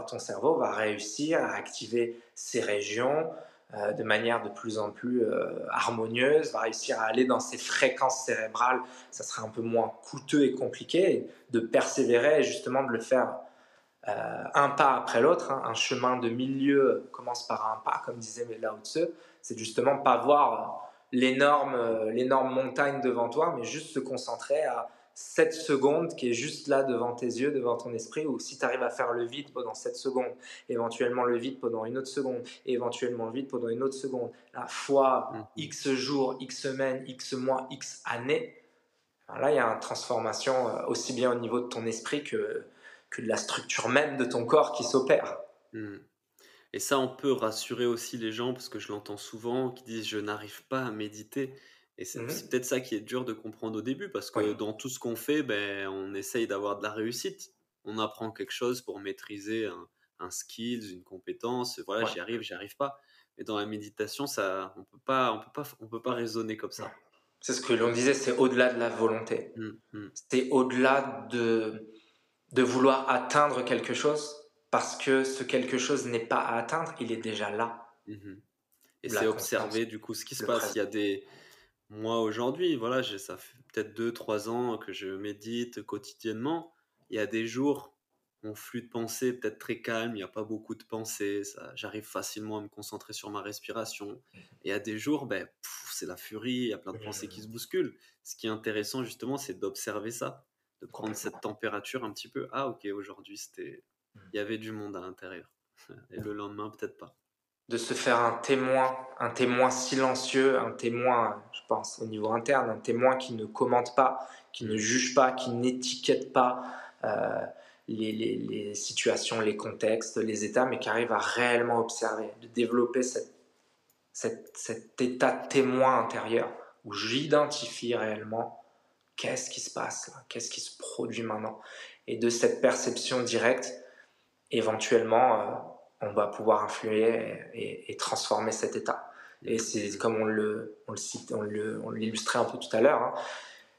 ton cerveau va réussir à activer ces régions euh, de manière de plus en plus euh, harmonieuse, va réussir à aller dans ces fréquences cérébrales. Ça sera un peu moins coûteux et compliqué de persévérer et justement de le faire euh, un pas après l'autre. Hein. Un chemin de milieu commence par un pas, comme disait Lao Tse. C'est justement pas voir l'énorme, l'énorme montagne devant toi, mais juste se concentrer à 7 secondes qui est juste là devant tes yeux, devant ton esprit, ou si tu arrives à faire le vide pendant 7 secondes, éventuellement le vide pendant une autre seconde, et éventuellement le vide pendant une autre seconde, la fois mm. X jours, X semaines, X mois, X années, là il y a une transformation euh, aussi bien au niveau de ton esprit que, que de la structure même de ton corps qui s'opère. Mm. Et ça, on peut rassurer aussi les gens, parce que je l'entends souvent, qui disent je n'arrive pas à méditer. Et mmh c'est peut-être ça qui est dur de comprendre au début, parce que dans tout ce qu'on fait, ben, on essaye d'avoir de la réussite. On apprend quelque chose pour maîtriser un, un skills, une compétence. Voilà, j'y arrive, j'y arrive pas. Mais dans la méditation, ça, on peut pas, on peut pas, on peut pas raisonner comme ça. C'est ce que l'on disait, c'est au-delà de la volonté. Mmh, mmh. C'est au-delà de, de vouloir atteindre quelque chose, parce que ce quelque chose n'est pas à atteindre, il est déjà là. Et c'est observer du coup ce qui se passe. Il y a des, moi, aujourd'hui, voilà, ça fait peut-être 2-3 ans que je médite quotidiennement. Il y a des jours, mon flux de pensée est peut-être très calme, il n'y a pas beaucoup de pensées, j'arrive facilement à me concentrer sur ma respiration. Mmh. Et il y a des jours, ben, c'est la furie, il y a plein de pensées qui se bousculent. Ce qui est intéressant, justement, c'est d'observer ça, de prendre cette température un petit peu. Ah, ok, aujourd'hui, c'était, mmh. il y avait du monde à l'intérieur. [LAUGHS] Et le lendemain, peut-être pas de se faire un témoin, un témoin silencieux, un témoin, je pense, au niveau interne, un témoin qui ne commente pas, qui ne juge pas, qui n'étiquette pas euh, les, situations, les contextes, les états, mais qui arrive à réellement observer, de développer cet état témoin intérieur où j'identifie réellement qu'est-ce qui se passe, qu'est-ce qui se produit maintenant. Et de cette perception directe, éventuellement, euh, on va pouvoir influer et, transformer cet état. Et c'est comme on le, on le on l'illustrait un peu tout à l'heure, hein,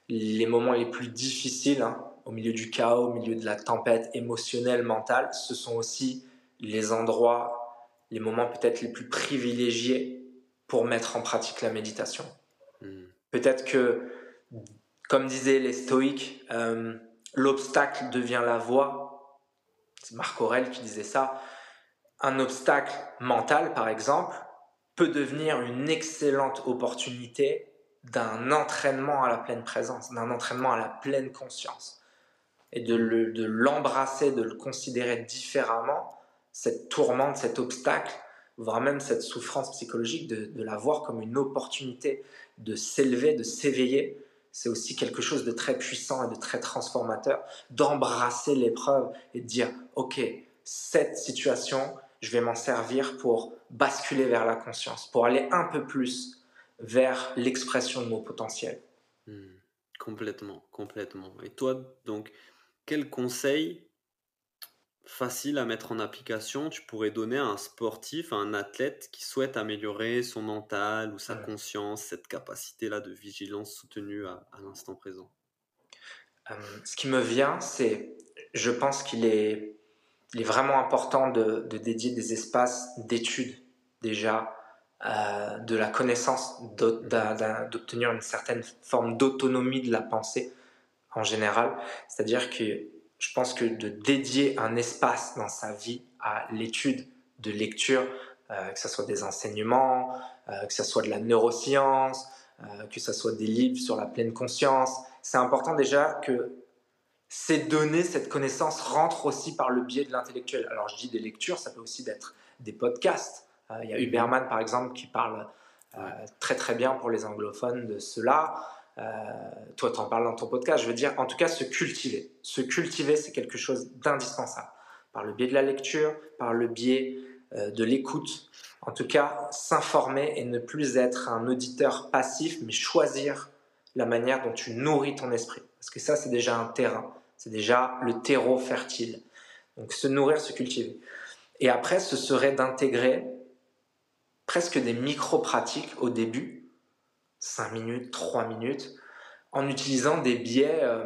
les moments les plus difficiles, hein, au milieu du chaos, au milieu de la tempête émotionnelle, mentale, ce sont aussi les endroits, les moments peut-être les plus privilégiés pour mettre en pratique la méditation. Hmm. Peut-être que, comme disaient les stoïques, euh, l'obstacle devient la voie. C'est Marc Aurèle qui disait ça un obstacle mental, par exemple, peut devenir une excellente opportunité d'un entraînement à la pleine présence, d'un entraînement à la pleine conscience. Et de l'embrasser, de, le considérer différemment, cette tourmente, cet obstacle, voire même cette souffrance psychologique, de, de la voir comme une opportunité de s'élever, de s'éveiller. C'est aussi quelque chose de très puissant et de très transformateur, d'embrasser l'épreuve et de dire, OK, cette situation, je vais m'en servir pour basculer vers la conscience, pour aller un peu plus vers l'expression de mon potentiel. Hmm. complètement, complètement. Et toi, donc, quel conseil facile à mettre en application tu pourrais donner à un sportif, à un athlète qui souhaite améliorer son mental ou sa conscience, cette capacité-là de vigilance soutenue à, l'instant présent? Euh, Ce qui me vient, c'est, je pense qu'il est il est vraiment important de, dédier des espaces d'études déjà, euh, de la connaissance, d'obtenir une certaine forme d'autonomie de la pensée en général. C'est-à-dire que je pense que de dédier un espace dans sa vie à l'étude de lecture, euh, que ce soit des enseignements, euh, que ce soit de la neuroscience, que ce soit des livres sur la pleine conscience, c'est important déjà que ces données, cette connaissance rentre aussi par le biais de l'intellectuel. Alors je dis des lectures, ça peut aussi être des podcasts. Euh, il y a Huberman par exemple qui parle euh, très très bien pour les anglophones de cela. Euh, toi, tu en parles dans ton podcast. Je veux dire, en tout cas, se cultiver. Se cultiver, c'est quelque chose d'indispensable. Par le biais de la lecture, par le biais de l'écoute. En tout cas, s'informer et ne plus être un auditeur passif, mais choisir la manière dont tu nourris ton esprit. Parce que ça, c'est déjà un terrain. C'est déjà le terreau fertile. Donc se nourrir, se cultiver. Et après, ce serait d'intégrer presque des micro-pratiques au début, 5 minutes, 3 minutes, en utilisant des biais euh,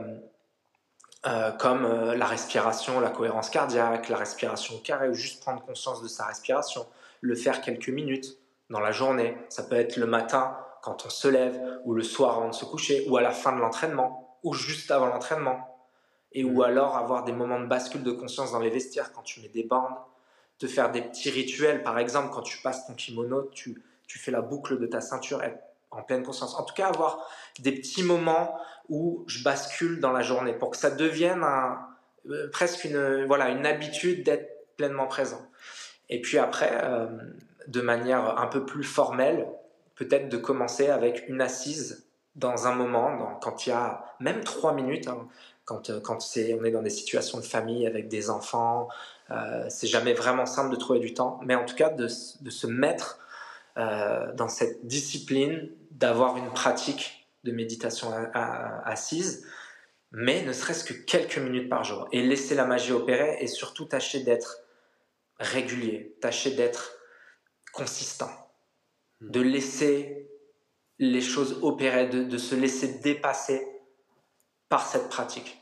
euh, comme euh, la respiration, la cohérence cardiaque, la respiration carrée, ou juste prendre conscience de sa respiration, le faire quelques minutes dans la journée. Ça peut être le matin quand on se lève, ou le soir avant de se coucher, ou à la fin de l'entraînement, ou juste avant l'entraînement et ou alors avoir des moments de bascule de conscience dans les vestiaires quand tu mets des bandes, te faire des petits rituels, par exemple quand tu passes ton kimono, tu, tu fais la boucle de ta ceinture en pleine conscience. En tout cas, avoir des petits moments où je bascule dans la journée pour que ça devienne un, euh, presque une, voilà, une habitude d'être pleinement présent. Et puis après, euh, de manière un peu plus formelle, peut-être de commencer avec une assise dans un moment, quand il y a même trois minutes, hein, quand, euh, quand c'est, on est dans des situations de famille avec des enfants, euh, c'est jamais vraiment simple de trouver du temps, mais en tout cas de, de se mettre euh, dans cette discipline, d'avoir une pratique de méditation assise, mais ne serait-ce que quelques minutes par jour, et laisser la magie opérer, et surtout tâcher d'être régulier, tâcher d'être consistant, de laisser les choses opérer, de, de se laisser dépasser par cette pratique,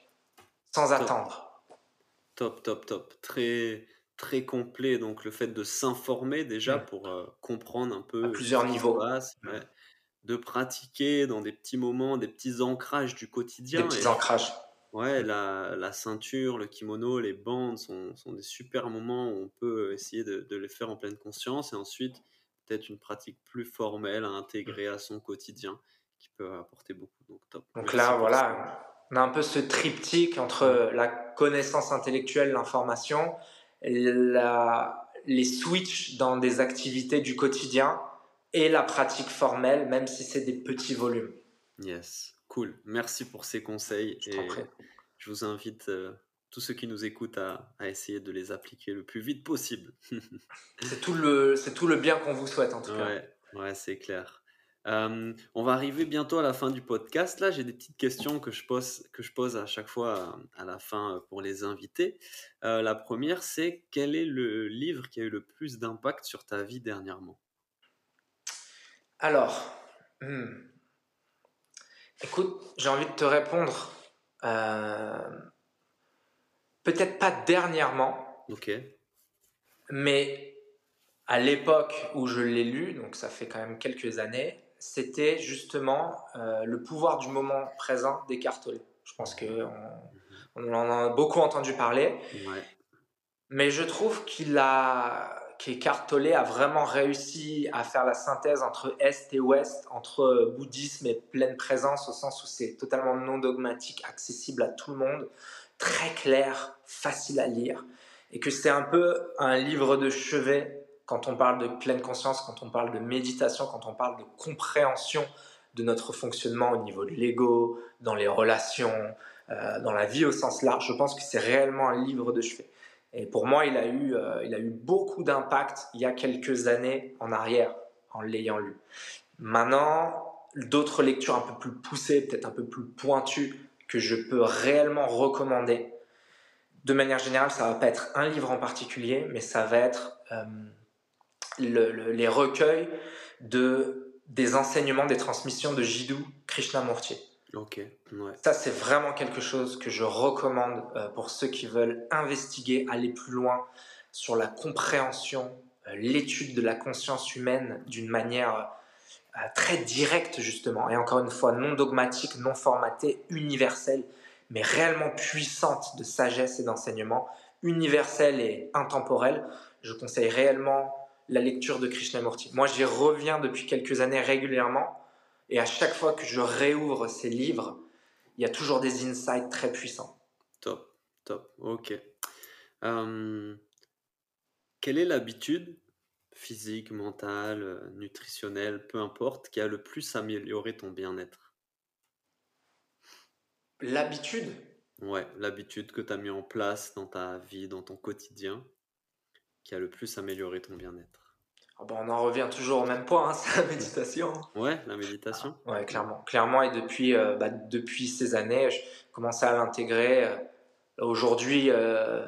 sans attendre. Top, top, top. Très, très complet. Donc, le fait de s'informer déjà pour euh, comprendre un peu. À plusieurs niveaux. De pratiquer dans des petits moments, des petits ancrages du quotidien. Des petits ancrages. Ouais, la, la, ceinture, le kimono, les bandes sont, sont, des super moments où on peut essayer de, de, les faire en pleine conscience et ensuite peut-être une pratique plus formelle à intégrer à son quotidien qui peut apporter beaucoup. Donc, top. Donc là, voilà, on a un peu ce triptyque entre la connaissance intellectuelle, l'information, les switches dans des activités du quotidien et la pratique formelle, même si c'est des petits volumes. Yes, cool. Merci pour ces conseils. Je, et je vous invite, euh, tous ceux qui nous écoutent, à, essayer de les appliquer le plus vite possible. [LAUGHS] c'est tout, le, tout le bien qu'on vous souhaite en tout cas. Ouais, c'est clair. Euh, on va arriver bientôt à la fin du podcast. Là, j'ai des petites questions que je pose, que je pose à chaque fois à, la fin euh, pour les invités. Euh, la première, c'est quel est le livre qui a eu le plus d'impact sur ta vie dernièrement? Alors, hmm. écoute, j'ai envie de te répondre. Peut-être pas dernièrement. Ok. Mais à l'époque où je l'ai lu, donc ça fait quand même quelques années, c'était justement euh, le pouvoir du moment présent d'Eckhart Je pense qu'on on en a beaucoup entendu parler. Mais je trouve qu'il a qu'Eckhart a vraiment réussi à faire la synthèse entre Est et Ouest, entre bouddhisme et pleine présence, au sens où c'est totalement non dogmatique, accessible à tout le monde, très clair, facile à lire, et que c'est un peu un livre de chevet quand on parle de pleine conscience, quand on parle de méditation, quand on parle de compréhension de notre fonctionnement au niveau de l'ego, dans les relations, euh, dans la vie au sens large, je pense que c'est réellement un livre de chevet. Et pour moi, il a eu, euh, il a eu beaucoup d'impact il y a quelques années en arrière en l'ayant lu. Maintenant, d'autres lectures un peu plus poussées, peut-être un peu plus pointues, que je peux réellement recommander. De manière générale, ça va pas être un livre en particulier, mais ça va être euh, les recueils de, des enseignements, des transmissions de Jiddu Krishnamurti. Ok, Ça, c'est vraiment quelque chose que je recommande euh, pour ceux qui veulent investiguer, aller plus loin sur la compréhension, euh, l'étude de la conscience humaine d'une manière euh, très directe, justement, et encore une fois, non dogmatique, non formatée, universelle, mais réellement puissante de sagesse et d'enseignement, universelle et intemporelle. Je conseille réellement la lecture de Krishnamurti. Moi, j'y reviens depuis quelques années régulièrement et à chaque fois que je réouvre ces livres, il y a toujours des insights très puissants. Top, top, ok. Hum, quelle est l'habitude physique, mentale, nutritionnelle, peu importe, qui a le plus amélioré ton bien-être? L'habitude? Ouais, l'habitude que tu as mis en place dans ta vie, dans ton quotidien, qui a le plus amélioré ton bien-être ah bah, on en revient toujours au même point, hein, [LAUGHS] c'est la méditation. Ouais, la méditation. Ah, ouais, clairement. Clairement, et depuis, euh, bah, depuis ces années, je commençais à l'intégrer. Euh, aujourd'hui, euh,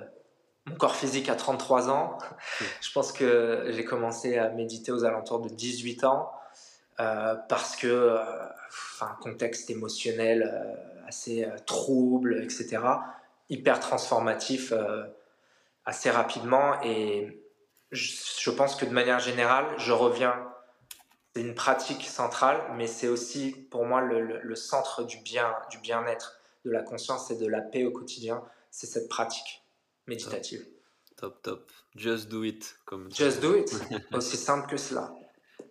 mon corps physique a 33 ans. [LAUGHS] je pense que j'ai commencé à méditer aux alentours de 18 ans parce que, enfin, contexte émotionnel assez trouble, etc. Hyper transformatif assez rapidement et je pense que de manière générale, je reviens. C'est une pratique centrale, mais c'est aussi pour moi le, centre du bien, du bien-être, de la conscience et de la paix au quotidien. C'est cette pratique méditative. Top, top. Just do it. Comme Just do it. [LAUGHS] Aussi simple que cela.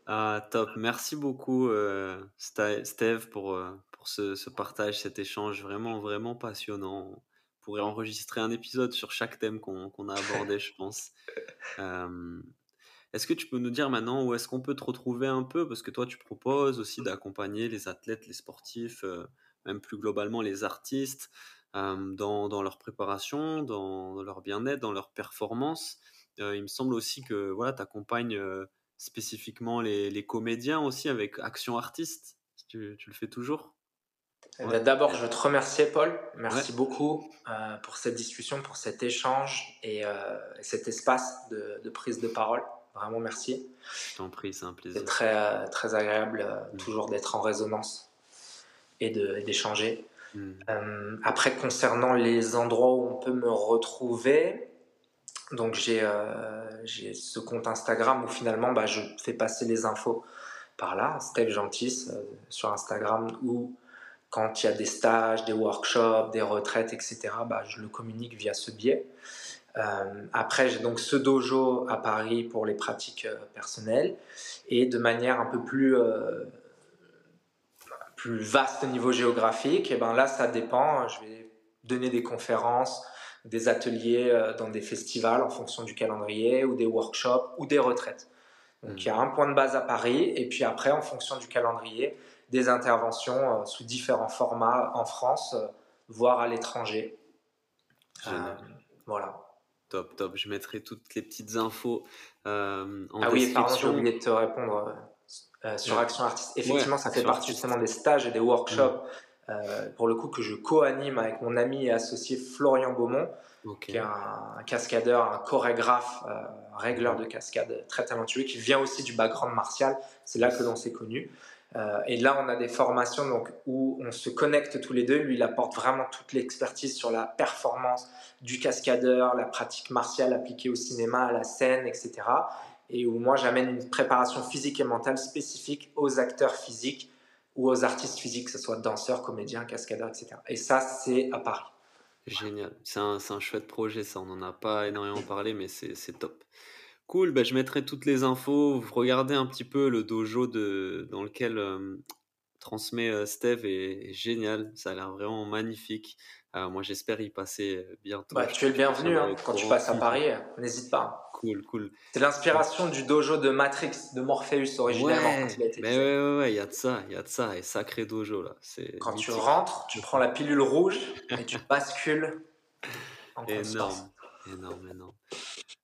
Ah, top. Merci beaucoup, euh, Steve, pour, euh, pour ce, ce, partage, cet échange vraiment, vraiment passionnant pourrait enregistrer un épisode sur chaque thème qu'on a abordé, je pense. [LAUGHS] est-ce que tu peux nous dire maintenant où est-ce qu'on peut te retrouver un peu? Parce que toi, tu proposes aussi d'accompagner les athlètes, les sportifs, euh, même plus globalement les artistes, dans, dans, leur préparation, dans, leur bien-être, dans leur performance. Euh, il me semble aussi que voilà, tu accompagnes euh, spécifiquement les, les, comédiens aussi avec Action Artiste. Tu, tu le fais toujours d'abord, je veux te remercier, Paul. Merci beaucoup euh, pour cette discussion, pour cet échange et, euh, cet espace de, prise de parole. Vraiment, merci. Je t'en prie, c'est un plaisir. C'est très, euh, très agréable mm. toujours d'être en résonance et d'échanger. Mm. après, concernant les endroits où on peut me retrouver, donc j'ai ce compte Instagram où finalement bah, je fais passer les infos par là, Steve Gentis sur Instagram ou quand il y a des stages, des workshops, des retraites, etc., bah, je le communique via ce biais. Euh, après, j'ai donc ce dojo à Paris pour les pratiques euh, personnelles et de manière un peu plus, euh, plus vaste au niveau géographique, et ben là, ça dépend. Je vais donner des conférences, des ateliers dans des festivals en fonction du calendrier ou des workshops ou des retraites. Donc, il y a un point de base à Paris et puis après, en fonction du calendrier, des interventions euh, sous différents formats en France, euh, voire à l'étranger. Euh, voilà. Top, top. Je mettrai toutes les petites infos en Ah oui, pardon, j'ai oublié de te répondre sur Action Artiste. Effectivement, ça fait partie justement des stages et des workshops, pour le coup, que je co-anime avec mon ami et associé Florian Beaumont, qui est un, cascadeur, un chorégraphe, un régleur de cascade très talentueux, qui vient aussi du background martial. C'est là que l'on s'est connus. Euh, et là, on a des formations donc, où on se connecte tous les deux. Lui, il apporte vraiment toute l'expertise sur la performance du cascadeur, la pratique martiale appliquée au cinéma, à la scène, etc. Et où moi, j'amène une préparation physique et mentale spécifique aux acteurs physiques ou aux artistes physiques, que ce soit danseurs, comédiens, cascadeurs, etc. Et ça, c'est à Paris. Génial. C'est un, un, chouette projet, ça. On n'en a pas énormément parlé, mais c'est top. Cool, bah, je mettrai toutes les infos. Vous regardez un petit peu le dojo de, dans lequel euh, transmet euh, Steve est, génial. Ça a l'air vraiment magnifique. Euh, moi, j'espère y passer bientôt. Bah, tu es le bienvenu hein. quand tu passes à Paris. N'hésite pas. Cool, cool. C'est l'inspiration du dojo de Matrix, de Morpheus originellement. Ouais, mais ouais, ouais, il y a de ça, il y a de ça. Et sacré dojo là. Quand tu rentres, tu prends la pilule rouge et tu [LAUGHS] bascules en Énorme, énorme, énorme.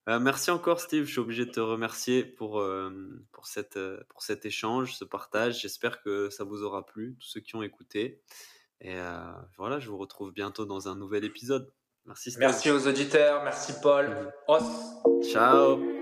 Euh, merci encore Steve, je suis obligé de te remercier pour, euh, pour, cette, euh, pour cet échange, ce partage. J'espère que ça vous aura plu, tous ceux qui ont écouté. Et voilà, je vous retrouve bientôt dans un nouvel épisode. Merci Steve. Merci aux auditeurs, merci Paul. Mmh. Ciao